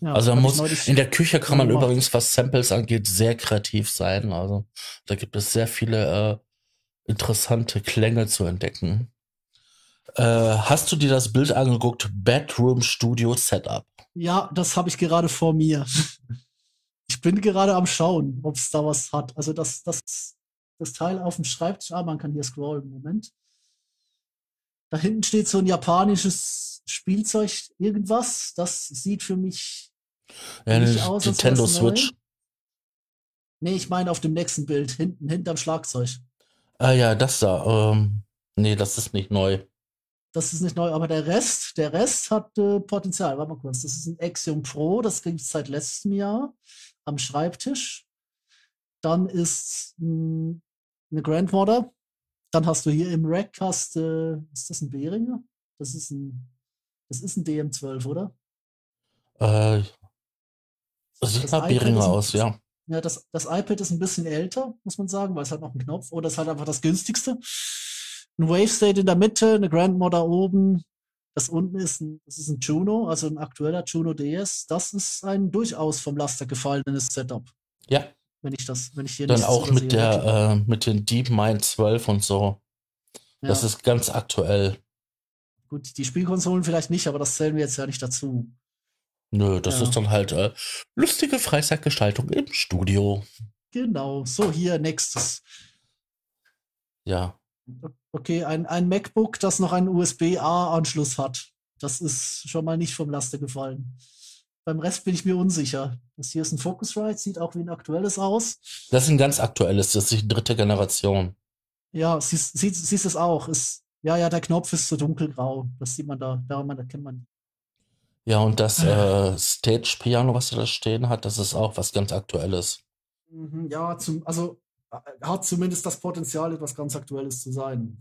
[SPEAKER 2] Ja,
[SPEAKER 1] Also man muss, in der Küche kann man
[SPEAKER 2] gemacht.
[SPEAKER 1] übrigens, was Samples angeht, sehr kreativ sein. Also da gibt es sehr viele äh, interessante Klänge zu entdecken. Äh, hast du dir das Bild angeguckt? Bedroom Studio Setup.
[SPEAKER 2] Ja, das habe ich gerade vor mir. Ich bin gerade am Schauen, ob es da was hat. Also das, das, das Teil auf dem Schreibtisch, ah, man kann hier scrollen, Moment. Da hinten steht so ein japanisches Spielzeug, irgendwas. Das sieht für mich,
[SPEAKER 1] Ja,
[SPEAKER 2] Nicht
[SPEAKER 1] die
[SPEAKER 2] aus,
[SPEAKER 1] Nintendo. Switch.
[SPEAKER 2] nee, ich meine auf dem nächsten Bild, hinten, hinterm Schlagzeug.
[SPEAKER 1] Ah ja, das da. Ähm, nee, das ist nicht neu.
[SPEAKER 2] Das ist nicht neu, aber der Rest, der Rest hat äh, Potenzial. Warte mal kurz. Das ist ein Axiom Pro, das gibt es seit letztem Jahr am Schreibtisch. Dann ist mh, eine Grandmother. Dann hast du hier im Rack hast, äh, ist das ein Behringer? Das ist ein, das ist ein DM12, oder?
[SPEAKER 1] Äh, sieht
[SPEAKER 2] Das
[SPEAKER 1] nach
[SPEAKER 2] iPad
[SPEAKER 1] Behringer
[SPEAKER 2] ist ein-
[SPEAKER 1] aus, ja.
[SPEAKER 2] Ja, das, das iPad ist ein bisschen älter, muss man sagen, weil es hat noch einen Knopf. Oder es ist halt einfach das günstigste. Ein Wave State in der Mitte, eine Grandmother oben. Das unten ist ein, das ist ein Juno, also ein aktueller Juno DS. Das ist ein durchaus vom Laster gefallenes Setup.
[SPEAKER 1] Ja,
[SPEAKER 2] Wenn ich das, wenn ich hier
[SPEAKER 1] dann auch mit der, äh, mit den DeepMind 12 und so.
[SPEAKER 2] ja,
[SPEAKER 1] Das ist ganz aktuell.
[SPEAKER 2] gut, die Spielkonsolen vielleicht nicht, aber das zählen wir jetzt ja nicht dazu.
[SPEAKER 1] Nö, das
[SPEAKER 2] Ja.
[SPEAKER 1] ist dann halt äh, lustige Freizeitgestaltung im Studio.
[SPEAKER 2] Genau. So, hier nächstes.
[SPEAKER 1] Ja.
[SPEAKER 2] Okay, ein, ein MacBook, das noch einen USB-A-Anschluss hat. Das ist schon mal nicht vom Laster gefallen. Beim Rest bin ich mir unsicher. Das hier ist ein Focusrite, sieht auch wie ein aktuelles aus.
[SPEAKER 1] Das ist ein ganz aktuelles, das ist die dritte Generation.
[SPEAKER 2] Ja, siehst, siehst, siehst es auch. Ist, ja, ja, der Knopf ist so dunkelgrau. Das sieht man da. Daran erkennt man.
[SPEAKER 1] Ja, und das äh, Stage Piano, was er da stehen hat, das ist auch was ganz Aktuelles.
[SPEAKER 2] Mhm, Ja, zum, also äh, hat zumindest das Potenzial, etwas ganz Aktuelles zu sein.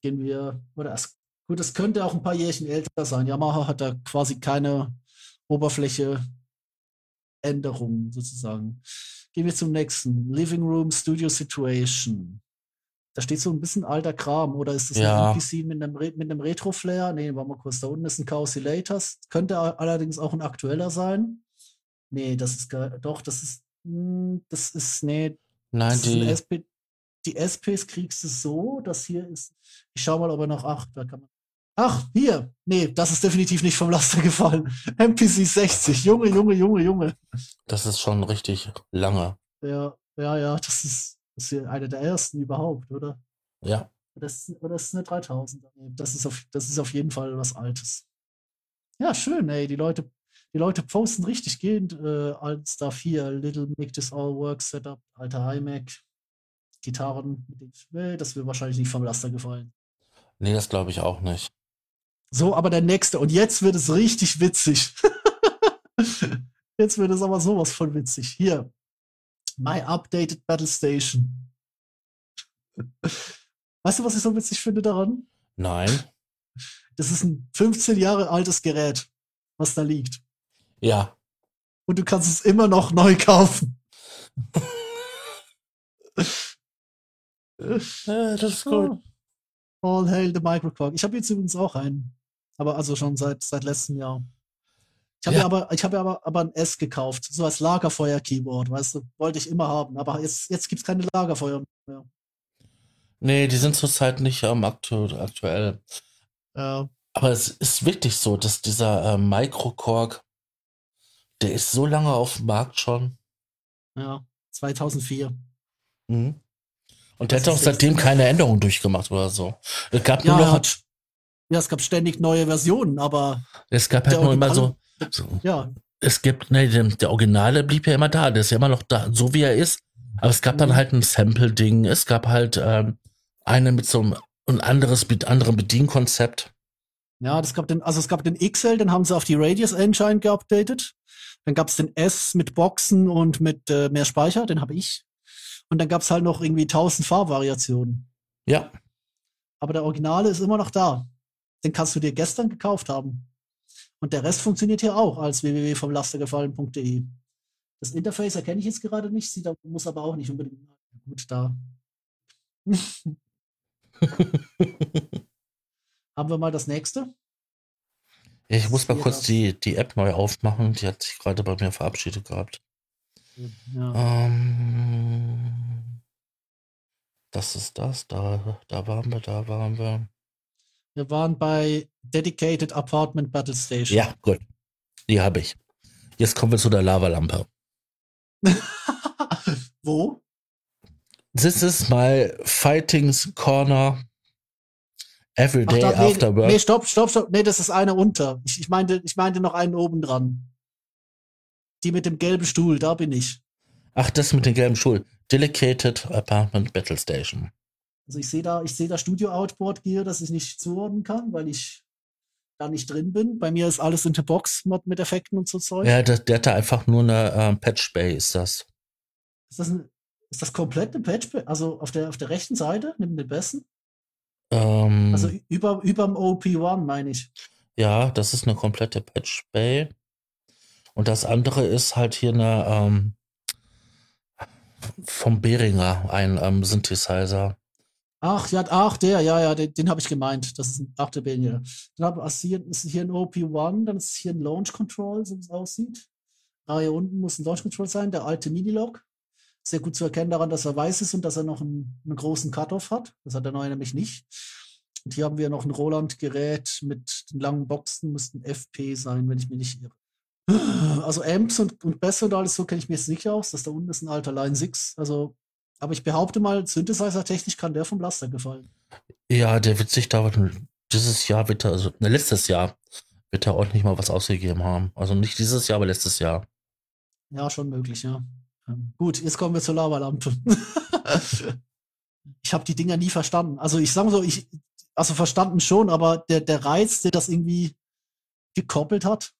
[SPEAKER 2] Gehen wir, oder es, gut, es könnte auch ein paar Jährchen älter sein. Yamaha hat da quasi keine Oberfläche Änderungen sozusagen. Gehen wir zum nächsten. Living Room Studio Situation. Da steht so ein bisschen alter Kram, oder ist das
[SPEAKER 1] Ja.
[SPEAKER 2] ein NPC mit einem, Re- mit einem Retro-Flair? Nee, warte mal kurz. Da unten ist ein Chaos Elators. Könnte allerdings auch ein aktueller sein. Nee, das ist doch, das ist, hm, das ist, nee,
[SPEAKER 1] Nein, die,
[SPEAKER 2] SP, die SPs kriegst du so, das hier ist, ich schau mal, ob er noch, ach, da kann man, ach, hier, nee, das ist definitiv nicht vom Laster gefallen. MPC 60, Junge, Junge, Junge, Junge.
[SPEAKER 1] das ist schon richtig lange.
[SPEAKER 2] Ja, ja, ja, das ist, das ist hier eine der ersten überhaupt, oder?
[SPEAKER 1] Ja.
[SPEAKER 2] Das, oder das ist eine 3000. Nee, Das ist, auf, das ist auf jeden Fall was Altes. Ja, schön, ey. Die Leute, die Leute posten richtig gehend äh, alt Stuff hier. Little Make This All Work Setup, alter iMac, Gitarren. Nee, das wird wahrscheinlich nicht vom Laster gefallen.
[SPEAKER 1] Nee, das glaube ich auch nicht.
[SPEAKER 2] So, aber der nächste. Und jetzt wird es richtig witzig. jetzt wird es aber sowas von witzig. Hier. My Updated Battle Station. Weißt du, was ich so witzig finde daran?
[SPEAKER 1] Nein.
[SPEAKER 2] Das ist ein 15 Jahre altes Gerät, was da liegt.
[SPEAKER 1] Ja.
[SPEAKER 2] Und du kannst es immer noch neu kaufen.
[SPEAKER 1] ja das ist gut.
[SPEAKER 2] All hail the Microquark. Ich habe jetzt übrigens auch einen. Aber also schon seit, seit letztem Jahr. Ich habe ja. aber, ich habe aber, aber ein S gekauft, so als Lagerfeuer-Keyboard, weißt du, wollte ich immer haben, aber jetzt, jetzt gibt's keine Lagerfeuer mehr.
[SPEAKER 1] Nee, die sind zurzeit nicht ähm, aktu aktuell.
[SPEAKER 2] Ja.
[SPEAKER 1] Aber es ist wirklich so, dass dieser äh, Microcork, der ist so lange auf dem Markt schon.
[SPEAKER 2] Ja, 2004.
[SPEAKER 1] Mhm. Und der hat auch seitdem keine Änderungen durchgemacht oder so. Es gab
[SPEAKER 2] ja,
[SPEAKER 1] nur noch.
[SPEAKER 2] Hat, ja, es gab ständig neue Versionen, aber.
[SPEAKER 1] Es gab halt nur immer so, so.
[SPEAKER 2] Ja.
[SPEAKER 1] Es gibt, ne, der, der Originale blieb ja immer da, der ist ja immer noch da, so wie er ist. Aber es gab dann mhm. halt ein Sample-Ding, es gab halt ähm, eine mit so einem ein anderes, mit anderem Bedienkonzept.
[SPEAKER 2] Ja, das gab den, also es gab den XL, den haben sie auf die Radius Engine geupdatet. Dann gab es den S mit Boxen und mit äh, mehr Speicher, den habe ich. Und dann gab es halt noch irgendwie 1000 Farbvariationen.
[SPEAKER 1] Ja.
[SPEAKER 2] Aber der Originale ist immer noch da. Den kannst du dir gestern gekauft haben. Und der Rest funktioniert hier auch als www.vomlastergefallen.de. Das Interface erkenne ich jetzt gerade nicht, sieht, muss aber auch nicht unbedingt gut da. Haben wir mal das nächste?
[SPEAKER 1] Ich muss mal kurz die, die App neu aufmachen. Die hat sich gerade bei mir verabschiedet gehabt. Ja. Ähm, das ist das. Da, da waren wir, da waren wir.
[SPEAKER 2] Wir waren bei Dedicated Apartment Battle Station.
[SPEAKER 1] Ja, gut. Die habe ich. Jetzt kommen wir zu der Lavalampe.
[SPEAKER 2] Wo?
[SPEAKER 1] This is my Fighting's Corner Every Day
[SPEAKER 2] Ach, da,
[SPEAKER 1] After
[SPEAKER 2] nee,
[SPEAKER 1] Work.
[SPEAKER 2] Nee, stopp, stopp, stopp. Nee, das ist eine unter. Ich, ich, meinte, ich meinte noch einen oben dran. Die mit dem gelben Stuhl, da bin ich.
[SPEAKER 1] Ach, das mit dem gelben Stuhl. Delegated Apartment Battle Station.
[SPEAKER 2] Also ich sehe da, ich sehe da Studio Outboard Gear, das ich nicht zuordnen kann, weil ich da nicht drin bin. Bei mir ist alles in der Box mit Effekten und so Zeug.
[SPEAKER 1] Ja, der, der hatte einfach nur eine äh, Patch Bay, ist das.
[SPEAKER 2] Ist das, ein, ist das komplett eine Patch Bay? Also auf der, auf der rechten Seite, neben den besten?
[SPEAKER 1] Ähm,
[SPEAKER 2] also über, überm OP1, meine ich.
[SPEAKER 1] Ja, das ist eine komplette Patch Bay. Und das andere ist halt hier eine ähm, vom Behringer, ein ähm, Synthesizer.
[SPEAKER 2] Ach, ja, ach, der, ja, ja, den, den habe ich gemeint. Das ist ein, ach, der Behringer. Dann hab, also hier, ist hier ein OP1, dann ist hier ein Launch Control, so wie es aussieht. Ah, hier unten muss ein Launch Control sein, der alte Minilog. Sehr gut zu erkennen daran, dass er weiß ist und dass er noch einen, einen großen Cut-Off hat. Das hat der neue nämlich nicht. Und hier haben wir noch ein Roland-Gerät mit den langen Boxen, müssten FP sein, wenn ich mich nicht irre. Also Amps und, und Bässe und alles so kenne ich mir jetzt nicht aus. Das da unten ist ein alter Line 6. Also, aber ich behaupte mal, Synthesizer-technisch kann der vom Blaster gefallen.
[SPEAKER 1] Ja, der wird sich da dieses Jahr wird er, also ne, letztes Jahr wird er ordentlich mal was ausgegeben haben. Also nicht dieses Jahr, aber letztes Jahr.
[SPEAKER 2] Ja, schon möglich, ja. Ähm, gut, jetzt kommen wir zur Lavalampe. ich habe die Dinger nie verstanden. Also ich sage so, ich, also verstanden schon, aber der, der Reiz, der das irgendwie gekoppelt hat.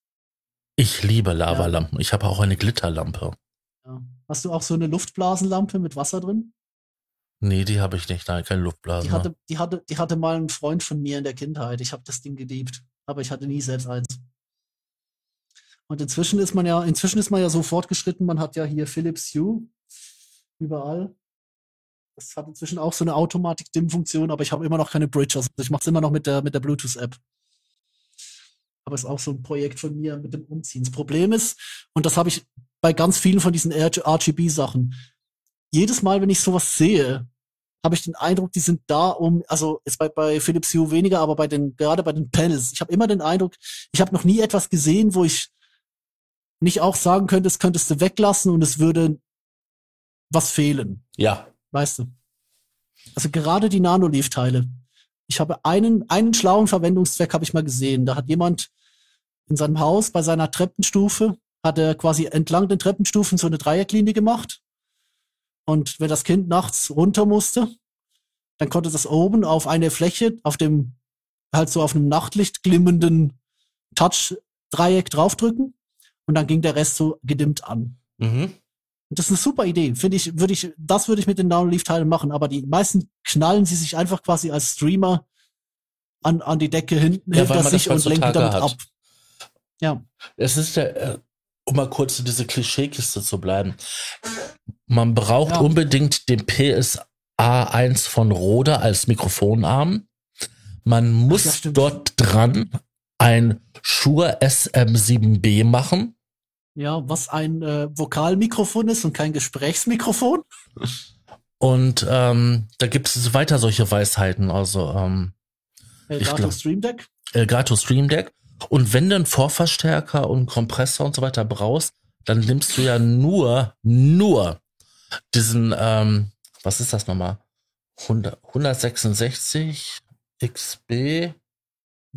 [SPEAKER 1] Ich liebe Lavalampen. Ja. Ich habe auch eine Glitterlampe.
[SPEAKER 2] Ja. Hast du auch so eine Luftblasenlampe mit Wasser drin?
[SPEAKER 1] Nee, die habe ich nicht. Nein, keine Luftblasen.
[SPEAKER 2] Die hatte, die, hatte, die hatte mal ein Freund von mir in der Kindheit. Ich habe das Ding geliebt. Aber ich hatte nie selbst eins. Und inzwischen ist man ja, inzwischen ist man ja so fortgeschritten, man hat ja hier Philips Hue überall. Das hat inzwischen auch so eine Automatik-Dim-Funktion, aber ich habe immer noch keine Bridge. Also ich mache es immer noch mit der, mit der Bluetooth-App. Aber es ist auch so ein Projekt von mir mit dem Umziehen. Das Problem ist, und das habe ich bei ganz vielen von diesen RGB-Sachen, jedes Mal, wenn ich sowas sehe, habe ich den Eindruck, die sind da, um, also jetzt bei, bei Philips Hue weniger, aber bei den, gerade bei den Panels, ich habe immer den Eindruck, ich habe noch nie etwas gesehen, wo ich nicht auch sagen könnte, es könntest du weglassen und es würde was fehlen.
[SPEAKER 1] Ja.
[SPEAKER 2] Weißt du? Also gerade die Nanoleaf-Teile. Ich habe einen, einen schlauen Verwendungszweck habe ich mal gesehen. Da hat jemand in seinem Haus bei seiner Treppenstufe, hat er quasi entlang den Treppenstufen so eine Dreiecklinie gemacht. Und wenn das Kind nachts runter musste, dann konnte das oben auf eine Fläche, auf dem, halt so auf einem Nachtlicht glimmenden Touch-Dreieck draufdrücken. Und dann ging der Rest so gedimmt an.
[SPEAKER 1] Mhm.
[SPEAKER 2] Das ist eine super Idee. Finde ich, würde ich, das würde ich mit den Downleaf-Teilen machen, aber die meisten knallen sie sich einfach quasi als Streamer an, an die Decke hinten
[SPEAKER 1] Ja,
[SPEAKER 2] hinter sich und
[SPEAKER 1] heutzutage
[SPEAKER 2] damit
[SPEAKER 1] hat.
[SPEAKER 2] ab. Ja,
[SPEAKER 1] Es ist der, äh, um mal kurz in diese Klischeekiste zu bleiben. Man braucht
[SPEAKER 2] Ja.
[SPEAKER 1] unbedingt den PSA1 von Rode als Mikrofonarm. Man muss
[SPEAKER 2] ja,
[SPEAKER 1] dort dran ein Shure SM7B machen.
[SPEAKER 2] ja, was ein äh, Vokalmikrofon ist und kein Gesprächsmikrofon.
[SPEAKER 1] Und ähm, da gibt es weiter solche Weisheiten, also ähm,
[SPEAKER 2] Elgato
[SPEAKER 1] glaub-
[SPEAKER 2] Stream Deck.
[SPEAKER 1] Elgato Stream Deck. Und wenn du einen Vorverstärker und einen Kompressor und so weiter brauchst, dann nimmst du ja nur, nur diesen, ähm, was ist das nochmal? 100, 166 XB?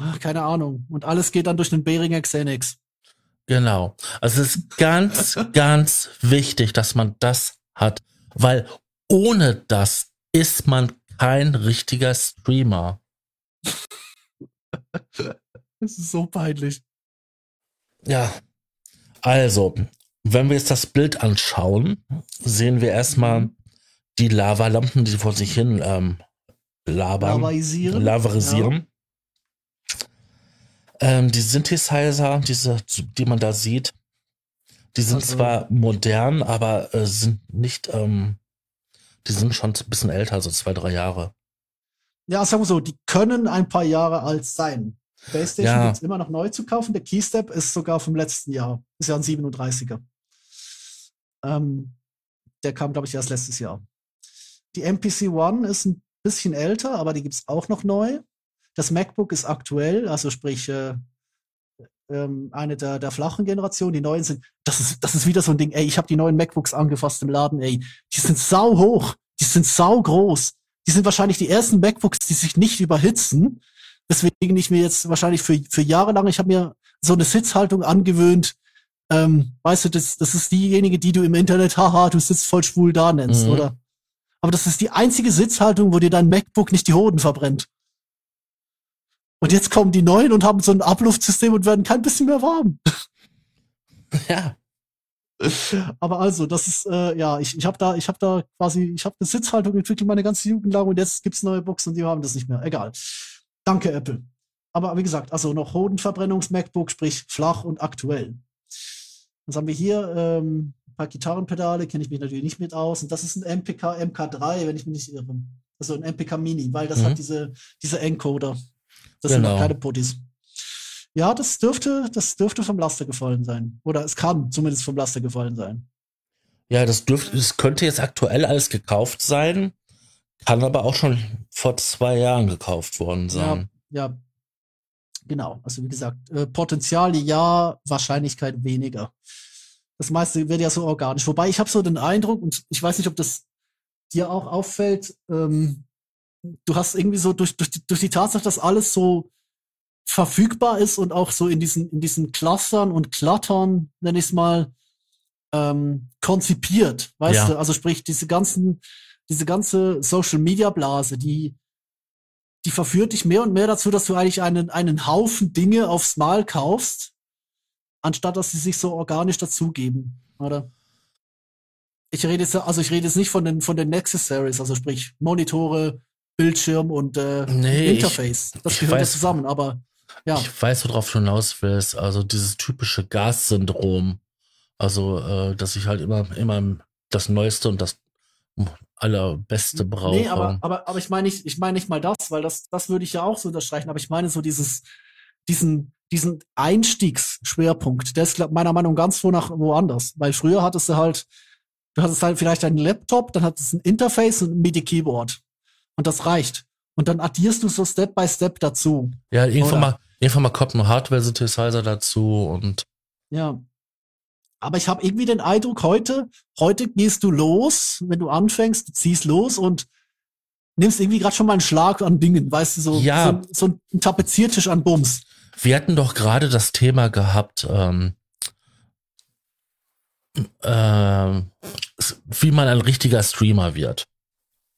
[SPEAKER 2] Ach, keine Ahnung. Und alles geht dann durch den Behringer Xenix.
[SPEAKER 1] Genau. Also es ist ganz, ganz wichtig, dass man das hat, weil ohne das ist man kein richtiger Streamer.
[SPEAKER 2] Das ist so peinlich.
[SPEAKER 1] Ja. Also, wenn wir jetzt das Bild anschauen, sehen wir erstmal die Lavalampen, die vor sich hin ähm, labern,
[SPEAKER 2] Lavaisieren.
[SPEAKER 1] lavarisieren. Ähm, die Synthesizer, diese, die man da sieht, die sind
[SPEAKER 2] Also-
[SPEAKER 1] zwar modern, aber äh, sind nicht, ähm, die sind schon ein bisschen älter, also zwei, drei Jahre.
[SPEAKER 2] Ja, sagen wir so, die können ein paar Jahre alt sein. PlayStation
[SPEAKER 1] Ja.
[SPEAKER 2] gibt's immer noch neu zu kaufen. Der Keystep ist sogar vom letzten Jahr. Ist ja ein 37er. Ähm, der kam, glaube ich, erst letztes Jahr. Die MPC One ist ein bisschen älter, aber die gibt's auch noch neu. Das MacBook ist aktuell, also sprich äh, ähm, eine der, der flachen Generationen. Die neuen sind, das ist, das ist wieder so ein Ding, ey, ich habe die neuen MacBooks angefasst im Laden, ey. Die sind sau hoch, die sind sau groß. Die sind wahrscheinlich die ersten MacBooks, die sich nicht überhitzen. Deswegen ich mir jetzt wahrscheinlich für, für Jahre lang, ich habe mir so eine Sitzhaltung angewöhnt. Ähm, weißt du, das, das ist diejenige, die du im Internet, haha, du sitzt voll schwul da nennst,
[SPEAKER 1] Mhm.
[SPEAKER 2] oder? Aber das ist die einzige Sitzhaltung, wo dir dein MacBook nicht die Hoden verbrennt. Und jetzt kommen die neuen und haben so ein Abluftsystem und werden kein bisschen mehr warm.
[SPEAKER 1] Ja.
[SPEAKER 2] Aber also, das ist, äh, ja, ich, ich habe da, ich habe da quasi, ich habe eine Sitzhaltung entwickelt meine ganze Jugend lang und jetzt gibt's neue Boxen und die haben das nicht mehr. Egal. Danke, Apple. Aber wie gesagt, also noch Hodenverbrennungs-MacBook, sprich flach und aktuell. Was haben wir hier? Ähm, ein paar Gitarrenpedale, kenne ich mich natürlich nicht mit aus. Und das ist ein MPK MK3, wenn ich mich nicht irre. Also ein MPK Mini, weil das
[SPEAKER 1] Mhm.
[SPEAKER 2] hat diese, diese Encoder. Das sind
[SPEAKER 1] Genau.
[SPEAKER 2] noch keine Puttis. Ja, das dürfte, das dürfte vom Laster gefallen sein. Oder es kann zumindest vom Laster gefallen sein.
[SPEAKER 1] Ja, das dürfte, es könnte jetzt aktuell alles gekauft sein, kann aber auch schon vor zwei Jahren gekauft worden sein.
[SPEAKER 2] Ja, genau. Also wie gesagt, äh, Potenzial ja, Wahrscheinlichkeit weniger. Das meiste wird ja so organisch. Wobei ich habe so den Eindruck, und ich weiß nicht, ob das dir auch auffällt, ähm, du hast irgendwie so durch, durch, die, durch die Tatsache, dass alles so verfügbar ist und auch so in diesen, in diesen Clustern und Klattern, nenne ich es mal, ähm, konzipiert. Weißt
[SPEAKER 1] Ja.
[SPEAKER 2] du, also sprich, diese ganzen, diese ganze Social Media Blase, die, die verführt dich mehr und mehr dazu, dass du eigentlich einen, einen Haufen Dinge aufs Mal kaufst, anstatt dass sie sich so organisch dazugeben, oder? Ich rede jetzt, also ich rede jetzt nicht von den, von den Necessaries, also sprich Monitore, Bildschirm und äh,
[SPEAKER 1] Nee, ich-
[SPEAKER 2] Interface. das
[SPEAKER 1] ich
[SPEAKER 2] gehört ja
[SPEAKER 1] weiß-
[SPEAKER 2] zusammen, aber ja.
[SPEAKER 1] Ich weiß, worauf du hinaus willst. Also dieses typische Gas-Syndrom. Also, äh, dass ich halt immer, immer das Neueste und das allerbeste brauche.
[SPEAKER 2] Nee, aber, aber, aber ich meine nicht, ich meine nicht mal das, weil das, das würde ich ja auch so unterstreichen, aber ich meine so dieses, diesen, diesen Einstiegsschwerpunkt, der ist meiner Meinung nach ganz wo nach woanders. Weil früher hattest du halt, du hattest halt vielleicht einen Laptop, dann hattest du ein Interface und ein MIDI-Keyboard. Und das reicht. Und dann addierst du so Step by Step dazu.
[SPEAKER 1] ja, irgendwann mal, irgendwann mal kommt ein Hardware-Synthesizer dazu und
[SPEAKER 2] Ja. Aber ich habe irgendwie den Eindruck, heute, heute gehst du los, wenn du anfängst, du ziehst los und nimmst irgendwie gerade schon mal einen Schlag an Dingen, weißt du, so,
[SPEAKER 1] Ja.
[SPEAKER 2] so, so ein Tapeziertisch an Bums.
[SPEAKER 1] wir hatten doch gerade das Thema gehabt, ähm, ähm, wie man ein richtiger Streamer wird.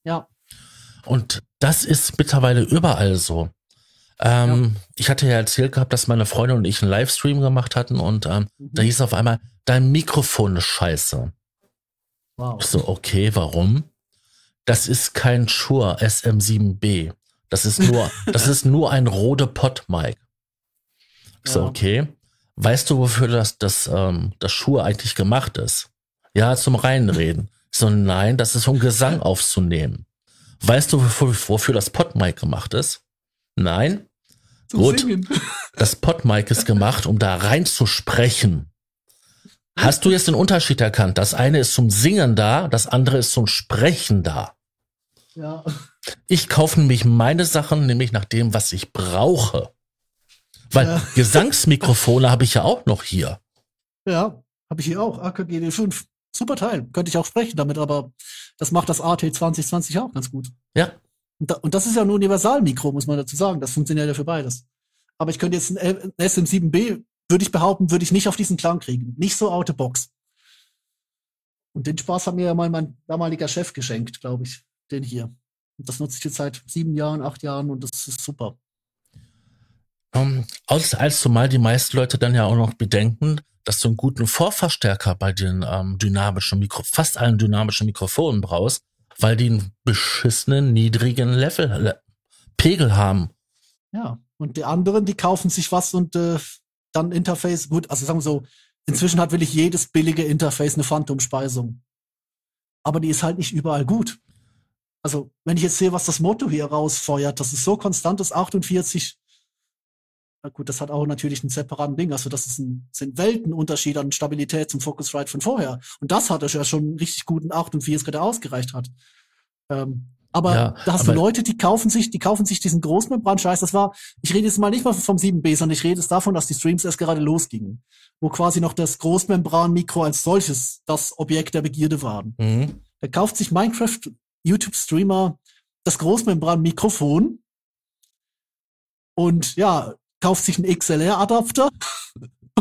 [SPEAKER 2] Ja,
[SPEAKER 1] Und das ist mittlerweile überall so. Ähm, Ich hatte ja erzählt gehabt, dass meine Freundin und ich einen Livestream gemacht hatten und ähm,
[SPEAKER 2] Mhm.
[SPEAKER 1] da hieß auf einmal, dein Mikrofon ist scheiße.
[SPEAKER 2] wow.
[SPEAKER 1] Ich so, okay, warum? Das ist kein Shure SM7B. Das ist nur, das ist nur ein Rode Pod-Mic. So,
[SPEAKER 2] Ja.
[SPEAKER 1] okay. Weißt du, wofür das, das, ähm, das Schuhe eigentlich gemacht ist? Ja, zum Reinreden. So, nein, das ist um Gesang aufzunehmen. Weißt du, wofür, das Podmic gemacht ist? Nein,
[SPEAKER 2] Zum
[SPEAKER 1] Gut.
[SPEAKER 2] Singen.
[SPEAKER 1] das Podmic ist gemacht, um da rein zu sprechen. Hast du jetzt den Unterschied erkannt? Das eine ist zum Singen da, das andere ist zum Sprechen da.
[SPEAKER 2] Ja.
[SPEAKER 1] Ich kaufe nämlich meine Sachen nämlich nach dem, was ich brauche. Weil
[SPEAKER 2] Ja.
[SPEAKER 1] Gesangsmikrofone habe ich ja auch noch hier.
[SPEAKER 2] Ja, habe ich hier auch. AKG D5. Super Teil. Könnte ich auch sprechen damit, aber das macht das AT 2020 auch ganz gut.
[SPEAKER 1] Ja,
[SPEAKER 2] Und, da, und das ist ja ein Universalmikro, muss man dazu sagen. Das funktioniert ja für beides. Aber ich könnte jetzt ein, L- ein SM7B, würde ich behaupten, würde ich nicht auf diesen Klang kriegen. Nicht so out of box. Und den Spaß hat mir ja mal mein damaliger Chef geschenkt, glaube ich. Den hier. Und das nutze ich jetzt seit sieben Jahren, acht Jahren und das ist super.
[SPEAKER 1] Ähm, als, als zumal die meisten Leute dann ja auch noch bedenken, dass du einen guten Vorverstärker bei den ähm, dynamischen Mikro, fast allen dynamischen Mikrofonen brauchst, weil die einen beschissenen niedrigen Level, Le Pegel haben.
[SPEAKER 2] Ja. Und die anderen, die kaufen sich was und äh, dann Interface. Gut, also sagen wir so, inzwischen hat wirklich jedes billige Interface eine Phantom-Speisung. Aber die ist halt nicht überall gut. Also, wenn ich jetzt sehe, was das Motto hier rausfeuert, das ist so konstant, das 48. Na gut, das hat auch natürlich einen separaten Ding. Also, das ist ein, sind Weltenunterschied an Stabilität zum Focusrite von vorher. Und das hat ja schon einen richtig guten 48er, der ausgereicht hat. Ähm, aber
[SPEAKER 1] Ja,
[SPEAKER 2] da hast du
[SPEAKER 1] aber-
[SPEAKER 2] Leute, die kaufen sich, die kaufen sich diesen Großmembran-Scheiß. Das war, ich rede jetzt mal nicht mal vom 7B, sondern ich rede jetzt davon, dass die Streams erst gerade losgingen. Wo quasi noch das Großmembran-Mikro als solches das Objekt der Begierde war.
[SPEAKER 1] Mhm.
[SPEAKER 2] Da kauft sich Minecraft YouTube-Streamer das Großmembran-Mikrofon und ja, kauft sich einen XLR-Adapter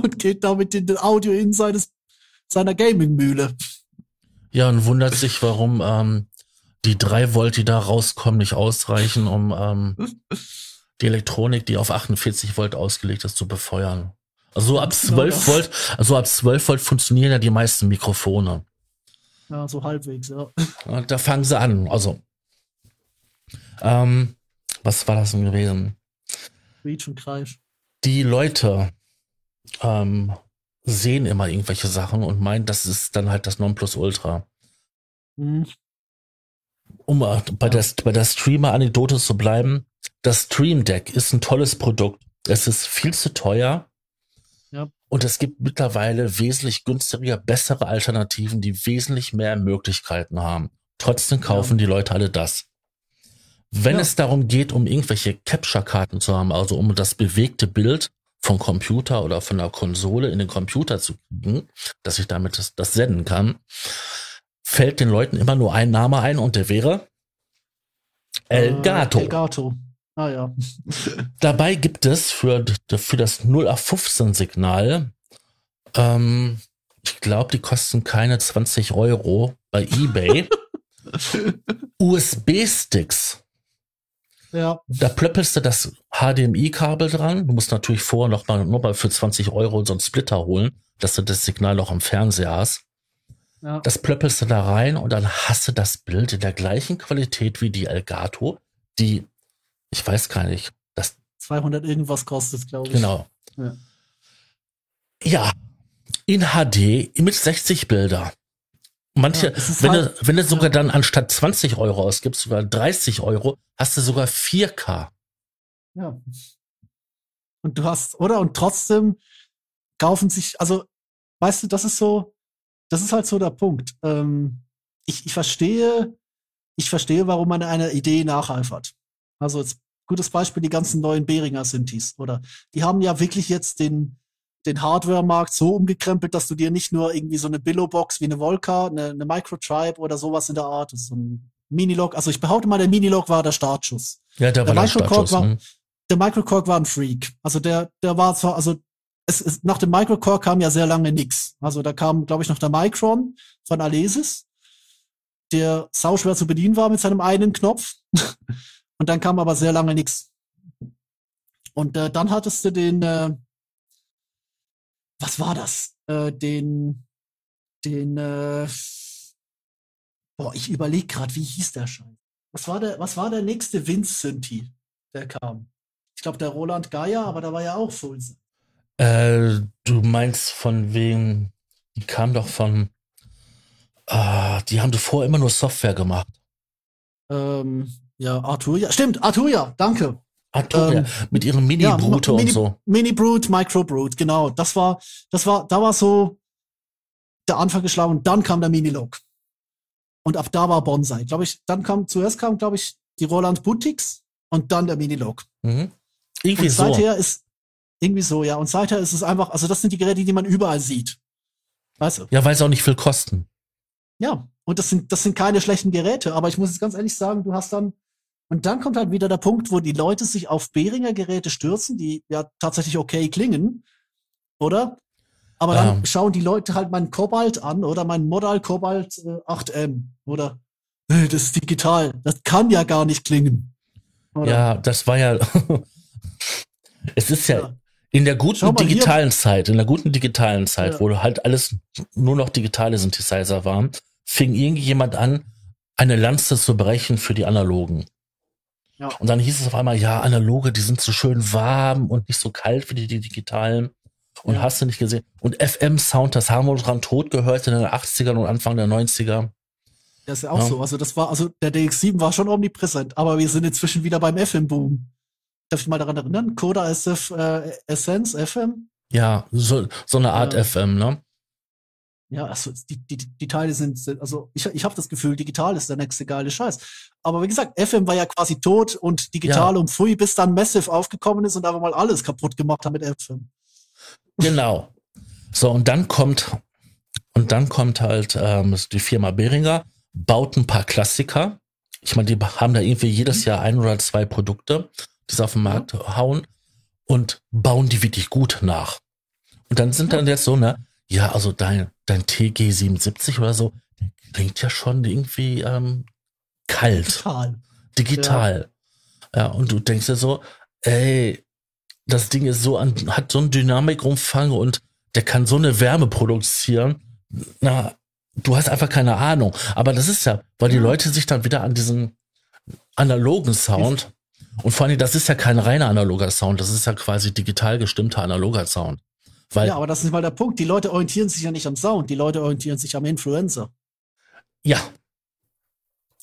[SPEAKER 2] und geht damit in den Audio in seines, seiner Gaming-Mühle.
[SPEAKER 1] Ja, und wundert sich, warum ähm, die drei Volt, die da rauskommen, nicht ausreichen, um ähm, die Elektronik, die auf 48 Volt ausgelegt ist, zu befeuern. Also so ab
[SPEAKER 2] Genau
[SPEAKER 1] 12
[SPEAKER 2] das.
[SPEAKER 1] Volt, also ab 12 Volt funktionieren ja die meisten Mikrofone.
[SPEAKER 2] Ja, so halbwegs, ja.
[SPEAKER 1] Ja, Da fangen sie an. Also, ähm, was war das denn gewesen?
[SPEAKER 2] Reach und Kreisch.
[SPEAKER 1] Die Leute ähm, sehen immer irgendwelche Sachen und meinen, das ist dann halt das Nonplusultra.
[SPEAKER 2] Hm.
[SPEAKER 1] Um äh, bei, der, bei der Streamer-Anekdote zu bleiben, das Stream Deck ist ein tolles Produkt. Es ist viel zu teuer.
[SPEAKER 2] Ja.
[SPEAKER 1] Und es gibt mittlerweile wesentlich günstigere, bessere Alternativen, die wesentlich mehr Möglichkeiten haben. Trotzdem kaufen die Leute alle das. Wenn
[SPEAKER 2] Ja.
[SPEAKER 1] es darum geht, um irgendwelche Capture-Karten zu haben, also um das bewegte Bild vom Computer oder von der Konsole in den Computer zu kriegen, dass ich damit das, das senden kann, fällt den Leuten immer nur ein Name ein und der wäre Elgato.
[SPEAKER 2] Äh, Elgato. Ah ja.
[SPEAKER 1] Dabei gibt es für, für das 0 auf 15 Signal, ähm, ich glaube, die kosten keine 20 Euro bei eBay, USB-Sticks.
[SPEAKER 2] Ja.
[SPEAKER 1] Da plöppelst du das HDMI-Kabel dran. Du musst natürlich vorher noch mal, noch mal für 20 Euro so einen Splitter holen, dass du das Signal noch am Fernseher hast.
[SPEAKER 2] ja.
[SPEAKER 1] Das plöppelst du da rein und dann hast du das Bild in der gleichen Qualität wie die Elgato, die, ich weiß gar nicht, das
[SPEAKER 2] 200 irgendwas kostet, glaube ich.
[SPEAKER 1] Genau.
[SPEAKER 2] Ja.
[SPEAKER 1] Ja, in HD mit 60 Bilder. Manche,
[SPEAKER 2] Ja,
[SPEAKER 1] wenn,
[SPEAKER 2] halt-
[SPEAKER 1] du, wenn du sogar dann anstatt 20 Euro ausgibst, sogar 30 Euro, hast du sogar 4K.
[SPEAKER 2] Ja. Und du hast, oder? Und trotzdem kaufen sich, also, weißt du, das ist so, das ist halt so der Punkt. Ähm, ich, ich verstehe, ich verstehe, warum man einer Idee nacheifert. Also, jetzt, gutes Beispiel, die ganzen neuen Behringer Synthes, oder? Die haben ja wirklich jetzt den, den Hardware-Markt so umgekrempelt, dass du dir nicht nur irgendwie so eine Billo-Box wie eine Volca, eine, eine Microtribe oder sowas in der Art, ist so ein Minilog, also ich behaupte mal, der Minilog war der Startschuss
[SPEAKER 1] Ja, da
[SPEAKER 2] Der
[SPEAKER 1] war der Status.
[SPEAKER 2] war-
[SPEAKER 1] ne?
[SPEAKER 2] der Microcore war ein Freak. Also der, der war zwar, also es, es, nach dem Microcore kam ja sehr lange nix. Also da kam, glaube ich, noch der Micron von Alesis, der sauschwer zu bedienen war mit seinem einen Knopf. Und dann kam aber sehr lange nix. Und äh, dann hattest du den, äh, was war das? Äh, den, den, äh, boah, ich überlege gerade, wie hieß der Scheiß? Was war der, was war der nächste Vince Synthi? der kam. Ich glaube, der Roland Geier, aber da war ja auch Fulse.
[SPEAKER 1] Äh, du meinst von wem? Die kam doch von. Äh, die haben davor immer nur Software gemacht.
[SPEAKER 2] Ähm, ja, Arturia. Stimmt, Arturia, danke.
[SPEAKER 1] Ähm, mit ihrem Mini-Brute ja, Mini, und so.
[SPEAKER 2] Mini-Brute, Micro-Brute, genau. Das war, das war, da war so der Anfang geschlagen und dann kam der Mini-Log. Und ab da war Bonsai. Glaube ich, dann kam, zuerst kam, glaube ich, die Roland Boutiques und dann der Mini-Log. Mhm. Irgendwie und seither so. ist, irgendwie so, ja. Und seither ist es einfach, also das sind die Geräte, die man überall sieht.
[SPEAKER 1] Weißt du? Ja, weil sie auch nicht viel kosten.
[SPEAKER 2] Ja. Und das sind, das sind keine schlechten Geräte. Aber ich muss jetzt ganz ehrlich sagen, du hast dann, und dann kommt halt wieder der Punkt, wo die Leute sich auf Behringer Geräte stürzen, die ja tatsächlich okay klingen. Oder? Aber dann ähm. schauen die Leute halt meinen Cobalt an oder mein Modal Cobalt äh, 8M. Oder? Äh, das ist digital. Das kann ja gar nicht klingen.
[SPEAKER 1] Oder? Ja, das war ja. es ist ja, ja, in der guten digitalen hier. Zeit, in der guten digitalen Zeit, ja. wo halt alles nur noch digitale Synthesizer waren, fing irgendjemand an, eine Lanze zu brechen für die analogen. Ja. Und dann hieß es auf einmal, ja, analoge, die sind so schön warm und nicht so kalt wie die, die digitalen. Und ja. hast du nicht gesehen? Und FM-Sound, das haben wir dran tot gehört in den 80ern und Anfang der 90er.
[SPEAKER 2] Das ist ja auch ja. so. Also das war, also der DX7 war schon omnipräsent, aber wir sind inzwischen wieder beim FM-Boom. Darf ich mal daran erinnern? Coda SF, äh, Essence, FM?
[SPEAKER 1] Ja, so, so eine Art ja. FM, ne?
[SPEAKER 2] Ja, also die, die, die Teile sind, also ich, ich habe das Gefühl, digital ist der nächste geile Scheiß. Aber wie gesagt, FM war ja quasi tot und digital ja. und Pfui, bis dann Massive aufgekommen ist und einfach mal alles kaputt gemacht hat mit FM.
[SPEAKER 1] Genau. So, und dann kommt, und dann kommt halt ähm, die Firma Behringer, baut ein paar Klassiker. Ich meine, die haben da irgendwie jedes Jahr ein oder zwei Produkte, die sie auf den Markt ja. hauen und bauen die wirklich gut nach. Und dann sind dann jetzt so, ne, ja, also dein, dein TG 77 oder so, der klingt ja schon irgendwie ähm, kalt. Digital. Digital. Ja. ja, und du denkst dir so, ey, das Ding ist so an, hat so einen Dynamikumfang und der kann so eine Wärme produzieren. Na, du hast einfach keine Ahnung. Aber das ist ja, weil die Leute sich dann wieder an diesen analogen Sound und vor allem, das ist ja kein reiner analoger Sound, das ist ja quasi digital gestimmter analoger Sound. Weil,
[SPEAKER 2] ja, aber das ist mal der Punkt. Die Leute orientieren sich ja nicht am Sound, die Leute orientieren sich am Influencer.
[SPEAKER 1] Ja.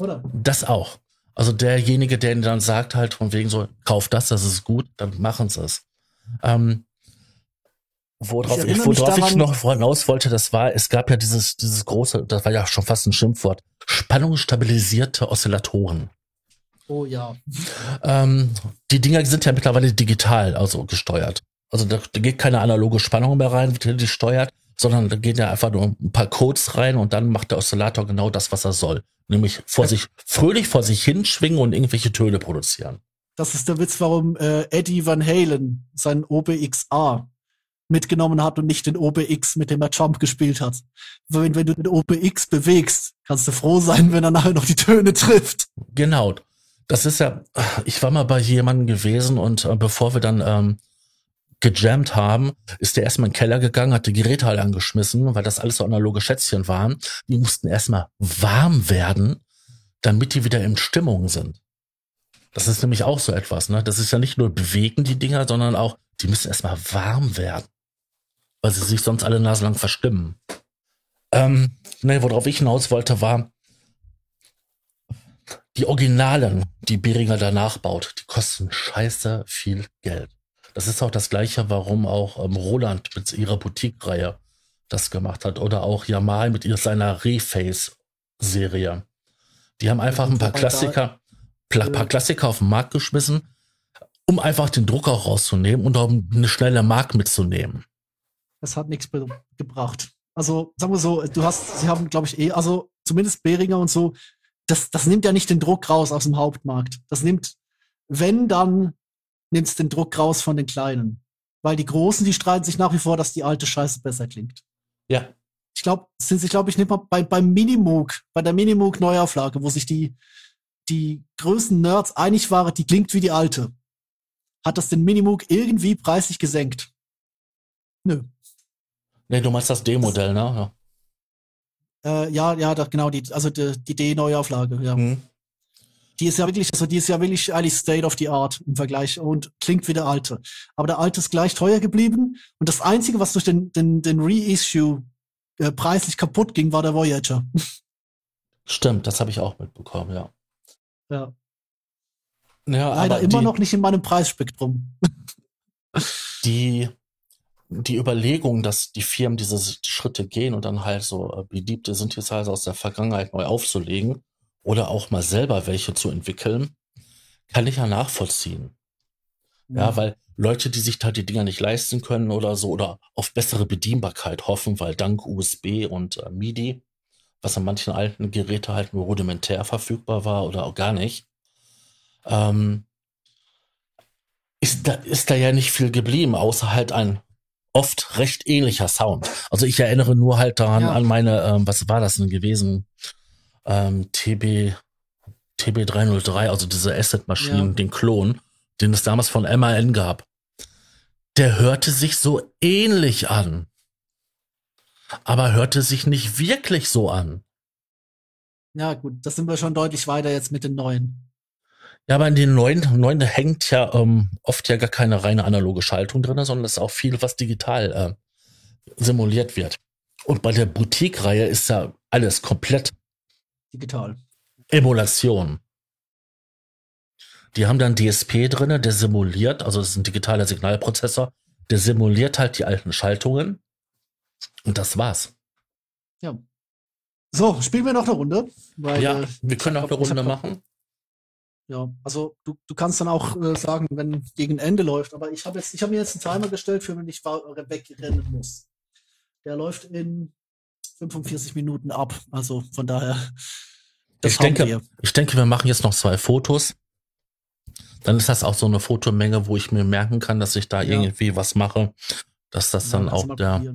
[SPEAKER 1] Oder? Das auch. Also derjenige, der ihnen dann sagt halt von wegen so, kauf das, das ist gut, dann machen sie es. Ähm, worauf ich, ich, worauf ich noch hinaus wollte, das war, es gab ja dieses, dieses große, das war ja schon fast ein Schimpfwort, spannungsstabilisierte Oszillatoren.
[SPEAKER 2] Oh ja.
[SPEAKER 1] Ähm, die Dinger sind ja mittlerweile digital, also gesteuert. Also da, da geht keine analoge Spannung mehr rein, die steuert, sondern da gehen ja einfach nur ein paar Codes rein und dann macht der Oszillator genau das, was er soll. Nämlich vor sich, fröhlich vor sich hinschwingen und irgendwelche Töne produzieren.
[SPEAKER 2] Das ist der Witz, warum äh, Eddie Van Halen sein OBXA mitgenommen hat und nicht den OBX, mit dem er Jump gespielt hat. Wenn, wenn du den OBX bewegst, kannst du froh sein, wenn er nachher noch die Töne trifft.
[SPEAKER 1] Genau. Das ist ja, ich war mal bei jemandem gewesen und äh, bevor wir dann ähm, gejammt haben, ist der erstmal in den Keller gegangen, hat die Geräte halt angeschmissen, weil das alles so analoge Schätzchen waren. Die mussten erstmal warm werden, damit die wieder in Stimmung sind. Das ist nämlich auch so etwas, ne? Das ist ja nicht nur bewegen, die Dinger, sondern auch, die müssen erstmal warm werden. Weil sie sich sonst alle naselang verstimmen. Ähm, ne, worauf ich hinaus wollte, war, die Originalen, die Beringer danach baut, die kosten scheiße viel Geld. Das ist auch das Gleiche, warum auch ähm, Roland mit ihrer Boutique-Reihe das gemacht hat oder auch Yamal mit ihrer, seiner Reface-Serie. Die haben einfach ein paar Klassiker, ein paar Klassiker auf den Markt geschmissen, um einfach den Druck auch rauszunehmen und um eine schnelle Mark mitzunehmen.
[SPEAKER 2] Das hat nichts gebracht. Also, sagen wir so, du hast, sie haben, glaube ich, eh, also zumindest Behringer und so, das, das nimmt ja nicht den Druck raus aus dem Hauptmarkt. Das nimmt, wenn dann nimmst den Druck raus von den Kleinen. Weil die Großen, die streiten sich nach wie vor, dass die alte Scheiße besser klingt.
[SPEAKER 1] Ja.
[SPEAKER 2] Ich glaube, sind sich, glaube ich, nicht mal bei, beim Minimoog, bei der Minimoog Neuauflage, wo sich die, die größten Nerds einig waren, die klingt wie die alte. Hat das den Minimoog irgendwie preislich gesenkt? Nö.
[SPEAKER 1] Nee, du meinst das D-Modell, ne?
[SPEAKER 2] Ja. Äh, ja, ja, doch, genau, die, also die, die D-Neuauflage, ja. Mhm. Die ist ja wirklich, also die ist ja wirklich eigentlich State of the Art im Vergleich und klingt wie der alte. Aber der alte ist gleich teuer geblieben und das einzige, was durch den, den, den Reissue äh, preislich kaputt ging, war der Voyager.
[SPEAKER 1] Stimmt, das habe ich auch mitbekommen, ja.
[SPEAKER 2] Ja.
[SPEAKER 1] ja
[SPEAKER 2] Leider immer die, noch nicht in meinem Preisspektrum.
[SPEAKER 1] die, die Überlegung, dass die Firmen diese Schritte gehen und dann halt so äh, beliebte Synthesizer aus der Vergangenheit neu aufzulegen oder auch mal selber welche zu entwickeln, kann ich ja nachvollziehen. Ja, ja weil Leute, die sich halt die Dinger nicht leisten können oder so oder auf bessere Bedienbarkeit hoffen, weil dank USB und äh, MIDI, was an manchen alten Geräten halt nur rudimentär verfügbar war oder auch gar nicht, ähm, ist da, ist da ja nicht viel geblieben, außer halt ein oft recht ähnlicher Sound. Also ich erinnere nur halt daran ja. an meine, ähm, was war das denn gewesen? Ähm, TB, TB303, also diese Asset-Maschinen, ja. den Klon, den es damals von MAN gab. Der hörte sich so ähnlich an. Aber hörte sich nicht wirklich so an.
[SPEAKER 2] Ja, gut, das sind wir schon deutlich weiter jetzt mit den neuen.
[SPEAKER 1] Ja, aber in den neuen, neuen hängt ja ähm, oft ja gar keine reine analoge Schaltung drin, sondern es ist auch viel, was digital äh, simuliert wird. Und bei der Boutique-Reihe ist ja alles komplett
[SPEAKER 2] digital.
[SPEAKER 1] Emulation. Die haben dann DSP drin, der simuliert, also es ist ein digitaler Signalprozessor, der simuliert halt die alten Schaltungen. Und das war's.
[SPEAKER 2] Ja. So, spielen wir noch eine Runde?
[SPEAKER 1] Weil, ja, äh, wir können noch eine Runde machen.
[SPEAKER 2] Ja, also du, du kannst dann auch äh, sagen, wenn gegen Ende läuft, aber ich habe jetzt, ich habe mir jetzt einen Timer gestellt, für wenn ich wegrennen muss. Der läuft in 45 Minuten ab. Also von daher.
[SPEAKER 1] Ich denke, wir. ich denke, wir machen jetzt noch zwei Fotos. Dann ist das auch so eine Fotomenge, wo ich mir merken kann, dass ich da ja. irgendwie was mache, dass das dann auch der,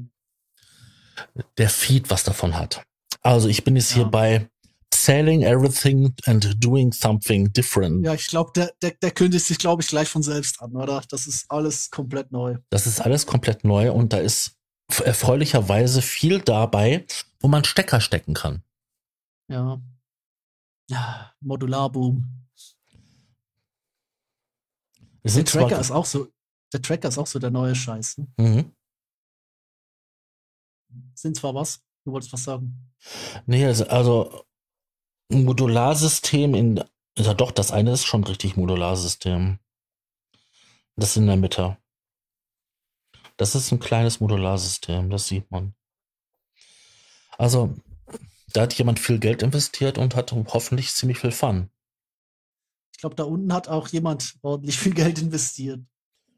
[SPEAKER 1] der Feed was davon hat. Also ich bin jetzt ja. hier bei Selling everything and doing something different.
[SPEAKER 2] Ja, ich glaube, der, der, der kündigt sich, glaube ich, gleich von selbst an, oder? Das ist alles komplett neu.
[SPEAKER 1] Das ist alles komplett neu und da ist erfreulicherweise viel dabei, wo man Stecker stecken kann.
[SPEAKER 2] Ja. Ja, Modularboom. Der Tracker ist auch so, der Tracker ist auch so der neue Scheiß. Ne? Mhm. Sind zwar was, du wolltest was sagen.
[SPEAKER 1] Nee, also, also Modularsystem in, ja doch, das eine ist schon richtig Modularsystem. Das in der Mitte. Das ist ein kleines Modularsystem, das sieht man. Also, da hat jemand viel Geld investiert und hat hoffentlich ziemlich viel Fun.
[SPEAKER 2] Ich glaube, da unten hat auch jemand ordentlich viel Geld investiert.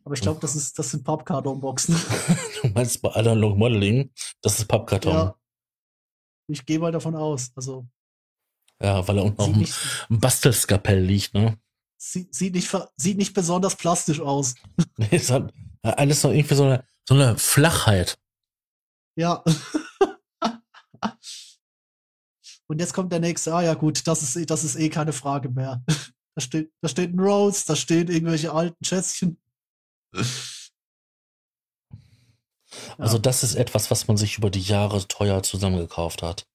[SPEAKER 2] Aber ich glaube, das ist, das sind Pappkartonboxen.
[SPEAKER 1] du meinst bei Analog Modeling, das ist Pappkarton. Ja.
[SPEAKER 2] Ich gehe mal davon aus. Also,
[SPEAKER 1] ja, weil er unten noch ein Bastelskapell liegt, ne?
[SPEAKER 2] Sieht, sieht, nicht, sieht nicht besonders plastisch aus.
[SPEAKER 1] nee, es hat alles so irgendwie so eine, so eine Flachheit.
[SPEAKER 2] Ja. Und jetzt kommt der nächste. Ah ja, gut, das ist, das ist eh keine Frage mehr. Da steht, da steht ein Rose, da stehen irgendwelche alten Schätzchen.
[SPEAKER 1] Also das ist etwas, was man sich über die Jahre teuer zusammengekauft hat.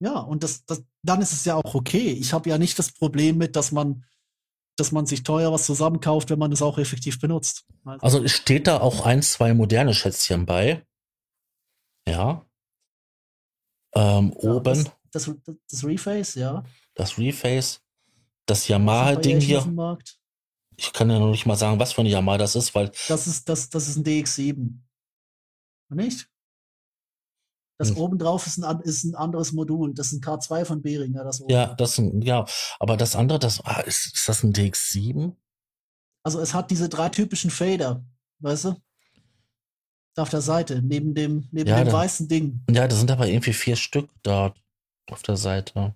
[SPEAKER 2] Ja, und das, das, dann ist es ja auch okay. Ich habe ja nicht das Problem mit, dass man, dass man sich teuer was zusammenkauft, wenn man es auch effektiv benutzt.
[SPEAKER 1] Also, also steht da auch ein, zwei moderne Schätzchen bei. Ja. Ähm, ja oben.
[SPEAKER 2] Das, das, das, Reface, ja.
[SPEAKER 1] Das Reface. Das Yamaha-Ding hier. Ich kann ja noch nicht mal sagen, was für ein Yamaha das ist, weil.
[SPEAKER 2] Das ist, das, das ist ein DX7. Nicht? Das hm. oben drauf ist ein, ist ein anderes Modul. Das ist ein K2 von Behringer. Das
[SPEAKER 1] oben. Ja, das, ja, aber das andere, das, ah, ist, ist das ein DX7?
[SPEAKER 2] Also es hat diese drei typischen Fader, weißt du? Auf der Seite, neben dem, neben ja, dem da, weißen Ding.
[SPEAKER 1] Ja, da sind aber irgendwie vier Stück dort auf der Seite.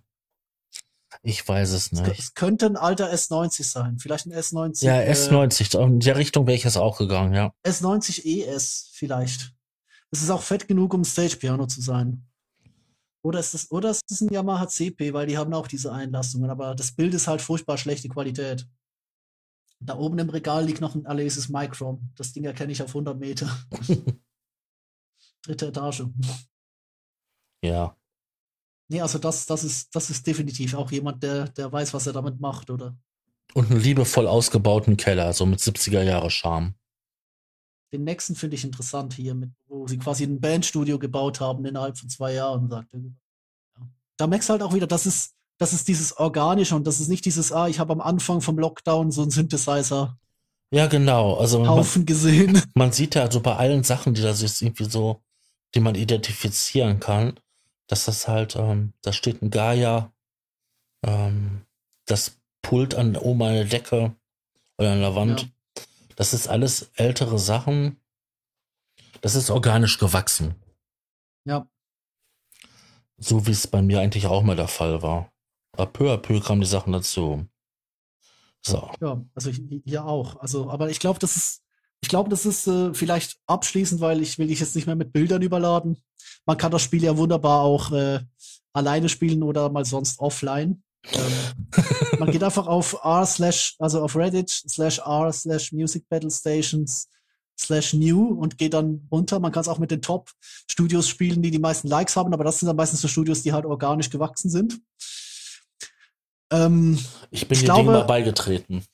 [SPEAKER 1] Ich weiß es nicht.
[SPEAKER 2] Es könnte ein alter S90 sein. Vielleicht ein S90.
[SPEAKER 1] Ja, S90. Äh, in der Richtung wäre ich jetzt auch gegangen, ja.
[SPEAKER 2] S90 ES vielleicht. Es ist auch fett genug, um Stage-Piano zu sein. Oder ist, das, oder ist das ein Yamaha CP, weil die haben auch diese Einlassungen, aber das Bild ist halt furchtbar schlechte Qualität. Da oben im Regal liegt noch ein Alesis Micron. Das Ding erkenne ich auf 100 Meter. Dritte Etage.
[SPEAKER 1] Ja.
[SPEAKER 2] Nee, also das, das ist, das ist definitiv auch jemand, der, der weiß, was er damit macht, oder?
[SPEAKER 1] Und einen liebevoll ausgebauten Keller, so mit 70er Jahre Charme.
[SPEAKER 2] Den nächsten finde ich interessant hier, mit, wo sie quasi ein Bandstudio gebaut haben innerhalb von zwei Jahren, sagt er. Ja. Da merkst du halt auch wieder, das ist, das ist dieses Organische und das ist nicht dieses, ah, ich habe am Anfang vom Lockdown so einen Synthesizer.
[SPEAKER 1] Ja, genau. Also
[SPEAKER 2] Haufen
[SPEAKER 1] man,
[SPEAKER 2] gesehen.
[SPEAKER 1] Man sieht ja also bei allen Sachen, die da sich irgendwie so, die man identifizieren kann, dass das halt, ähm, da steht ein Gaia, ähm, das Pult an oben an der Decke oder an der Wand. Ja. Das ist alles ältere Sachen. Das ist organisch gewachsen.
[SPEAKER 2] Ja.
[SPEAKER 1] So wie es bei mir eigentlich auch mal der Fall war. Aber peu à peu kamen die Sachen dazu. So.
[SPEAKER 2] Ja, also hier auch. Also, aber ich glaube, das ist, ich glaube, das ist äh, vielleicht abschließend, weil ich will dich jetzt nicht mehr mit Bildern überladen. Man kann das Spiel ja wunderbar auch äh, alleine spielen oder mal sonst offline. Ähm, man geht einfach auf r slash, also auf Reddit slash r slash Music Battle Stations slash new und geht dann runter. Man kann es auch mit den Top-Studios spielen, die die meisten Likes haben, aber das sind dann meistens so Studios, die halt organisch gewachsen sind.
[SPEAKER 1] Ähm, ich bin ich dem Ding mal beigetreten.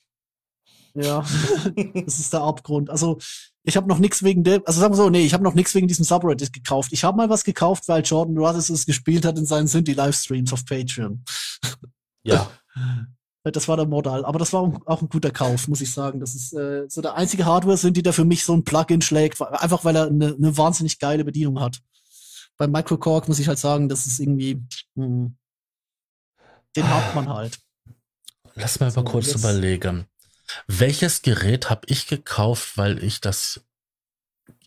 [SPEAKER 2] Ja, das ist der Abgrund. Also ich habe noch nichts wegen der, also sagen wir so, nee, ich habe noch nichts wegen diesem Subreddit gekauft. Ich habe mal was gekauft, weil Jordan Rudess es gespielt hat in seinen Synthie-Livestreams auf Patreon.
[SPEAKER 1] Ja.
[SPEAKER 2] Das war der Modal, aber das war auch ein guter Kauf, muss ich sagen. Das ist äh, so der einzige Hardware-Synthie, der für mich so ein Plugin schlägt, einfach weil er eine, eine wahnsinnig geile Bedienung hat. Beim Microcork muss ich halt sagen, das ist irgendwie, mh, hm, den hat man halt.
[SPEAKER 1] Lass mal so, mal kurz überlegen. Welches Gerät habe ich gekauft, weil ich das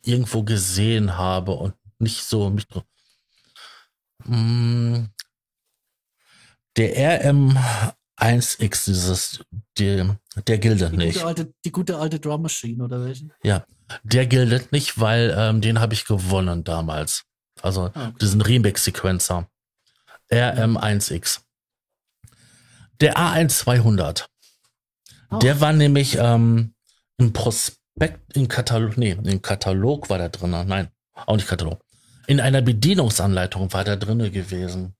[SPEAKER 1] irgendwo gesehen habe und nicht so mich. Mm, der RM1X, dieses, die, der gilt
[SPEAKER 2] die
[SPEAKER 1] nicht.
[SPEAKER 2] Gute alte, die gute alte Drum Machine, oder welchen?
[SPEAKER 1] Ja, der gilt nicht, weil ähm, den habe ich gewonnen damals. Also ah, okay. diesen Remix-Sequencer. RM1X. Der A1200. Oh. Der war nämlich ähm, im Prospekt, im Katalog, nee, im Katalog war der drin. Nein, auch nicht Katalog. In einer Bedienungsanleitung war der drinne gewesen.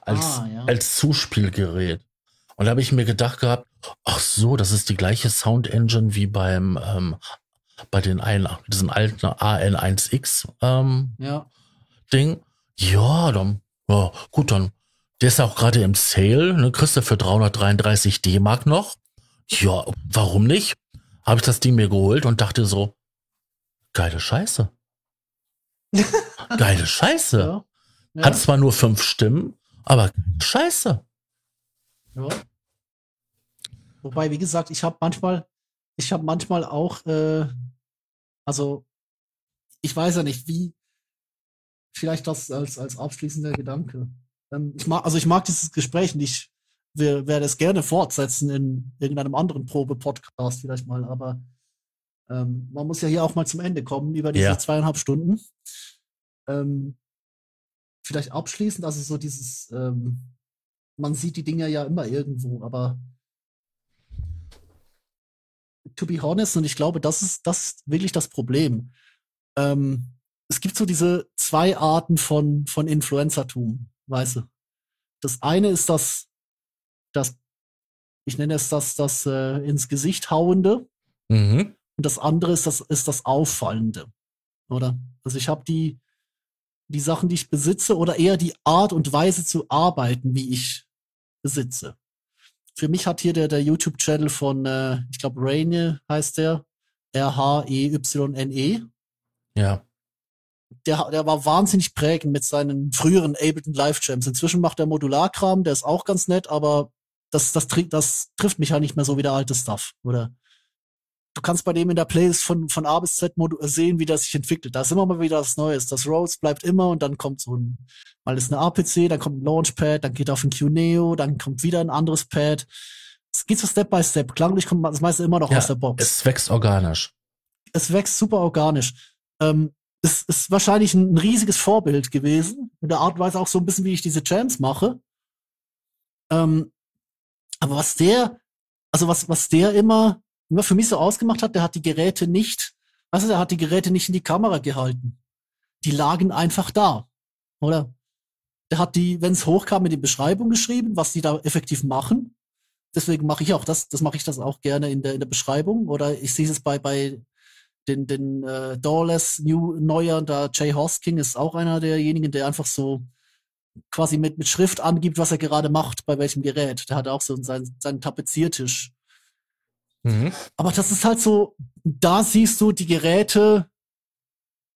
[SPEAKER 1] Als, ah, ja. als Zuspielgerät. Und da habe ich mir gedacht gehabt, ach so, das ist die gleiche Sound Engine wie beim ähm, bei den ein, diesen alten AN1X ähm,
[SPEAKER 2] ja.
[SPEAKER 1] Ding. Ja, dann, ja, gut, dann der ist auch gerade im Sale, ne, kriegst du für 333 D-Mark noch. Ja, warum nicht? Habe ich das Ding mir geholt und dachte so, geile Scheiße. geile Scheiße. Ja. Ja. Hat zwar nur fünf Stimmen, aber Scheiße.
[SPEAKER 2] Ja. Wobei, wie gesagt, ich habe manchmal, ich habe manchmal auch, äh, also ich weiß ja nicht, wie, vielleicht das als, als abschließender Gedanke. Ähm, ich mag, also ich mag dieses Gespräch und ich werde es gerne fortsetzen in irgendeinem anderen Probe-Podcast vielleicht mal, aber ähm, man muss ja hier auch mal zum Ende kommen über diese ja. zweieinhalb Stunden. Ähm, vielleicht abschließend, also so dieses, ähm, man sieht die Dinge ja immer irgendwo, aber to be honest, und ich glaube, das ist das ist wirklich das Problem. Ähm, es gibt so diese zwei Arten von, von Influencertum weißt du. Das eine ist das, das, ich nenne es das, das äh, ins Gesicht hauende.
[SPEAKER 1] Mhm.
[SPEAKER 2] Und das andere ist das, ist das Auffallende. Oder? Also ich habe die, die Sachen, die ich besitze, oder eher die Art und Weise zu arbeiten, wie ich besitze. Für mich hat hier der, der YouTube-Channel von, äh, ich glaube, Raine heißt der, R-H-E-Y-N-E. -E.
[SPEAKER 1] Ja
[SPEAKER 2] der, der war wahnsinnig prägend mit seinen früheren Ableton Live Jams. Inzwischen macht er Modularkram, der ist auch ganz nett, aber das, das, das trifft mich ja nicht mehr so wie der alte Stuff, oder? Du kannst bei dem in der Playlist von, von A bis Z sehen, wie das sich entwickelt. Da ist immer mal wieder was Neues. Das Rhodes bleibt immer und dann kommt so ein, mal ist eine APC, dann kommt ein Launchpad, dann geht auf ein QNEO, dann kommt wieder ein anderes Pad. Es geht so Step by Step. Klanglich kommt das meiste immer noch ja, aus der Box.
[SPEAKER 1] Es wächst organisch.
[SPEAKER 2] Es wächst super organisch. Ähm, ist, ist wahrscheinlich ein, ein, riesiges Vorbild gewesen. In der Art und Weise auch so ein bisschen, wie ich diese Jams mache. Ähm, aber was der, also was, was der immer, immer für mich so ausgemacht hat, der hat die Geräte nicht, also der hat die Geräte nicht in die Kamera gehalten. Die lagen einfach da, oder? der hat die, wenn es hochkam, mit die Beschreibung geschrieben, was die da effektiv machen. Deswegen mache ich auch das, das mache ich das auch gerne in der, in der Beschreibung. Oder ich sehe es bei, bei den, den äh, Doorless New Neuer, da Jay Hosking ist auch einer derjenigen, der einfach so quasi mit, mit Schrift angibt, was er gerade macht, bei welchem Gerät. Der hat auch so seinen, seinen Tapeziertisch. Mhm. Aber das ist halt so, da siehst du die Geräte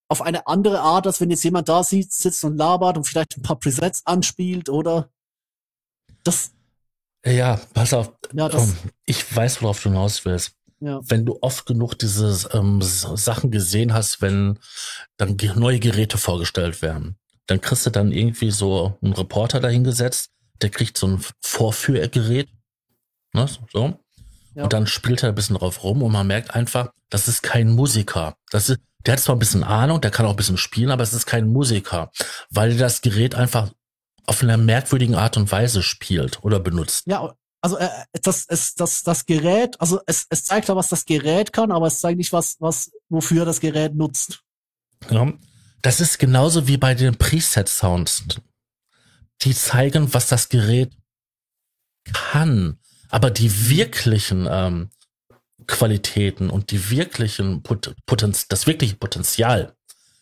[SPEAKER 2] auf eine andere Art, als wenn jetzt jemand da sieht, sitzt und labert und vielleicht ein paar Presets anspielt oder das.
[SPEAKER 1] Ja, pass auf. Ja, das, ich weiß, worauf du hinaus willst. Ja. Wenn du oft genug diese ähm, Sachen gesehen hast, wenn dann neue Geräte vorgestellt werden, dann kriegst du dann irgendwie so einen Reporter dahingesetzt, der kriegt so ein Vorführgerät, ne, so. Ja. Und dann spielt er ein bisschen drauf rum und man merkt einfach, das ist kein Musiker. Das ist, der hat zwar ein bisschen Ahnung, der kann auch ein bisschen spielen, aber es ist kein Musiker, weil das Gerät einfach auf einer merkwürdigen Art und Weise spielt oder benutzt.
[SPEAKER 2] Ja, also äh, das, es, das, das Gerät, also es, es zeigt ja, was das Gerät kann, aber es zeigt nicht, was, was, wofür das Gerät nutzt.
[SPEAKER 1] Ja, das ist genauso wie bei den Preset-Sounds. Die zeigen, was das Gerät kann, aber die wirklichen ähm, Qualitäten und die wirklichen Pot Potenz das wirkliche Potenzial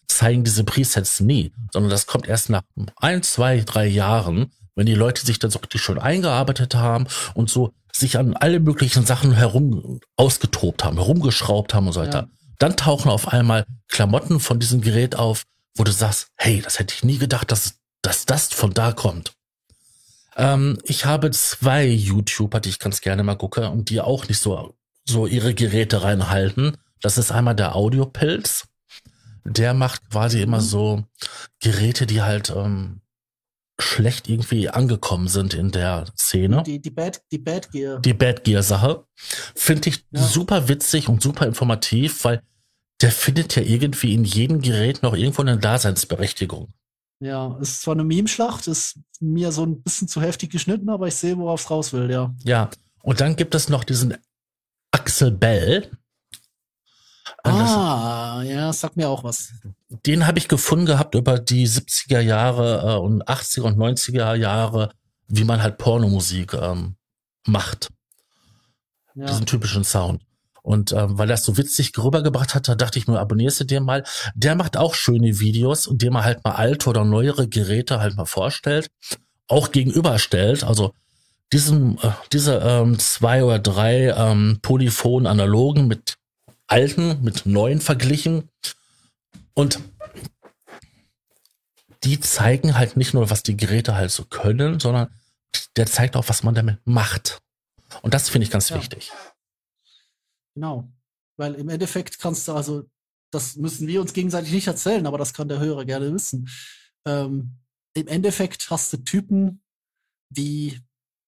[SPEAKER 1] zeigen diese Presets nie, sondern das kommt erst nach ein, zwei, drei Jahren, wenn die Leute sich dann so richtig schon eingearbeitet haben und so sich an alle möglichen Sachen herum ausgetobt haben, herumgeschraubt haben und so weiter. Ja. Dann tauchen auf einmal Klamotten von diesem Gerät auf, wo du sagst, hey, das hätte ich nie gedacht, dass, dass das von da kommt. Ähm, ich habe zwei YouTuber, die ich ganz gerne mal gucke und die auch nicht so so ihre Geräte reinhalten. Das ist einmal der Audiopilz. Der macht quasi immer so Geräte, die halt ähm, schlecht irgendwie angekommen sind in der Szene.
[SPEAKER 2] Die, die, Bad, die Bad Gear.
[SPEAKER 1] Die Bad Gear Sache. Finde ich ja. super witzig und super informativ, weil der findet ja irgendwie in jedem Gerät noch irgendwo eine Daseinsberechtigung.
[SPEAKER 2] Ja, ist zwar eine Meme-Schlacht, ist mir so ein bisschen zu heftig geschnitten, aber ich sehe, worauf es raus will, ja.
[SPEAKER 1] Ja, und dann gibt es noch diesen Axel Bell.
[SPEAKER 2] Ah, ja, sag mir auch was.
[SPEAKER 1] Den habe ich gefunden gehabt über die 70er Jahre äh, und 80er und 90er Jahre, wie man halt Pornomusik ähm, macht. Ja. Diesen typischen Sound. Und ähm, weil er es so witzig rübergebracht hat, da dachte ich mir, abonnierst du dir mal. Der macht auch schöne Videos und dem er halt mal alte oder neuere Geräte halt mal vorstellt, auch gegenüberstellt. Also diesen, äh, diese ähm, zwei oder drei ähm, polyphonen Analogen mit alten, mit neuen verglichen. Und die zeigen halt nicht nur, was die Geräte halt so können, sondern der zeigt auch, was man damit macht. Und das finde ich ganz ja. wichtig.
[SPEAKER 2] Genau. Weil im Endeffekt kannst du also, das müssen wir uns gegenseitig nicht erzählen, aber das kann der Hörer gerne wissen. Ähm, Im Endeffekt hast du Typen, die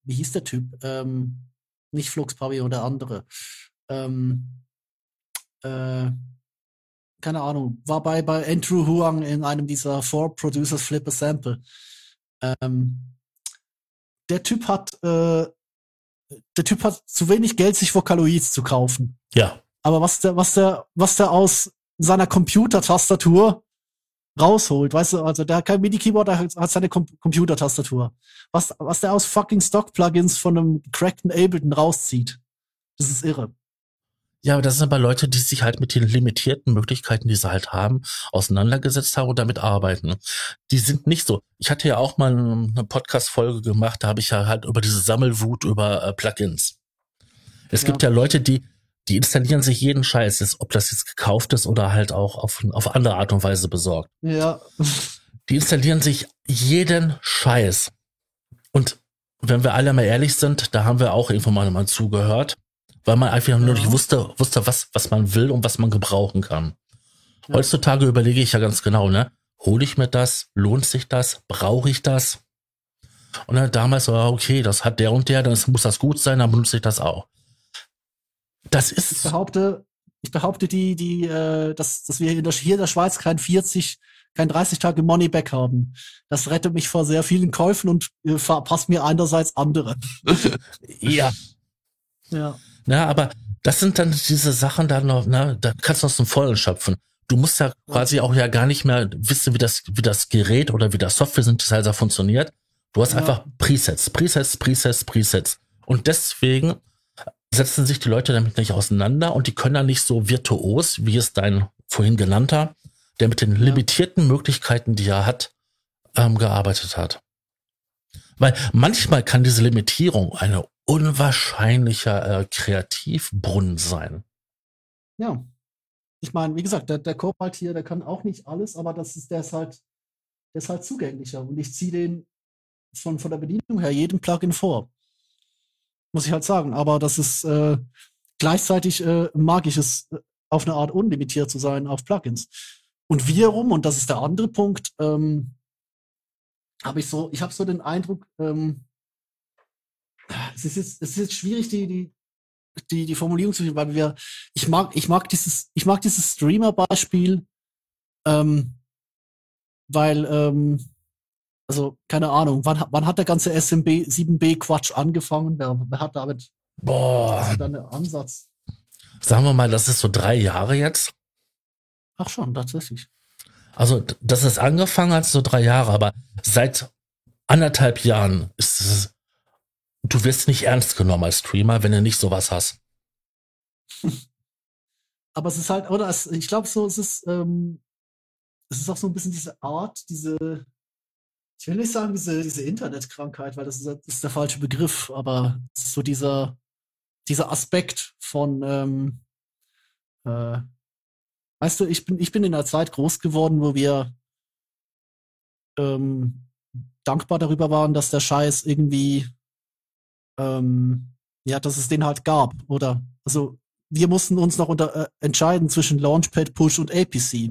[SPEAKER 2] wie hieß der Typ? Ähm, nicht Flux Pavillon, der andere. Ähm, äh, keine Ahnung, war bei, bei Andrew Huang in einem dieser Four Producers Flip a Sample. Ähm, der Typ hat, äh, der Typ hat zu wenig Geld, sich Vocaloids zu kaufen.
[SPEAKER 1] Ja.
[SPEAKER 2] Aber was der, was der, was der aus seiner Computertastatur rausholt. Weißt du, also der hat kein MIDI-Keyboard, der hat seine Com Computer-Tastatur. Was, was der aus fucking Stock-Plugins von einem crackten Ableton rauszieht. Das ist irre.
[SPEAKER 1] Ja, aber das sind aber Leute, die sich halt mit den limitierten Möglichkeiten, die sie halt haben, auseinandergesetzt haben und damit arbeiten. Die sind nicht so. Ich hatte ja auch mal eine Podcast-Folge gemacht, da habe ich ja halt über diese Sammelwut über äh, Plugins. Es ja. gibt ja Leute, die die installieren sich jeden Scheiß, ist, ob das jetzt gekauft ist oder halt auch auf, auf andere Art und Weise besorgt.
[SPEAKER 2] Ja.
[SPEAKER 1] Die installieren sich jeden Scheiß. Und wenn wir alle mal ehrlich sind, da haben wir auch irgendwann mal zugehört, weil man einfach nur nicht wusste, wusste, was, was man will und was man gebrauchen kann. Ja. Heutzutage überlege ich ja ganz genau, ne? Hole ich mir das? Lohnt sich das? Brauche ich das? Und dann damals war, okay, das hat der und der, dann muss das gut sein, dann benutze ich das auch. Das ist.
[SPEAKER 2] Ich behaupte, ich behaupte, die, die, äh, dass, dass wir in der, hier in der Schweiz kein 40, kein 30 Tage Money Back haben. Das rettet mich vor sehr vielen Käufen und äh, verpasst mir einerseits andere.
[SPEAKER 1] ja. Ja. Na, aber das sind dann diese Sachen dann noch, ne, da kannst du aus dem Vollen schöpfen. du musst ja quasi auch ja gar nicht mehr wissen, wie das, wie das Gerät oder wie der Software-Synthesizer funktioniert. Du hast
[SPEAKER 2] Ja.
[SPEAKER 1] einfach Presets, Presets, Presets, Presets. Und deswegen setzen sich die Leute damit nicht auseinander und die können dann nicht so virtuos, wie es dein vorhin genannter, der mit den limitierten Möglichkeiten, die er hat, ähm, gearbeitet hat. Weil manchmal kann diese Limitierung eine unwahrscheinlicher äh, Kreativbrunnen sein.
[SPEAKER 2] Ja. Ich meine, wie gesagt, der, der Cobalt hier, der kann auch nicht alles, aber das ist, der ist halt, der ist halt zugänglicher. Und ich ziehe den von, von der Bedienung her jedem Plugin vor. Muss ich halt sagen. Aber das ist äh, gleichzeitig äh, mag ich es, äh, auf eine Art unlimitiert zu sein auf Plugins. Und wiederum, und das ist der andere Punkt, ähm, habe ich so, ich habe so den Eindruck, ähm, es ist jetzt, es ist jetzt schwierig, die, die, die, die Formulierung zu finden, weil wir, ich mag, ich mag dieses, ich mag dieses Streamer-Beispiel, ähm, weil, ähm, also, keine Ahnung, wann, wann hat der ganze SMB 7B Quatsch angefangen? Wer, wer hat damit
[SPEAKER 1] Boah,
[SPEAKER 2] dann einen Ansatz?
[SPEAKER 1] sagen wir mal, das ist so drei Jahre jetzt.
[SPEAKER 2] Ach schon, tatsächlich.
[SPEAKER 1] Also, das ist angefangen als so drei Jahre, aber seit anderthalb Jahren ist es, du wirst nicht ernst genommen als Streamer, wenn du nicht sowas hast.
[SPEAKER 2] Aber es ist halt, oder es, ich glaube so, es ist, ähm, es ist auch so ein bisschen diese Art, diese, ich will nicht sagen, diese, diese Internetkrankheit, weil das ist, das ist der falsche Begriff, aber so dieser, dieser Aspekt von, ähm, äh, weißt du, ich bin, ich bin in einer Zeit groß geworden, wo wir ähm, dankbar darüber waren, dass der Scheiß irgendwie, ähm, ja, dass es den halt gab, oder? Also, wir mussten uns noch unter, äh, entscheiden zwischen Launchpad, Push und APC,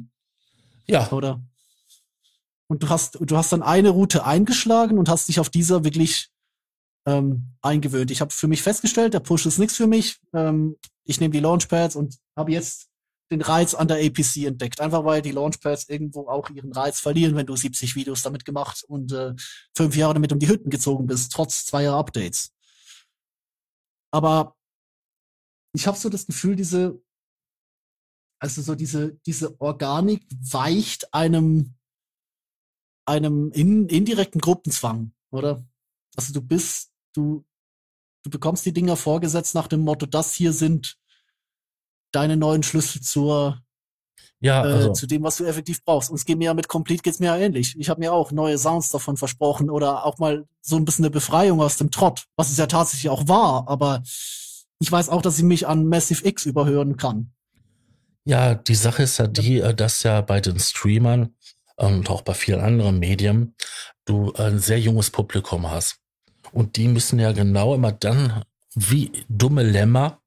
[SPEAKER 1] Ja,
[SPEAKER 2] oder? Und du hast, du hast dann eine Route eingeschlagen und hast dich auf dieser wirklich ähm, eingewöhnt. Ich habe für mich festgestellt, der Push ist nichts für mich. Ähm, ich nehme die Launchpads und habe jetzt den Reiz an der APC entdeckt. Einfach weil die Launchpads irgendwo auch ihren Reiz verlieren, wenn du 70 Videos damit gemacht und äh, fünf Jahre damit um die Hütten gezogen bist, trotz zweier Updates. Aber ich habe so das Gefühl, diese, also so diese, diese Organik weicht einem, einem in, indirekten Gruppenzwang, oder? Also du bist, du, du bekommst die Dinger vorgesetzt nach dem Motto, das hier sind deine neuen Schlüssel zur,
[SPEAKER 1] ja,
[SPEAKER 2] äh,
[SPEAKER 1] also,
[SPEAKER 2] zu dem, was du effektiv brauchst. Und es geht mir ja mit Complete geht's mir ja ähnlich. Ich habe mir auch neue Sounds davon versprochen oder auch mal so ein bisschen eine Befreiung aus dem Trott, was es ja tatsächlich auch war, aber ich weiß auch, dass ich mich an Massive X überhören kann.
[SPEAKER 1] ja, die Sache ist ja die, äh, dass ja bei den Streamern und auch bei vielen anderen Medien du ein sehr junges Publikum hast. Und die müssen ja genau immer dann, wie dumme Lämmer,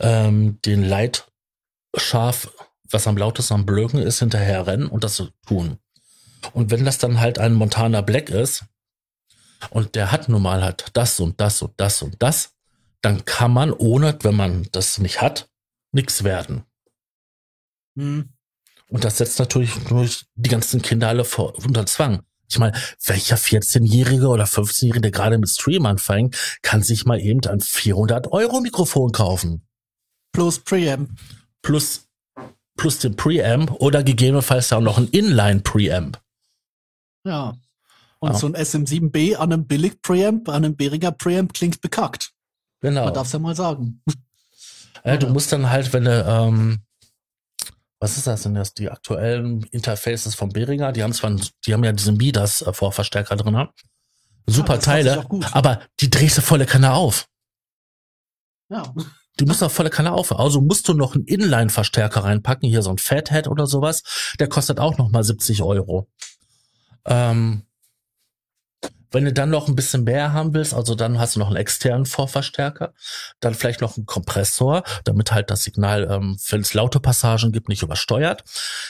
[SPEAKER 1] ähm, den Leitschaf, was am lautesten am Blöken ist, hinterher rennen und das tun. Und wenn das dann halt ein Montana Black ist und der hat nun mal halt das und das und das und das, dann kann man ohne, wenn man das nicht hat, nichts werden.
[SPEAKER 2] Hm.
[SPEAKER 1] Und das setzt natürlich durch die ganzen Kinder alle vor, unter Zwang. Ich meine, welcher 14-Jährige oder 15-Jährige, der gerade mit Stream anfängt, kann sich mal eben ein 400 Euro Mikrofon kaufen.
[SPEAKER 2] Plus Preamp.
[SPEAKER 1] Plus, plus den Preamp oder gegebenenfalls auch noch ein Inline-Preamp.
[SPEAKER 2] Ja. Und
[SPEAKER 1] Ja.
[SPEAKER 2] so ein SM7B an einem billig Preamp, an einem Behringer Preamp klingt bekackt.
[SPEAKER 1] Genau.
[SPEAKER 2] Man darf's ja mal sagen.
[SPEAKER 1] Ja, du musst dann halt, wenn du, ähm, was ist das denn das? Die aktuellen Interfaces von Behringer, die haben zwar, die haben ja diesen Midas äh, drin. Super
[SPEAKER 2] Ja,
[SPEAKER 1] Teile, aber die drehst du volle Kanne auf.
[SPEAKER 2] Ja.
[SPEAKER 1] Die müssen auf volle Kanne auf. Also musst du noch einen Inline-Verstärker reinpacken, hier so ein Fathead oder sowas. Der kostet auch noch mal 70 Euro. Ähm, wenn du dann noch ein bisschen mehr haben willst, also dann hast du noch einen externen Vorverstärker, dann vielleicht noch einen Kompressor, damit halt das Signal, ähm, wenn es laute Passagen gibt, nicht übersteuert.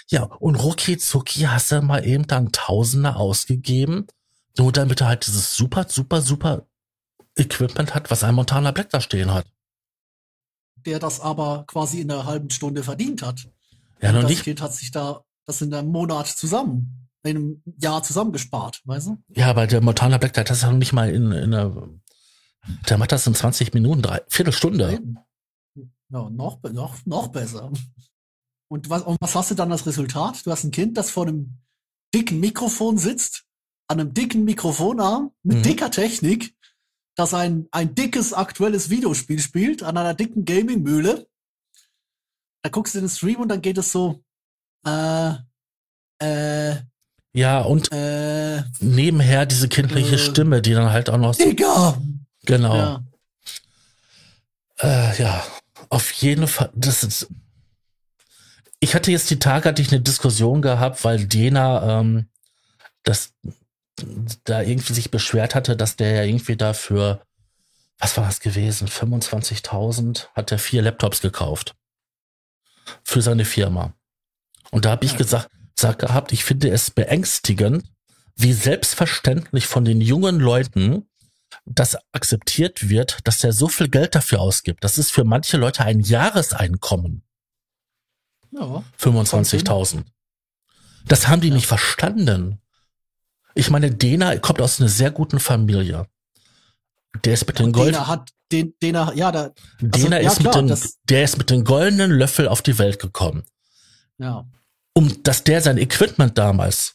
[SPEAKER 1] Ja, und rucki zucki hast du mal eben dann Tausender ausgegeben, nur damit er halt dieses super, super, super Equipment hat, was ein Montana Black da stehen hat.
[SPEAKER 2] Der das aber quasi in einer halben Stunde verdient hat.
[SPEAKER 1] Ja,
[SPEAKER 2] Und das
[SPEAKER 1] nicht.
[SPEAKER 2] Kind hat sich da das in einem Monat zusammen, in einem Jahr zusammengespart, weißt du?
[SPEAKER 1] Ja, aber der Montana Black, der hat das ja noch nicht mal in, in einer, der macht das in 20 Minuten, drei, Viertelstunde.
[SPEAKER 2] Ja, noch, noch, noch besser. Und was, und was hast du dann als Resultat? Du hast ein Kind, das vor einem dicken Mikrofon sitzt, an einem dicken Mikrofonarm, mit
[SPEAKER 1] Mhm.
[SPEAKER 2] dicker Technik, das ein, ein dickes aktuelles Videospiel spielt, an einer dicken Gaming-Mühle. Da guckst du den Stream und dann geht es so, äh, äh,
[SPEAKER 1] Ja, und
[SPEAKER 2] äh,
[SPEAKER 1] nebenher diese kindliche
[SPEAKER 2] Äh.
[SPEAKER 1] Stimme, die dann halt auch noch so,
[SPEAKER 2] Digga!
[SPEAKER 1] genau.
[SPEAKER 2] Ja.
[SPEAKER 1] Äh, ja, auf jeden Fall. Das ist. Ich hatte jetzt die Tage hatte ich eine Diskussion gehabt, weil Dena ähm, das da irgendwie sich beschwert hatte, dass der ja irgendwie dafür, was war das gewesen, 25.000 hat er vier Laptops gekauft für seine Firma. Und da habe ich gesagt, gesagt gehabt, ich finde es beängstigend, wie selbstverständlich von den jungen Leuten das akzeptiert wird, dass er so viel Geld dafür ausgibt. Das ist für manche Leute ein Jahreseinkommen.
[SPEAKER 2] ja.
[SPEAKER 1] 25.000. Das haben die
[SPEAKER 2] Ja.
[SPEAKER 1] nicht verstanden. Ich meine, Dena kommt aus einer sehr guten Familie. Der ist mit den Gold,
[SPEAKER 2] Dena hat, den, Dena, ja, da,
[SPEAKER 1] Dena
[SPEAKER 2] ja,
[SPEAKER 1] ist mit
[SPEAKER 2] klar,
[SPEAKER 1] den,
[SPEAKER 2] das-
[SPEAKER 1] der ist mit den goldenen Löffel auf die Welt gekommen.
[SPEAKER 2] ja.
[SPEAKER 1] Um, dass der sein Equipment damals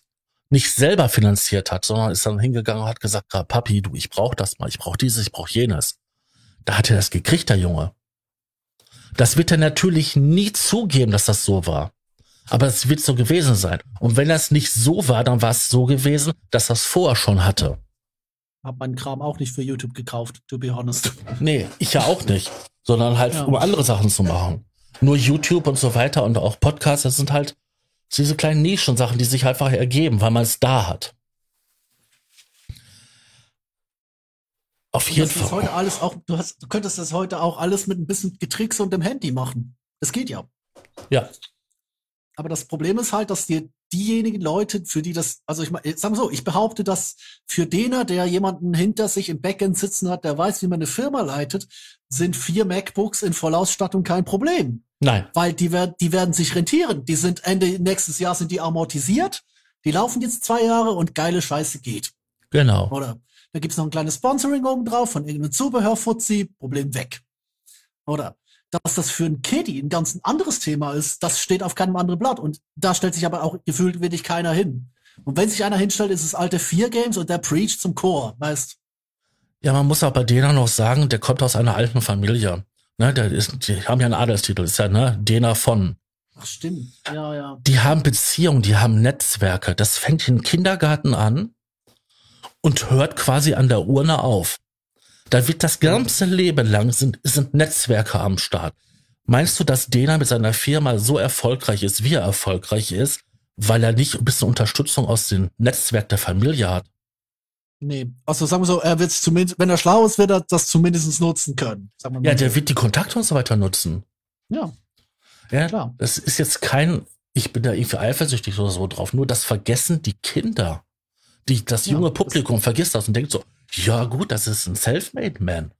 [SPEAKER 1] nicht selber finanziert hat, sondern ist dann hingegangen und hat gesagt, "Ah, Papi, du, ich brauch das mal, ich brauch dieses, ich brauch jenes. Da hat er das gekriegt, der Junge. Das wird er natürlich nie zugeben, dass das so war. Aber es wird so gewesen sein. Und wenn das nicht so war, dann war es so gewesen, dass das vorher schon hatte.
[SPEAKER 2] Hab meinen Kram auch nicht für YouTube gekauft, to be honest.
[SPEAKER 1] Nee, ich ja auch nicht. Sondern halt,
[SPEAKER 2] Ja.
[SPEAKER 1] um andere Sachen zu machen. Nur YouTube und so weiter und auch Podcasts, das sind halt diese kleinen Nischensachen, die sich einfach ergeben, weil man es da hat. Auf jeden
[SPEAKER 2] ist heute
[SPEAKER 1] Fall.
[SPEAKER 2] alles auch, du, hast, du könntest das heute auch alles mit ein bisschen Getrickse und dem Handy machen. Das geht ja.
[SPEAKER 1] Ja,
[SPEAKER 2] Aber das Problem ist halt, dass dir diejenigen Leute, für die das, also ich meine, sagen wir so, ich behaupte, dass für dener, der jemanden hinter sich im Backend sitzen hat, der weiß, wie man eine Firma leitet, sind vier MacBooks in Vollausstattung kein Problem.
[SPEAKER 1] nein,
[SPEAKER 2] Weil die werden, die werden sich rentieren. Die sind Ende nächstes Jahr sind die amortisiert. Die laufen jetzt zwei Jahre und geile Scheiße geht.
[SPEAKER 1] genau.
[SPEAKER 2] Oder da gibt's noch ein kleines Sponsoring oben drauf von irgendeinem Zubehörfuzzi, Problem weg. Oder dass das für ein Kiddie ein ganz anderes Thema ist, das steht auf keinem anderen Blatt. Und da stellt sich aber auch gefühlt wirklich keiner hin. Und wenn sich einer hinstellt, ist es alte Vier Games und der preach zum Chor, weißt
[SPEAKER 1] Ja, man muss auch bei denen noch sagen, der kommt aus einer alten Familie. Ne, der ist, die haben ja einen Adelstitel, ist ja, ne, Dena von.
[SPEAKER 2] Ach, stimmt. Ja, ja.
[SPEAKER 1] Die haben Beziehungen, die haben Netzwerke. Das fängt im Kindergarten an und hört quasi an der Urne auf. Da wird das ganze Leben lang sind, sind Netzwerke am Start. Meinst du, dass Dena mit seiner Firma so erfolgreich ist, wie er erfolgreich ist, weil er nicht ein bisschen Unterstützung aus dem Netzwerk der Familie hat?
[SPEAKER 2] Nee. Also sagen wir so, er wird zumindest, wenn er schlau ist, wird er das zumindest nutzen können.
[SPEAKER 1] Ja, der wird die Kontakte und so weiter nutzen.
[SPEAKER 2] Ja,
[SPEAKER 1] Ja,
[SPEAKER 2] klar.
[SPEAKER 1] das ist jetzt kein, ich bin da irgendwie eifersüchtig oder so drauf. Nur das vergessen die Kinder. Die, das
[SPEAKER 2] Ja,
[SPEAKER 1] junge
[SPEAKER 2] das-
[SPEAKER 1] Publikum vergisst das und denkt so, ja gut, das ist ein Self-Made Man.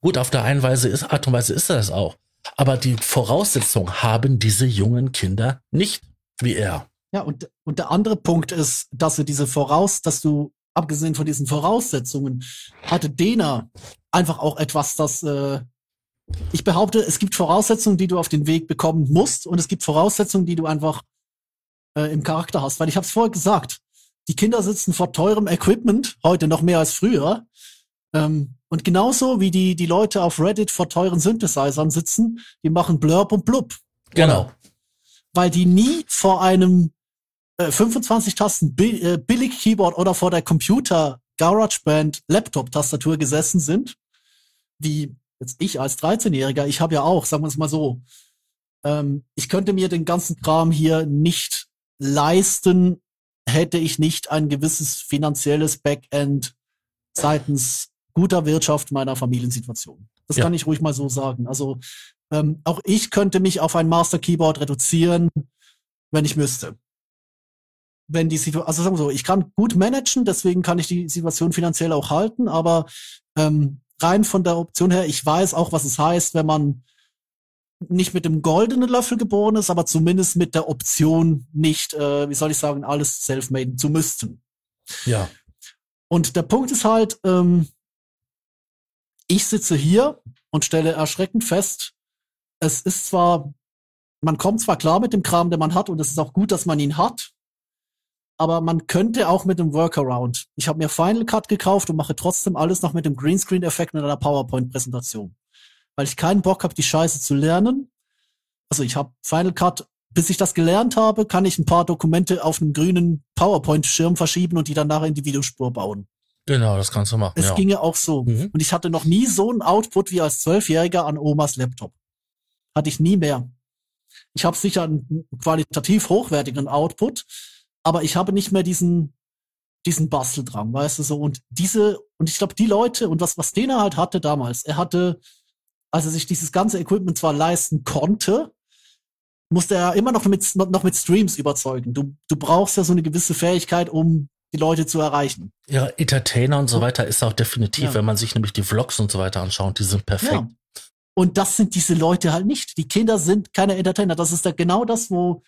[SPEAKER 1] Gut, auf der einen Weise ist, Art und Weise ist er das auch. Aber die Voraussetzungen haben diese jungen Kinder nicht, wie er.
[SPEAKER 2] Ja, und, und der andere Punkt ist, dass du diese Voraus, dass du, abgesehen von diesen Voraussetzungen, hatte Dena einfach auch etwas, das, äh, ich behaupte, es gibt Voraussetzungen, die du auf den Weg bekommen musst und es gibt Voraussetzungen, die du einfach äh, im Charakter hast. Weil ich habe es vorher gesagt, die Kinder sitzen vor teurem Equipment, heute noch mehr als früher. Ähm, und genauso wie die, die Leute auf Reddit vor teuren Synthesizern sitzen, die machen Blurb und Blub
[SPEAKER 1] Genau.
[SPEAKER 2] weil die nie vor einem äh, 25 Tasten Bi äh, billig Keyboard oder vor der Computer GarageBand Laptop Tastatur gesessen sind, wie jetzt ich als 13-Jähriger, ich habe ja auch, sagen wir es mal so, ähm, ich könnte mir den ganzen Kram hier nicht leisten, hätte ich nicht ein gewisses finanzielles Backend seitens guter Wirtschaft meiner Familiensituation. Das
[SPEAKER 1] Ja.
[SPEAKER 2] kann ich ruhig mal so sagen. Also ähm, auch ich könnte mich auf ein Master Keyboard reduzieren, wenn ich müsste. Wenn die Situation, also sagen wir so, ich kann gut managen, deswegen kann ich die Situation finanziell auch halten, aber ähm, rein von der Option her, ich weiß auch, was es heißt, wenn man nicht mit dem goldenen Löffel geboren ist, aber zumindest mit der Option nicht, äh, wie soll ich sagen, alles self-made zu müssten.
[SPEAKER 1] Ja.
[SPEAKER 2] Und der Punkt ist halt, ähm, ich sitze hier und stelle erschreckend fest, es ist zwar man kommt zwar klar mit dem Kram, den man hat, und es ist auch gut, dass man ihn hat, aber man könnte auch mit dem Workaround. Ich habe mir Final Cut gekauft und mache trotzdem alles noch mit dem Greenscreen-Effekt in einer PowerPoint-Präsentation. Weil ich keinen Bock habe, die Scheiße zu lernen. Also ich habe Final Cut, bis ich das gelernt habe, kann ich ein paar Dokumente auf einen grünen PowerPoint-Schirm verschieben und die dann nachher in die Videospur bauen.
[SPEAKER 1] Genau, das kannst du machen.
[SPEAKER 2] Es
[SPEAKER 1] ja.
[SPEAKER 2] ginge auch so.
[SPEAKER 1] Mhm.
[SPEAKER 2] Und ich hatte noch nie so einen Output wie als Zwölfjähriger an Omas Laptop. Hatte ich nie mehr. Ich habe sicher einen qualitativ hochwertigen Output, aber ich habe nicht mehr diesen diesen Basteldrang, weißt du so und diese und ich glaube die Leute und was was den er halt hatte damals, er hatte als er sich dieses ganze Equipment zwar leisten konnte, musste er immer noch mit noch mit Streams überzeugen. Du du brauchst ja so eine gewisse Fähigkeit, um die Leute zu erreichen.
[SPEAKER 1] Ja, Entertainer und so weiter ist auch definitiv,
[SPEAKER 2] Ja.
[SPEAKER 1] wenn man sich nämlich die Vlogs und so weiter anschaut, die sind perfekt.
[SPEAKER 2] Ja. Und das sind diese Leute halt nicht. Die Kinder sind keine Entertainer. Das ist da genau das, wo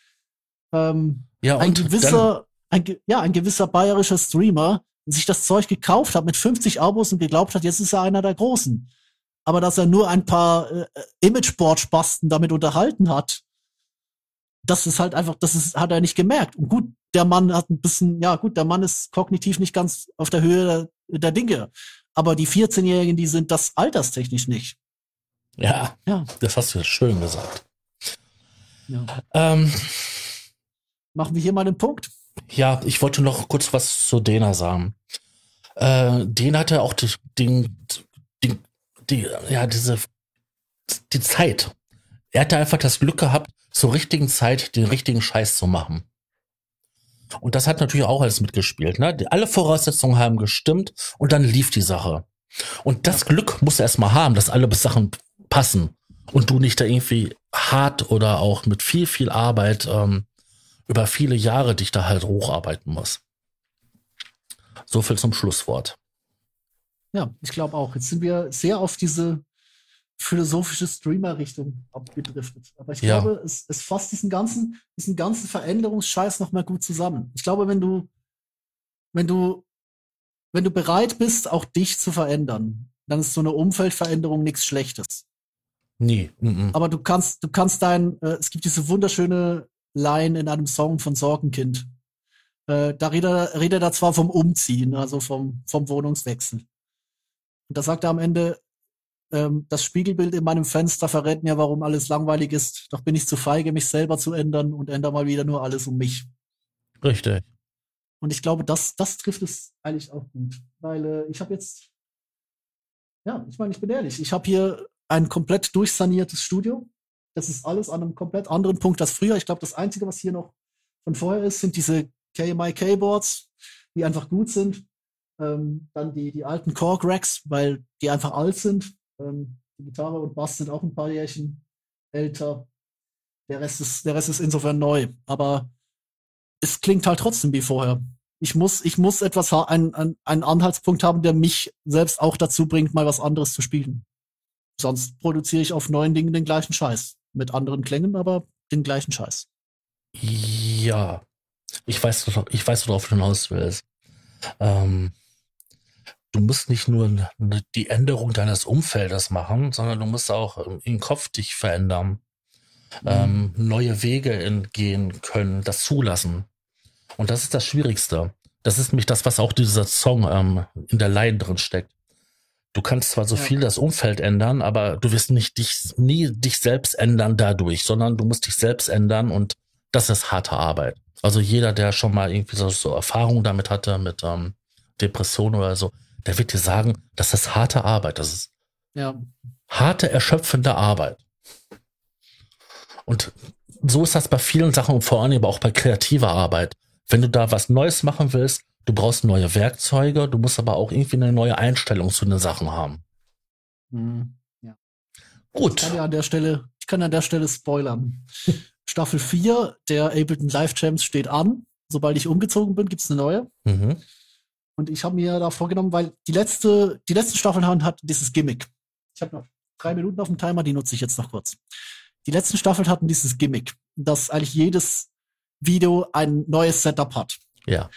[SPEAKER 2] ähm,
[SPEAKER 1] Ja,
[SPEAKER 2] ein gewisser, ein, ja, ein gewisser bayerischer Streamer sich das Zeug gekauft hat mit 50 Abos und geglaubt hat, jetzt ist er einer der Großen. Aber dass er nur ein paar äh, Imageboard-Spasten damit unterhalten hat, das ist halt einfach, das ist, hat er nicht gemerkt. Und gut, der Mann hat ein bisschen, ja gut, der Mann ist kognitiv nicht ganz auf der Höhe der, der Dinge. Aber die 14-Jährigen, die sind das alterstechnisch nicht.
[SPEAKER 1] ja,
[SPEAKER 2] Ja.
[SPEAKER 1] das hast du schön gesagt.
[SPEAKER 2] ja.
[SPEAKER 1] Ähm,
[SPEAKER 2] Machen wir hier mal den Punkt.
[SPEAKER 1] ja, ich wollte noch kurz was zu Dena sagen. Äh, Dena hatte auch den, die, ja, diese, die Zeit. Er hatte einfach das Glück gehabt, zur richtigen Zeit den richtigen Scheiß zu machen. Und das hat natürlich auch alles mitgespielt. Ne? Alle Voraussetzungen haben gestimmt und dann lief die Sache. Und das Glück muss er erstmal haben, dass alle Sachen passen und du nicht da irgendwie hart oder auch mit viel, viel Arbeit ähm, über viele Jahre dich da halt hocharbeiten musst. So viel zum Schlusswort.
[SPEAKER 2] Ja, ich glaube auch. Jetzt sind wir sehr auf diese philosophische Streamer-Richtung abgedriftet. Aber ich
[SPEAKER 1] Ja.
[SPEAKER 2] glaube, es, es fasst diesen ganzen, diesen ganzen Veränderungsscheiß noch mal gut zusammen. Ich glaube, wenn du, wenn du, wenn du bereit bist, auch dich zu verändern, dann ist so eine Umfeldveränderung nichts Schlechtes.
[SPEAKER 1] Nie. Mhm.
[SPEAKER 2] Aber du kannst, du kannst dein, äh, es gibt diese wunderschöne Line in einem Song von Sorgenkind. Äh, da redet er, redet er zwar vom Umziehen, also vom, vom Wohnungswechsel. Und da sagt er am Ende, ähm, das Spiegelbild in meinem Fenster verrät mir, warum alles langweilig ist. Doch bin ich zu feige, mich selber zu ändern und ändere mal wieder nur alles um mich.
[SPEAKER 1] Richtig.
[SPEAKER 2] Und ich glaube, das, das trifft es eigentlich auch gut. Weil äh, ich habe jetzt, ja, ich meine, ich bin ehrlich, ich habe hier ein komplett durchsaniertes Studio. Das ist alles an einem komplett anderen Punkt als früher. Ich glaube, das Einzige, was hier noch von vorher ist, sind diese KMI Keyboards, die einfach gut sind. Ähm, dann die, die alten Korg Racks, weil die einfach alt sind. Ähm, die Gitarre und Bass sind auch ein paar Jährchen älter. Der Rest ist, der Rest ist insofern neu. Aber es klingt halt trotzdem wie vorher. Ich muss, ich muss etwas, ha- ein, ein, einen Anhaltspunkt haben, der mich selbst auch dazu bringt, mal was anderes zu spielen. Sonst produziere ich auf neuen Dingen den gleichen Scheiß. Mit anderen Klängen, aber den gleichen Scheiß.
[SPEAKER 1] Ja. Ich weiß, ich weiß, worauf du hinaus willst. Ähm, du musst nicht nur die Änderung deines Umfeldes machen, sondern du musst auch ähm, im Kopf dich verändern, ähm, neue Wege gehen können, das zulassen. Und das ist das Schwierigste. Das ist nämlich das, was auch dieser Song ähm, in der Line drin steckt. Du kannst zwar so
[SPEAKER 2] Ja.
[SPEAKER 1] viel das Umfeld ändern, aber du wirst nicht dich, nie dich selbst ändern dadurch, sondern du musst dich selbst ändern und das ist harte Arbeit. Also jeder, der schon mal irgendwie so, so Erfahrungen damit hatte, mit ähm, Depressionen oder so, der wird dir sagen, das ist harte Arbeit. Das ist
[SPEAKER 2] Ja,
[SPEAKER 1] harte, erschöpfende Arbeit. Und so ist das bei vielen Sachen und vor allem aber auch bei kreativer Arbeit. Wenn du da was Neues machen willst, du brauchst neue Werkzeuge, du musst aber auch irgendwie eine neue Einstellung zu den Sachen haben.
[SPEAKER 2] Mhm. Ich
[SPEAKER 1] Gut.
[SPEAKER 2] kann ja an der Stelle, ich kann an der Stelle spoilern. Staffel 4 der Ableton Live Jams steht an. Sobald ich umgezogen bin, gibt's eine neue.
[SPEAKER 1] Mhm.
[SPEAKER 2] Und ich habe mir da vorgenommen, weil die letzte, die letzten Staffeln haben hat dieses Gimmick. Ich habe noch drei Minuten auf dem Timer, die nutze ich jetzt noch kurz. Die letzten Staffeln hatten dieses Gimmick, dass eigentlich jedes Video ein neues Setup hat.
[SPEAKER 1] Ja.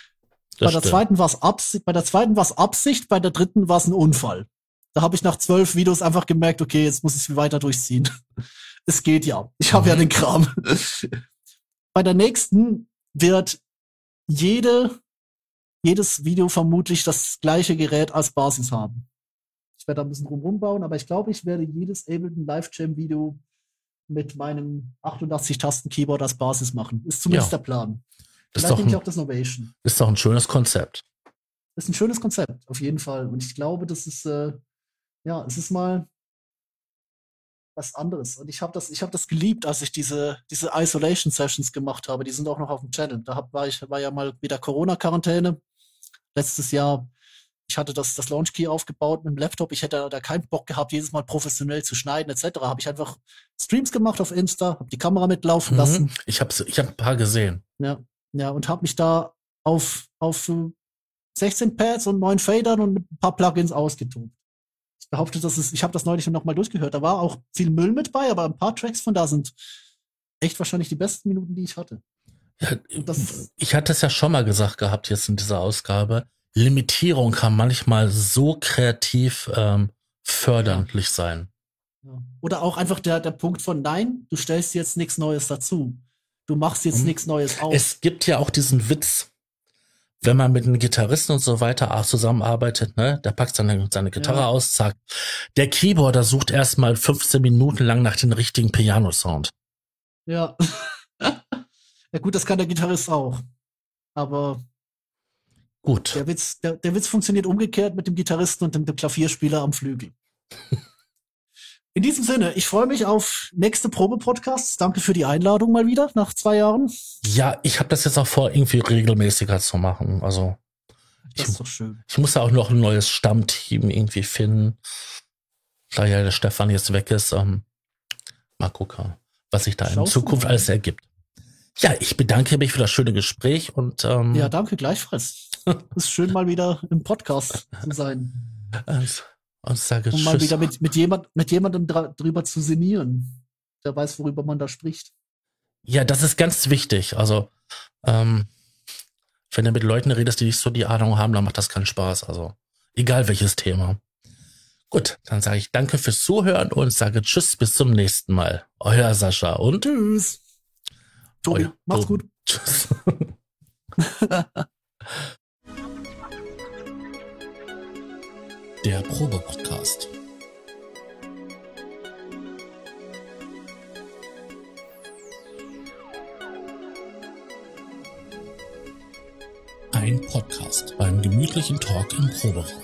[SPEAKER 2] Bei der zweiten war es Absicht, bei der zweiten war es Absicht, bei der dritten war es ein Unfall. Da habe ich nach zwölf Videos einfach gemerkt, okay, jetzt muss ich es weiter durchziehen. es geht ja. Ich habe ja den Kram. Bei der nächsten wird jede, jedes Video vermutlich das gleiche Gerät als Basis haben. Ich werde da ein bisschen drum bauen, aber ich glaube, ich werde jedes Ableton Live Jam Video mit meinem 88-Tasten-Keyboard als Basis machen. Ist zumindest ja. der Plan.
[SPEAKER 1] Das Vielleicht nehme ich auch das Novation. Ist doch ein schönes Konzept.
[SPEAKER 2] Ist ein schönes Konzept, auf jeden Fall. Und ich glaube, das ist, äh, ja, es ist mal was anderes. Und ich habe das, ich habe das geliebt, als ich diese, diese Isolation Sessions gemacht habe. Die sind auch noch auf dem Channel. Da hab, war ich, war ja mal wieder Corona-Quarantäne. Letztes Jahr ich hatte das, das Launch Key aufgebaut mit dem Laptop. Ich hätte da keinen Bock gehabt, jedes Mal professionell zu schneiden etc. Habe ich einfach Streams gemacht auf Insta, habe die Kamera mitlaufen mhm. lassen.
[SPEAKER 1] Ich habe ich hab ein paar gesehen.
[SPEAKER 2] Ja, ja und habe mich da auf auf 16 Pads und neun Fadern und mit ein paar Plugins ausgetobt. Ich behaupte, dass es, ich habe das neulich noch mal durchgehört. Da war auch viel Müll mit bei, aber ein paar Tracks von da sind echt wahrscheinlich die besten Minuten, die ich hatte.
[SPEAKER 1] Ja, ich hatte es ja schon mal gesagt gehabt jetzt in dieser Ausgabe. Limitierung kann manchmal so kreativ ähm, förderlich sein.
[SPEAKER 2] Oder auch einfach der, der Punkt von Nein, du stellst jetzt nichts Neues dazu. Du machst jetzt mhm. nichts Neues
[SPEAKER 1] auf. Es gibt ja auch diesen Witz, wenn man mit einem Gitarristen und so weiter zusammenarbeitet, ne, der packt seine, seine Gitarre ja. aus, sagt, der Keyboarder sucht erstmal 15 Minuten lang nach dem richtigen Piano-Sound.
[SPEAKER 2] Ja. ja gut, das kann der Gitarrist auch. Aber
[SPEAKER 1] Gut.
[SPEAKER 2] Der Witz, der, der Witz funktioniert umgekehrt mit dem Gitarristen und dem, dem Klavierspieler am Flügel. In diesem Sinne, ich freue mich auf nächste Probe-Podcasts. Danke für die Einladung mal wieder nach zwei Jahren.
[SPEAKER 1] Ja, ich habe das jetzt auch vor, irgendwie regelmäßiger zu machen. Also
[SPEAKER 2] das ist doch schön.
[SPEAKER 1] Ich muss ja auch noch ein neues Stammteam irgendwie finden. Da ja der Stefan jetzt weg ist. Ähm, mal gucken, was sich da Schaust in Zukunft alles ergibt. Ja, ich bedanke mich für das schöne Gespräch und ähm,
[SPEAKER 2] ja, danke gleichfalls. ist schön mal wieder im Podcast zu sein.
[SPEAKER 1] Also, und sage
[SPEAKER 2] und mal Tschüss. wieder mit, mit, jemand, mit jemandem drüber zu sinnieren, der weiß, worüber man da spricht.
[SPEAKER 1] Ja, das ist ganz wichtig. Also, ähm, wenn du mit Leuten redest, die nicht so die Ahnung haben, dann macht das keinen Spaß. Also, egal welches Thema. Gut, dann sage ich danke fürs Zuhören und sage Tschüss, bis zum nächsten Mal. Euer Sascha und
[SPEAKER 2] Tschüss. Tobi, Euer, mach's Tobi. gut. Tschüss.
[SPEAKER 1] Der Probe-Podcast. Ein Podcast beim gemütlichen Talk im Proberaum.